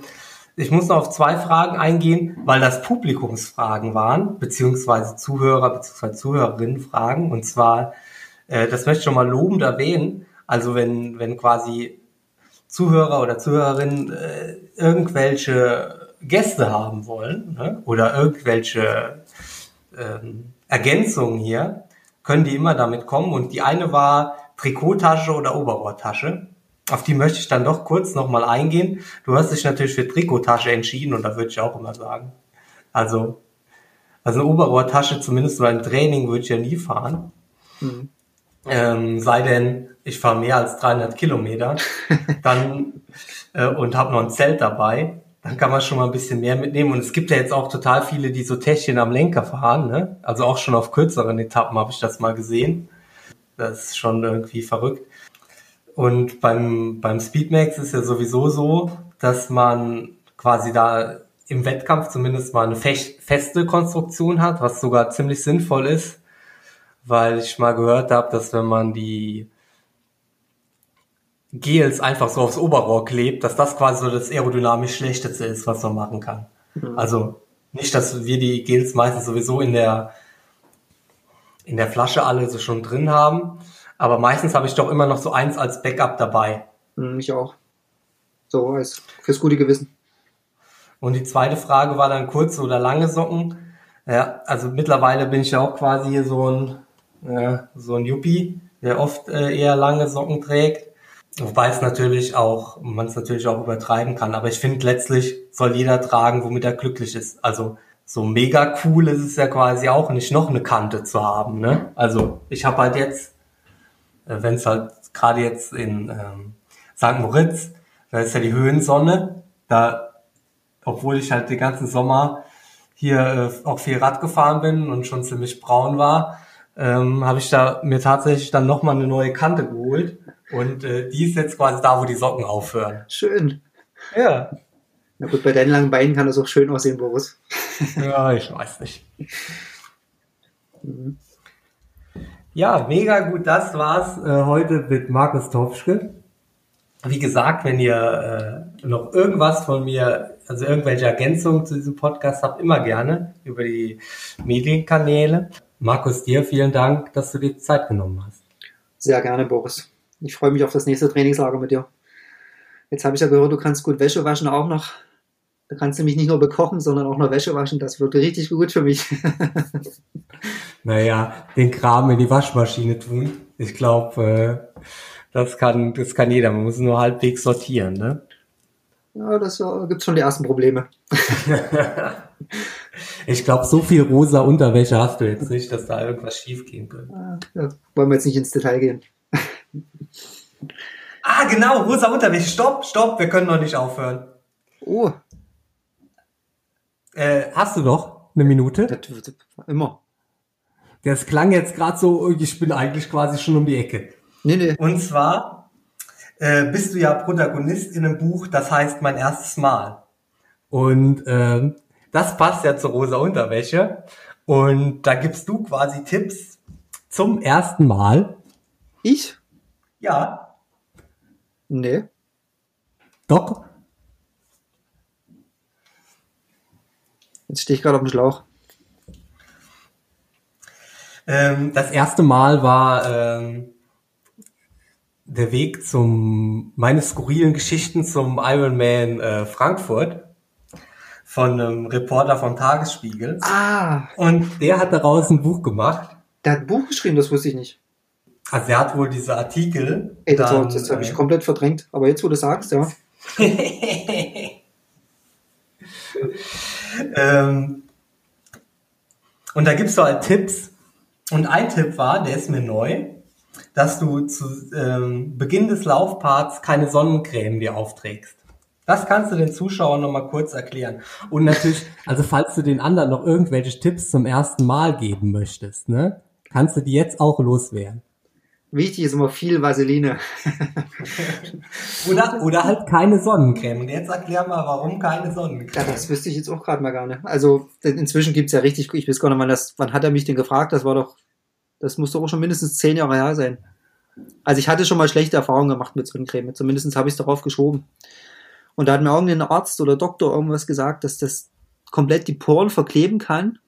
ich muss noch auf zwei Fragen eingehen, weil das Publikumsfragen waren, beziehungsweise Zuhörer, beziehungsweise Zuhörerinnen Fragen. Und zwar, äh, das möchte ich schon mal lobend erwähnen. Also wenn, wenn quasi Zuhörer oder Zuhörerinnen äh, irgendwelche Gäste haben wollen ne? oder irgendwelche ähm, Ergänzungen hier, können die immer damit kommen. Und die eine war Trikottasche oder Oberrohrtasche. Auf die möchte ich dann doch kurz nochmal eingehen. Du hast dich natürlich für Trikottasche entschieden und da würde ich auch immer sagen. Also, also eine Oberrohrtasche, zumindest beim Training, würde ich ja nie fahren. Mhm. Ähm, sei denn, ich fahre mehr als 300 Kilometer dann äh, und habe noch ein Zelt dabei dann kann man schon mal ein bisschen mehr mitnehmen. Und es gibt ja jetzt auch total viele, die so Täschchen am Lenker fahren, ne? Also auch schon auf kürzeren Etappen habe ich das mal gesehen. Das ist schon irgendwie verrückt. Und beim, beim Speedmax ist ja sowieso so, dass man quasi da im Wettkampf zumindest mal eine feste Konstruktion hat, was sogar ziemlich sinnvoll ist, weil ich mal gehört habe, dass wenn man die Gels einfach so aufs Oberrohr klebt, dass das quasi so das aerodynamisch schlechteste ist, was man machen kann. Mhm. Also nicht, dass wir die Gels meistens sowieso in der in der Flasche alle so schon drin haben, aber meistens habe ich doch immer noch so eins als Backup dabei. Mhm, ich auch. So als fürs gute Gewissen. Und die zweite Frage war dann kurze oder lange Socken. Ja, also mittlerweile bin ich ja auch quasi hier so ein ja, so ein Yuppie, der oft äh, eher lange Socken trägt. Wobei es natürlich auch, man es natürlich auch übertreiben kann. Aber ich finde, letztlich soll jeder tragen, womit er glücklich ist. Also so mega cool ist es ja quasi auch nicht, noch eine Kante zu haben. Ne? Also ich habe halt jetzt, äh, wenn es halt gerade jetzt in ähm, St. Moritz, da ist ja die Höhensonne, da, obwohl ich halt den ganzen Sommer hier äh, auch viel Rad gefahren bin und schon ziemlich braun war, ähm, habe ich da mir tatsächlich dann nochmal eine neue Kante geholt und äh, die ist jetzt quasi da, wo die Socken aufhören. Schön. Ja. Na gut, bei deinen langen Beinen kann das auch schön aussehen, Boris. ja, ich weiß nicht. Mhm. Ja, mega gut. Das war's äh, heute mit Markus Topschke. Wie gesagt, wenn ihr äh, noch irgendwas von mir, also irgendwelche Ergänzungen zu diesem Podcast habt, immer gerne über die Medienkanäle. Markus, dir vielen Dank, dass du dir Zeit genommen hast. Sehr gerne, Boris. Ich freue mich auf das nächste Trainingslager mit dir. Jetzt habe ich ja gehört, du kannst gut Wäsche waschen auch noch. Da kannst du mich nicht nur bekochen, sondern auch noch Wäsche waschen. Das wird richtig gut für mich. naja, den Kram in die Waschmaschine tun. Ich glaube, äh, das kann, das kann jeder. Man muss nur halbwegs sortieren, ne? Ja, das äh, gibt schon die ersten Probleme. ich glaube, so viel rosa Unterwäsche hast du jetzt nicht, dass da irgendwas schief gehen könnte. Ja, wollen wir jetzt nicht ins Detail gehen. ah, genau, rosa Unterwäsche. Stopp, stopp, wir können noch nicht aufhören. Oh. Äh, hast du doch eine Minute? Das, immer. Das klang jetzt gerade so, ich bin eigentlich quasi schon um die Ecke. Nee, nee. Und zwar äh, bist du ja Protagonist in einem Buch, das heißt Mein erstes Mal. Und äh, das passt ja zur rosa Unterwäsche. Und da gibst du quasi Tipps zum ersten Mal. Ich? Ja. Nee. Doch. Jetzt stehe ich gerade auf dem Schlauch. Ähm, das erste Mal war ähm, der Weg zum meine skurrilen Geschichten zum Ironman äh, Frankfurt von einem Reporter vom Tagesspiegel. Ah. Und der hat daraus ein Buch gemacht. Der hat ein Buch geschrieben, das wusste ich nicht. Also er hat wohl diese Artikel. Ey, das, dann, das habe ich äh, komplett verdrängt. Aber jetzt, wo du sagst, ja. ähm, und da gibt's so halt Tipps. Und ein Tipp war, der ist mir neu dass du zu ähm, Beginn des Laufparts keine Sonnencreme dir aufträgst. Das kannst du den Zuschauern nochmal kurz erklären. Und natürlich, also falls du den anderen noch irgendwelche Tipps zum ersten Mal geben möchtest, ne, kannst du die jetzt auch loswerden. Wichtig ist immer viel Vaseline. oder, oder halt keine Sonnencreme. Und jetzt erklär mal, warum keine Sonnencreme. Ja, das wüsste ich jetzt auch gerade mal gar nicht. Also inzwischen gibt's ja richtig, ich weiß gar nicht, wann, das, wann hat er mich denn gefragt? Das war doch das muss doch auch schon mindestens zehn Jahre her sein. Also ich hatte schon mal schlechte Erfahrungen gemacht mit Sonnencreme. Zumindest habe ich es darauf geschoben. Und da hat mir irgendein Arzt oder Doktor irgendwas gesagt, dass das komplett die Poren verkleben kann,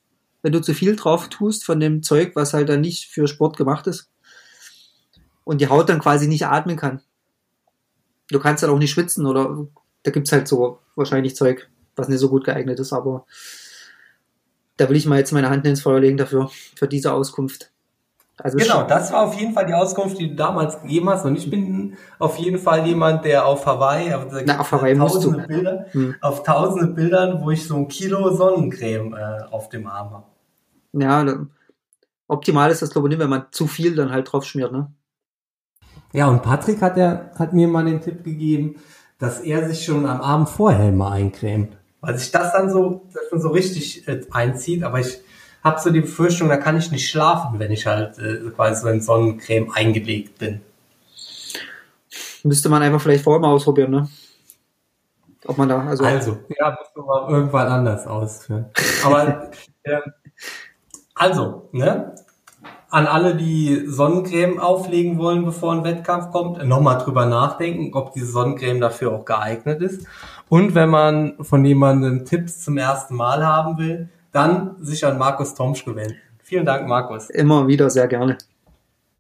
wenn du zu viel drauf tust von dem Zeug, was halt dann nicht für Sport gemacht ist. Und die Haut dann quasi nicht atmen kann. Du kannst halt auch nicht schwitzen oder da gibt's halt so wahrscheinlich Zeug, was nicht so gut geeignet ist, aber da will ich mal jetzt meine Hand ins Feuer legen dafür, für diese Auskunft. Also genau, das war auf jeden Fall die Auskunft, die du damals gegeben hast. Und ich bin auf jeden Fall jemand, der auf Hawaii, auf, Na, auf Hawaii tausende Bilder, hm. auf tausende Bildern, wo ich so ein Kilo Sonnencreme äh, auf dem Arm habe. Ja, optimal ist das glaube ich nicht, wenn man zu viel dann halt drauf schmiert, ne? Ja, und Patrick hat, der, hat mir mal den Tipp gegeben, dass er sich schon am Abend vorher mal eincremt. Weil sich das dann so, das dann so richtig äh, einzieht, aber ich habe so die Befürchtung, da kann ich nicht schlafen, wenn ich halt äh, quasi so in Sonnencreme eingelegt bin. Müsste man einfach vielleicht vorher mal ausprobieren, ne? Ob man da, also. Also, ja, müssen wir irgendwann anders ausführen. Aber, äh, also, ne? An alle, die Sonnencreme auflegen wollen, bevor ein Wettkampf kommt, nochmal drüber nachdenken, ob diese Sonnencreme dafür auch geeignet ist. Und wenn man von jemandem Tipps zum ersten Mal haben will, dann sich an Markus Tomsch wenden. Vielen Dank, Markus. Immer wieder sehr gerne.